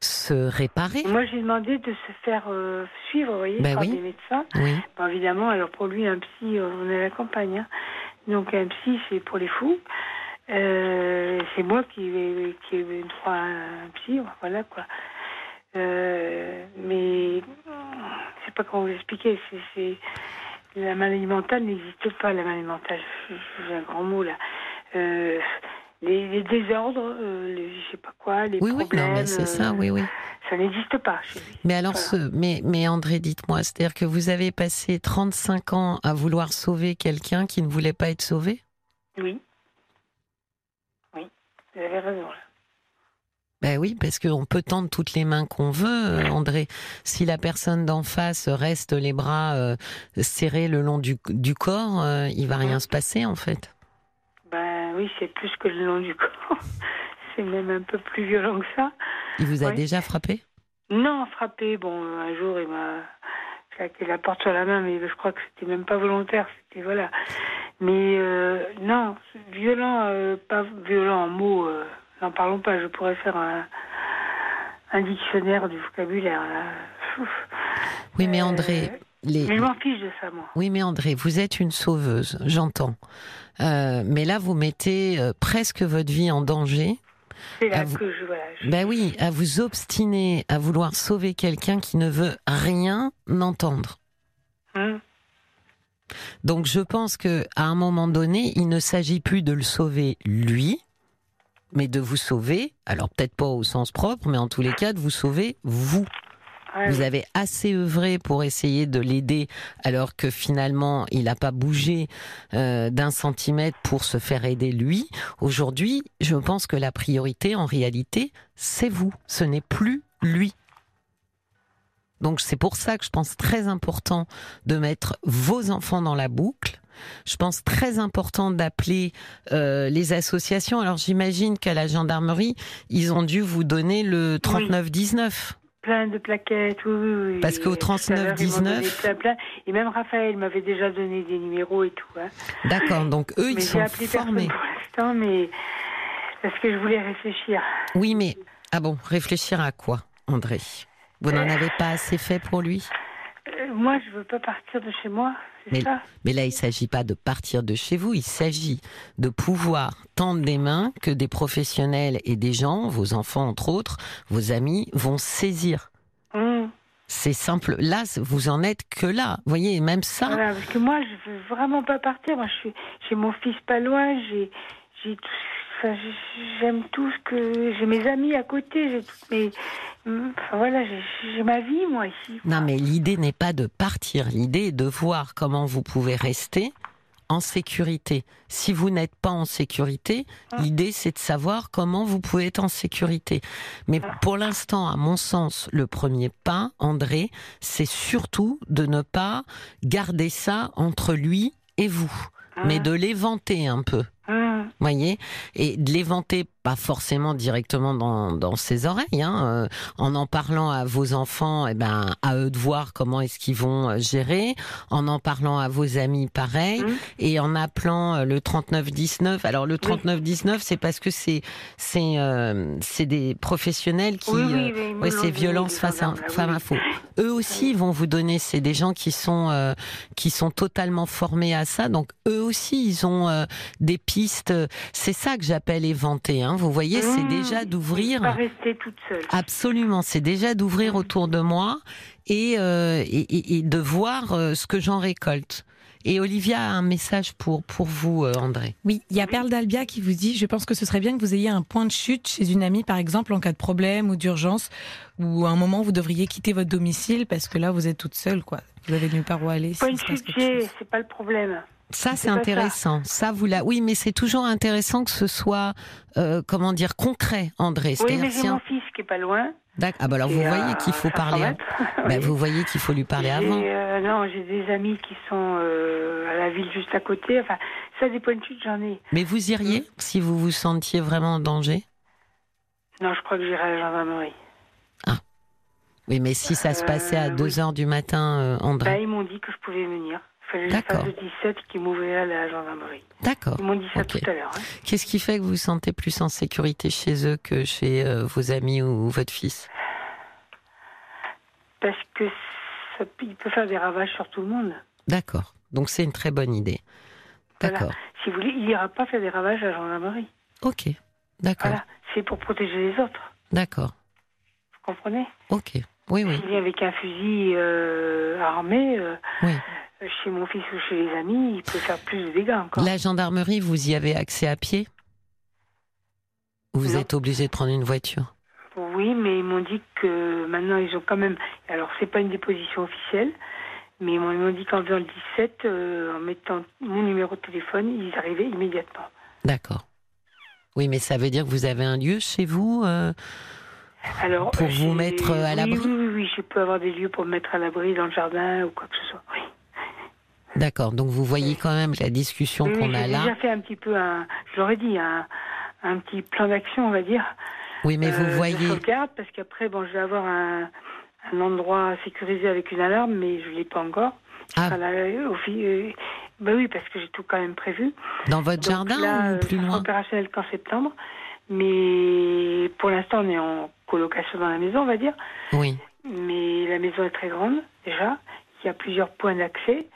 se réparer. Moi, j'ai demandé de se faire euh, suivre, vous voyez, Ben par oui. des médecins. Oui. Évidemment, alors pour lui, un psy, euh, on est à la campagne. hein. Donc un psy, c'est pour les fous. Euh, c'est moi qui ai, qui ai droit à un psy, voilà quoi. Euh, mais je sais pas comment vous expliquer. C'est, la maladie mentale n'existe pas. La maladie mentale, j'ai un grand mot là. Euh, les, les désordres, euh, les, je sais pas quoi, les Oui, oui, problèmes. non, mais c'est ça, euh, oui, oui. Ça n'existe pas chez lui. Mais alors, Voilà. ce, mais, mais André, dites-moi, c'est-à-dire que vous avez passé 35 ans à vouloir sauver quelqu'un qui ne voulait pas être sauvé? Oui. Oui, vous avez raison. là. Ben oui, parce qu'on peut tendre toutes les mains qu'on veut, euh, André. Si la personne d'en face reste les bras euh, serrés le long du, du corps, euh, il va rien se passer, en fait. Oui, c'est plus que le long du corps. c'est même un peu plus violent que ça. Il vous a Oui. déjà frappé? Non, frappé. Bon, un jour, il m'a claqué la porte sur la main, mais je crois que c'était même pas volontaire. C'était voilà. Mais euh, non, violent, euh, pas violent en mots. euh, N'en parlons pas. Je pourrais faire un, un dictionnaire du vocabulaire. Là. Oui, mais André, les... Mais je m'en fiche de ça, moi. Oui, mais André, vous êtes une sauveuse, j'entends. Euh, mais là, vous mettez euh, presque votre vie en danger. C'est là vous- que je voilà. je- Ben oui, à vous obstiner à vouloir sauver quelqu'un qui ne veut rien entendre. Hum. Donc je pense que à un moment donné, il ne s'agit plus de le sauver lui, mais de vous sauver. Alors peut-être pas au sens propre, mais en tous les cas de vous sauver vous. Ouais, Vous avez assez œuvré pour essayer de l'aider, alors que finalement il n'a pas bougé euh, d'un centimètre pour se faire aider lui. Aujourd'hui, je pense que la priorité, en réalité, c'est vous. Ce n'est plus lui. Donc c'est pour ça que je pense très important de mettre vos enfants dans la boucle. Je pense très important d'appeler euh, les associations. Alors j'imagine qu'à la gendarmerie, ils ont dû vous donner le 3919. Plein de plaquettes, oui, oui, oui. Parce qu'au 3919. Et même Raphaël m'avait déjà donné des numéros et tout. Hein. D'accord, donc eux, ils sont formés. pour l'instant, mais parce que je voulais réfléchir. Oui, mais ah bon, réfléchir à quoi, André? Vous n'en euh. avez pas assez fait pour lui? Euh, Moi, je veux pas partir de chez moi. Mais, mais, là, il ne s'agit pas de partir de chez vous, il s'agit de pouvoir tendre des mains que des professionnels et des gens, vos enfants entre autres, vos amis, vont saisir. Mmh. C'est simple. Là, vous en êtes que là. Vous voyez, même ça. Voilà, parce que moi, je veux vraiment pas partir. Moi, je suis, j'ai mon fils pas loin. J'ai, j'ai j'aime tout ce que j'ai mes amis à côté, j'ai toutes mes enfin voilà, j'ai ma vie moi ici. Non mais l'idée n'est pas de partir, l'idée est de voir comment vous pouvez rester en sécurité. Si vous n'êtes pas en sécurité, ah. l'idée c'est de savoir comment vous pouvez être en sécurité. Mais ah. pour l'instant, à mon sens, le premier pas, André, c'est surtout de ne pas garder ça entre lui et vous, mais ah. de l'éventer un peu voyez, et de l'éventer pas forcément directement dans, dans ses oreilles, hein, euh, en en parlant à vos enfants, et eh ben à eux de voir comment est-ce qu'ils vont euh, gérer, en en parlant à vos amis pareil, mmh. et en appelant euh, le 3919. Alors le 3919, c'est parce que c'est c'est c'est des professionnels qui, oui, oui, c'est violence face à femme à faux. Eux aussi vont vous donner, c'est des gens qui sont qui sont totalement formés à ça, donc eux aussi ils ont des pistes. C'est ça que j'appelle éventer. Hein, vous voyez, c'est mmh. déjà d'ouvrir. Pas rester toute seule. Absolument, c'est déjà d'ouvrir mmh. autour de moi et, euh, et, et, de voir euh, ce que j'en récolte. Et Olivia a un message pour, pour vous, euh, André. Oui, il y a Perle d'Albia qui vous dit Je pense que ce serait bien que vous ayez un point de chute chez une amie, par exemple, en cas de problème ou d'urgence, ou à un moment vous devriez quitter votre domicile parce que là vous êtes toute seule, quoi. Vous avez nulle part où aller. Point de chute, c'est pas le problème. Ça, c'est intéressant. Ça. vous la... Oui, mais c'est toujours intéressant que ce soit, euh, comment dire, concret, André. Oui, mais j'ai mon fils qui est pas loin. Ah bah alors vous voyez qu'il faut parler. Bah, vous voyez qu'il faut lui parler avant. Euh, non, j'ai des amis qui sont euh, à la ville juste à côté. Enfin, ça des points de chute, j'en ai. Mais vous iriez si vous vous sentiez vraiment en danger? Non, je crois que j'irai à la gendarmerie. Ah. Oui, mais si ça se passait à 2 heures du matin, André. Bah, ils m'ont dit que je pouvais venir. D'accord. le 17 qui m'ouvrirait à la gendarmerie. D'accord. Ils m'ont dit ça tout à l'heure. Hein. Qu'est-ce qui fait que vous vous sentez plus en sécurité chez eux que chez euh, vos amis ou, votre fils? Parce que ça, il peut faire des ravages sur tout le monde. D'accord. Donc c'est une très bonne idée. D'accord. Si vous voulez, il n'ira pas faire des ravages à la gendarmerie. Ok. D'accord. Voilà. C'est pour protéger les autres. D'accord. Vous comprenez? Ok. Oui, oui. S'il vient avec un fusil euh, armé, euh, oui chez mon fils ou chez les amis, il peut faire plus de dégâts encore. La gendarmerie, vous y avez accès à pied? Ou vous êtes obligé de prendre une voiture? Oui, mais ils m'ont dit que maintenant ils ont quand même. Alors, c'est pas une déposition officielle, mais ils m'ont dit qu'en faisant le 17, euh, en mettant mon numéro de téléphone, ils arrivaient immédiatement. D'accord. Oui, mais ça veut dire que vous avez un lieu chez vous euh, alors, pour vous mettre à l'abri? oui, oui, oui, je peux avoir des lieux pour me mettre à l'abri dans le jardin ou quoi que ce soit. Oui. D'accord. Donc vous voyez quand même la discussion qu'on a là. J'ai déjà fait un petit peu un, je l'aurais dit, un, un, petit plan d'action, on va dire. Oui, mais vous euh, voyez. sauvegarde parce qu'après, bon, je vais avoir un, un, endroit sécurisé avec une alarme, mais je l'ai pas encore. Ah. Euh, euh, bah oui, parce que j'ai tout quand même prévu. Dans votre jardin ou plus loin Opérationnel qu'en septembre, mais pour l'instant, on est en colocation dans la maison, on va dire. Oui. Mais la maison est très grande déjà. Il y a plusieurs points d'accès.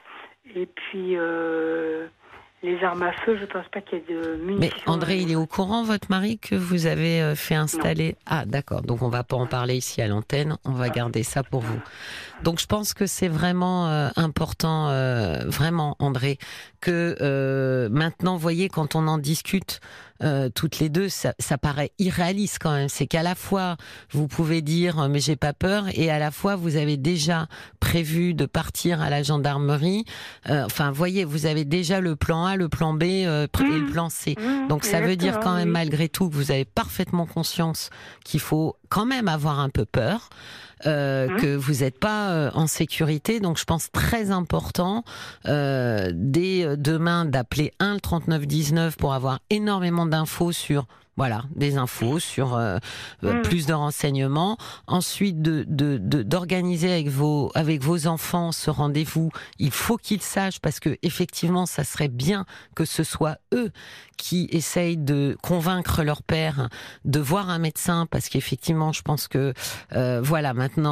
Et puis, euh, les armes à feu, je ne pense pas qu'il y ait de munitions. Mais André, il est au courant, votre mari, que vous avez euh, fait installer? Ah, d'accord. Donc, on va pas en parler ici à l'antenne. On va garder ça pour vous. Donc, je pense que c'est vraiment euh, important, vraiment, André, que maintenant, voyez, quand on en discute, euh, toutes les deux, ça, ça, paraît irréaliste quand même. C'est qu'à la fois vous pouvez dire euh, mais j'ai pas peur et à la fois vous avez déjà prévu de partir à la gendarmerie. Euh, enfin, voyez, vous avez déjà le plan A, le plan B et le mmh. plan C. Mmh, Donc ça veut dire quand même malgré tout que vous avez parfaitement conscience qu'il faut quand même avoir un peu peur. Euh, mmh. que vous n'êtes pas euh, en sécurité. Donc je pense très important euh, dès demain d'appeler 1 le 3919 pour avoir énormément d'infos sur voilà, des infos sur euh, euh, mm. plus de renseignements. Ensuite, de d'organiser de, avec vos avec vos enfants ce rendez-vous. Il faut qu'ils sachent parce que effectivement, ça serait bien que ce soit eux qui essayent de convaincre leur père de voir un médecin parce qu'effectivement, je pense que euh, voilà, maintenant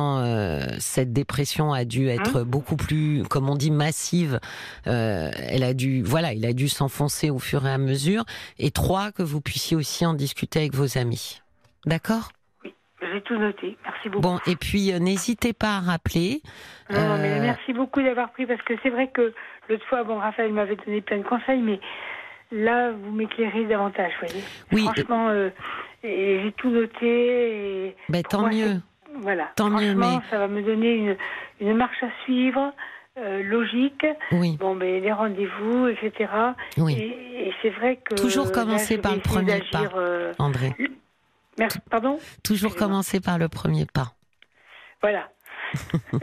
cette dépression a dû être mm. beaucoup plus, comme on dit, massive. elle a dû, voilà, il a dû s'enfoncer au fur et à mesure. Et trois, que vous puissiez aussi discuter avec vos amis. D'accord? Oui, j'ai tout noté. Merci beaucoup. Bon, et puis euh, n'hésitez pas à rappeler. Non, mais euh, merci beaucoup d'avoir pris parce que c'est vrai que l'autre fois, bon, Raphaël m'avait donné plein de conseils, mais là, vous m'éclairez davantage, voyez. Oui. Franchement, euh, j'ai tout noté. Et ben, tant mieux. Voilà. Tant mieux, mais ça va me donner une, une marche à suivre. Euh, logique. Oui. Bon, mais les rendez-vous, etc. Oui. Et, c'est vrai que. Toujours commencer par le premier pas, euh, André. Merci, pardon Toujours commencer par le premier pas. Voilà.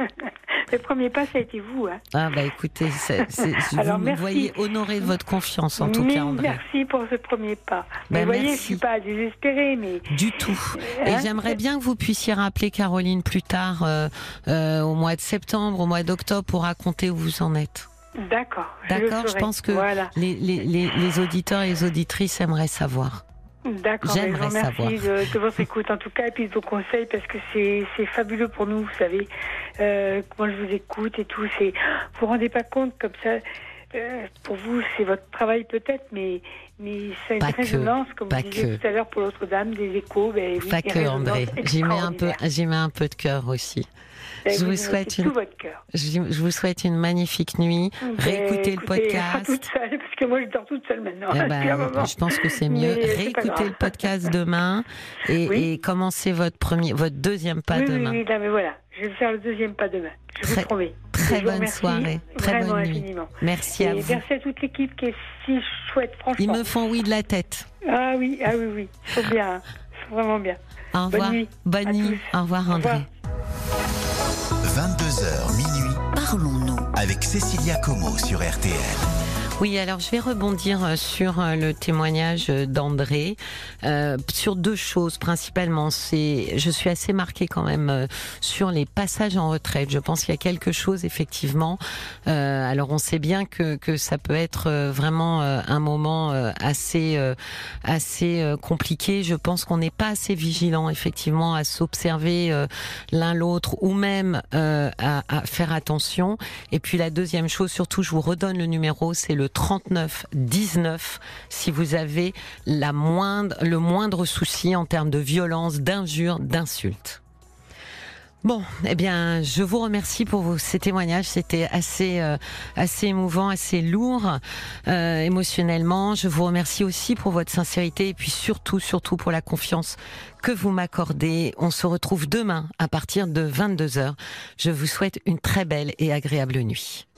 le premier pas, ça a été vous. Hein. Ah bah écoutez, vous me voyez honoré de votre confiance en tout cas, André. Merci pour ce premier pas. Bah, vous voyez, je suis pas désespérée, mais du tout. Et hein j'aimerais bien que vous puissiez rappeler Caroline plus tard, euh, euh, au mois de septembre, au mois d'octobre, pour raconter où vous en êtes. D'accord. D'accord. Je, pense que les, les, les auditeurs et les auditrices aimeraient savoir. D'accord, je vous remercie de, votre écoute en tout cas et puis de vos conseils parce que c'est fabuleux pour nous, vous savez. Euh, moi je vous écoute et tout, c'est vous vous rendez pas compte comme ça. Euh, pour vous, c'est votre travail peut-être, mais mais ça a une résonance, comme vous disiez tout à l'heure pour l'autre dame, des échos. Ben, pas que André, j'y mets un peu, j'y mets un peu de cœur aussi. Je vous, souhaite une, je, vous souhaite une magnifique nuit. Ben, Réécoutez le podcast. toute seule, parce que moi je dors toute seule maintenant. Eh ben, je pense que c'est mieux. Réécoutez le podcast demain et, et, commencez votre premier, votre deuxième pas demain. Oui, oui, mais voilà, je vais faire le deuxième pas demain. Je vous promets. Très bonne soirée, très bonne nuit. Infiniment. Merci à vous. Merci à toute l'équipe qui est si chouette, franchement. Ils me font oui de la tête. Ah oui, ah oui, oui, faut bien, faut vraiment bien. Au revoir. Bonne nuit. Bonne nuit. Au revoir, André. 22h minuit. Parlons-nous avec Cécilia Como sur RTL. Oui, alors je vais rebondir euh, sur euh, le témoignage d'André euh, sur deux choses principalement. C'est, je suis assez marquée quand même euh, sur les passages en retraite. Je pense qu'il y a quelque chose effectivement. Euh, alors on sait bien que que ça peut être vraiment un moment assez assez compliqué. Je pense qu'on n'est pas assez vigilant effectivement à s'observer l'un l'autre ou même à, à faire attention. Et puis la deuxième chose, surtout, je vous redonne le numéro, c'est le 39 19 si vous avez la moindre, le moindre souci en termes de violence, d'injures, d'insultes. Bon, eh bien, je vous remercie pour ces témoignages. C'était assez, euh, assez émouvant, assez lourd euh, émotionnellement. Je vous remercie aussi pour votre sincérité et puis surtout, surtout pour la confiance que vous m'accordez. On se retrouve demain à partir de 22 h Je vous souhaite une très belle et agréable nuit.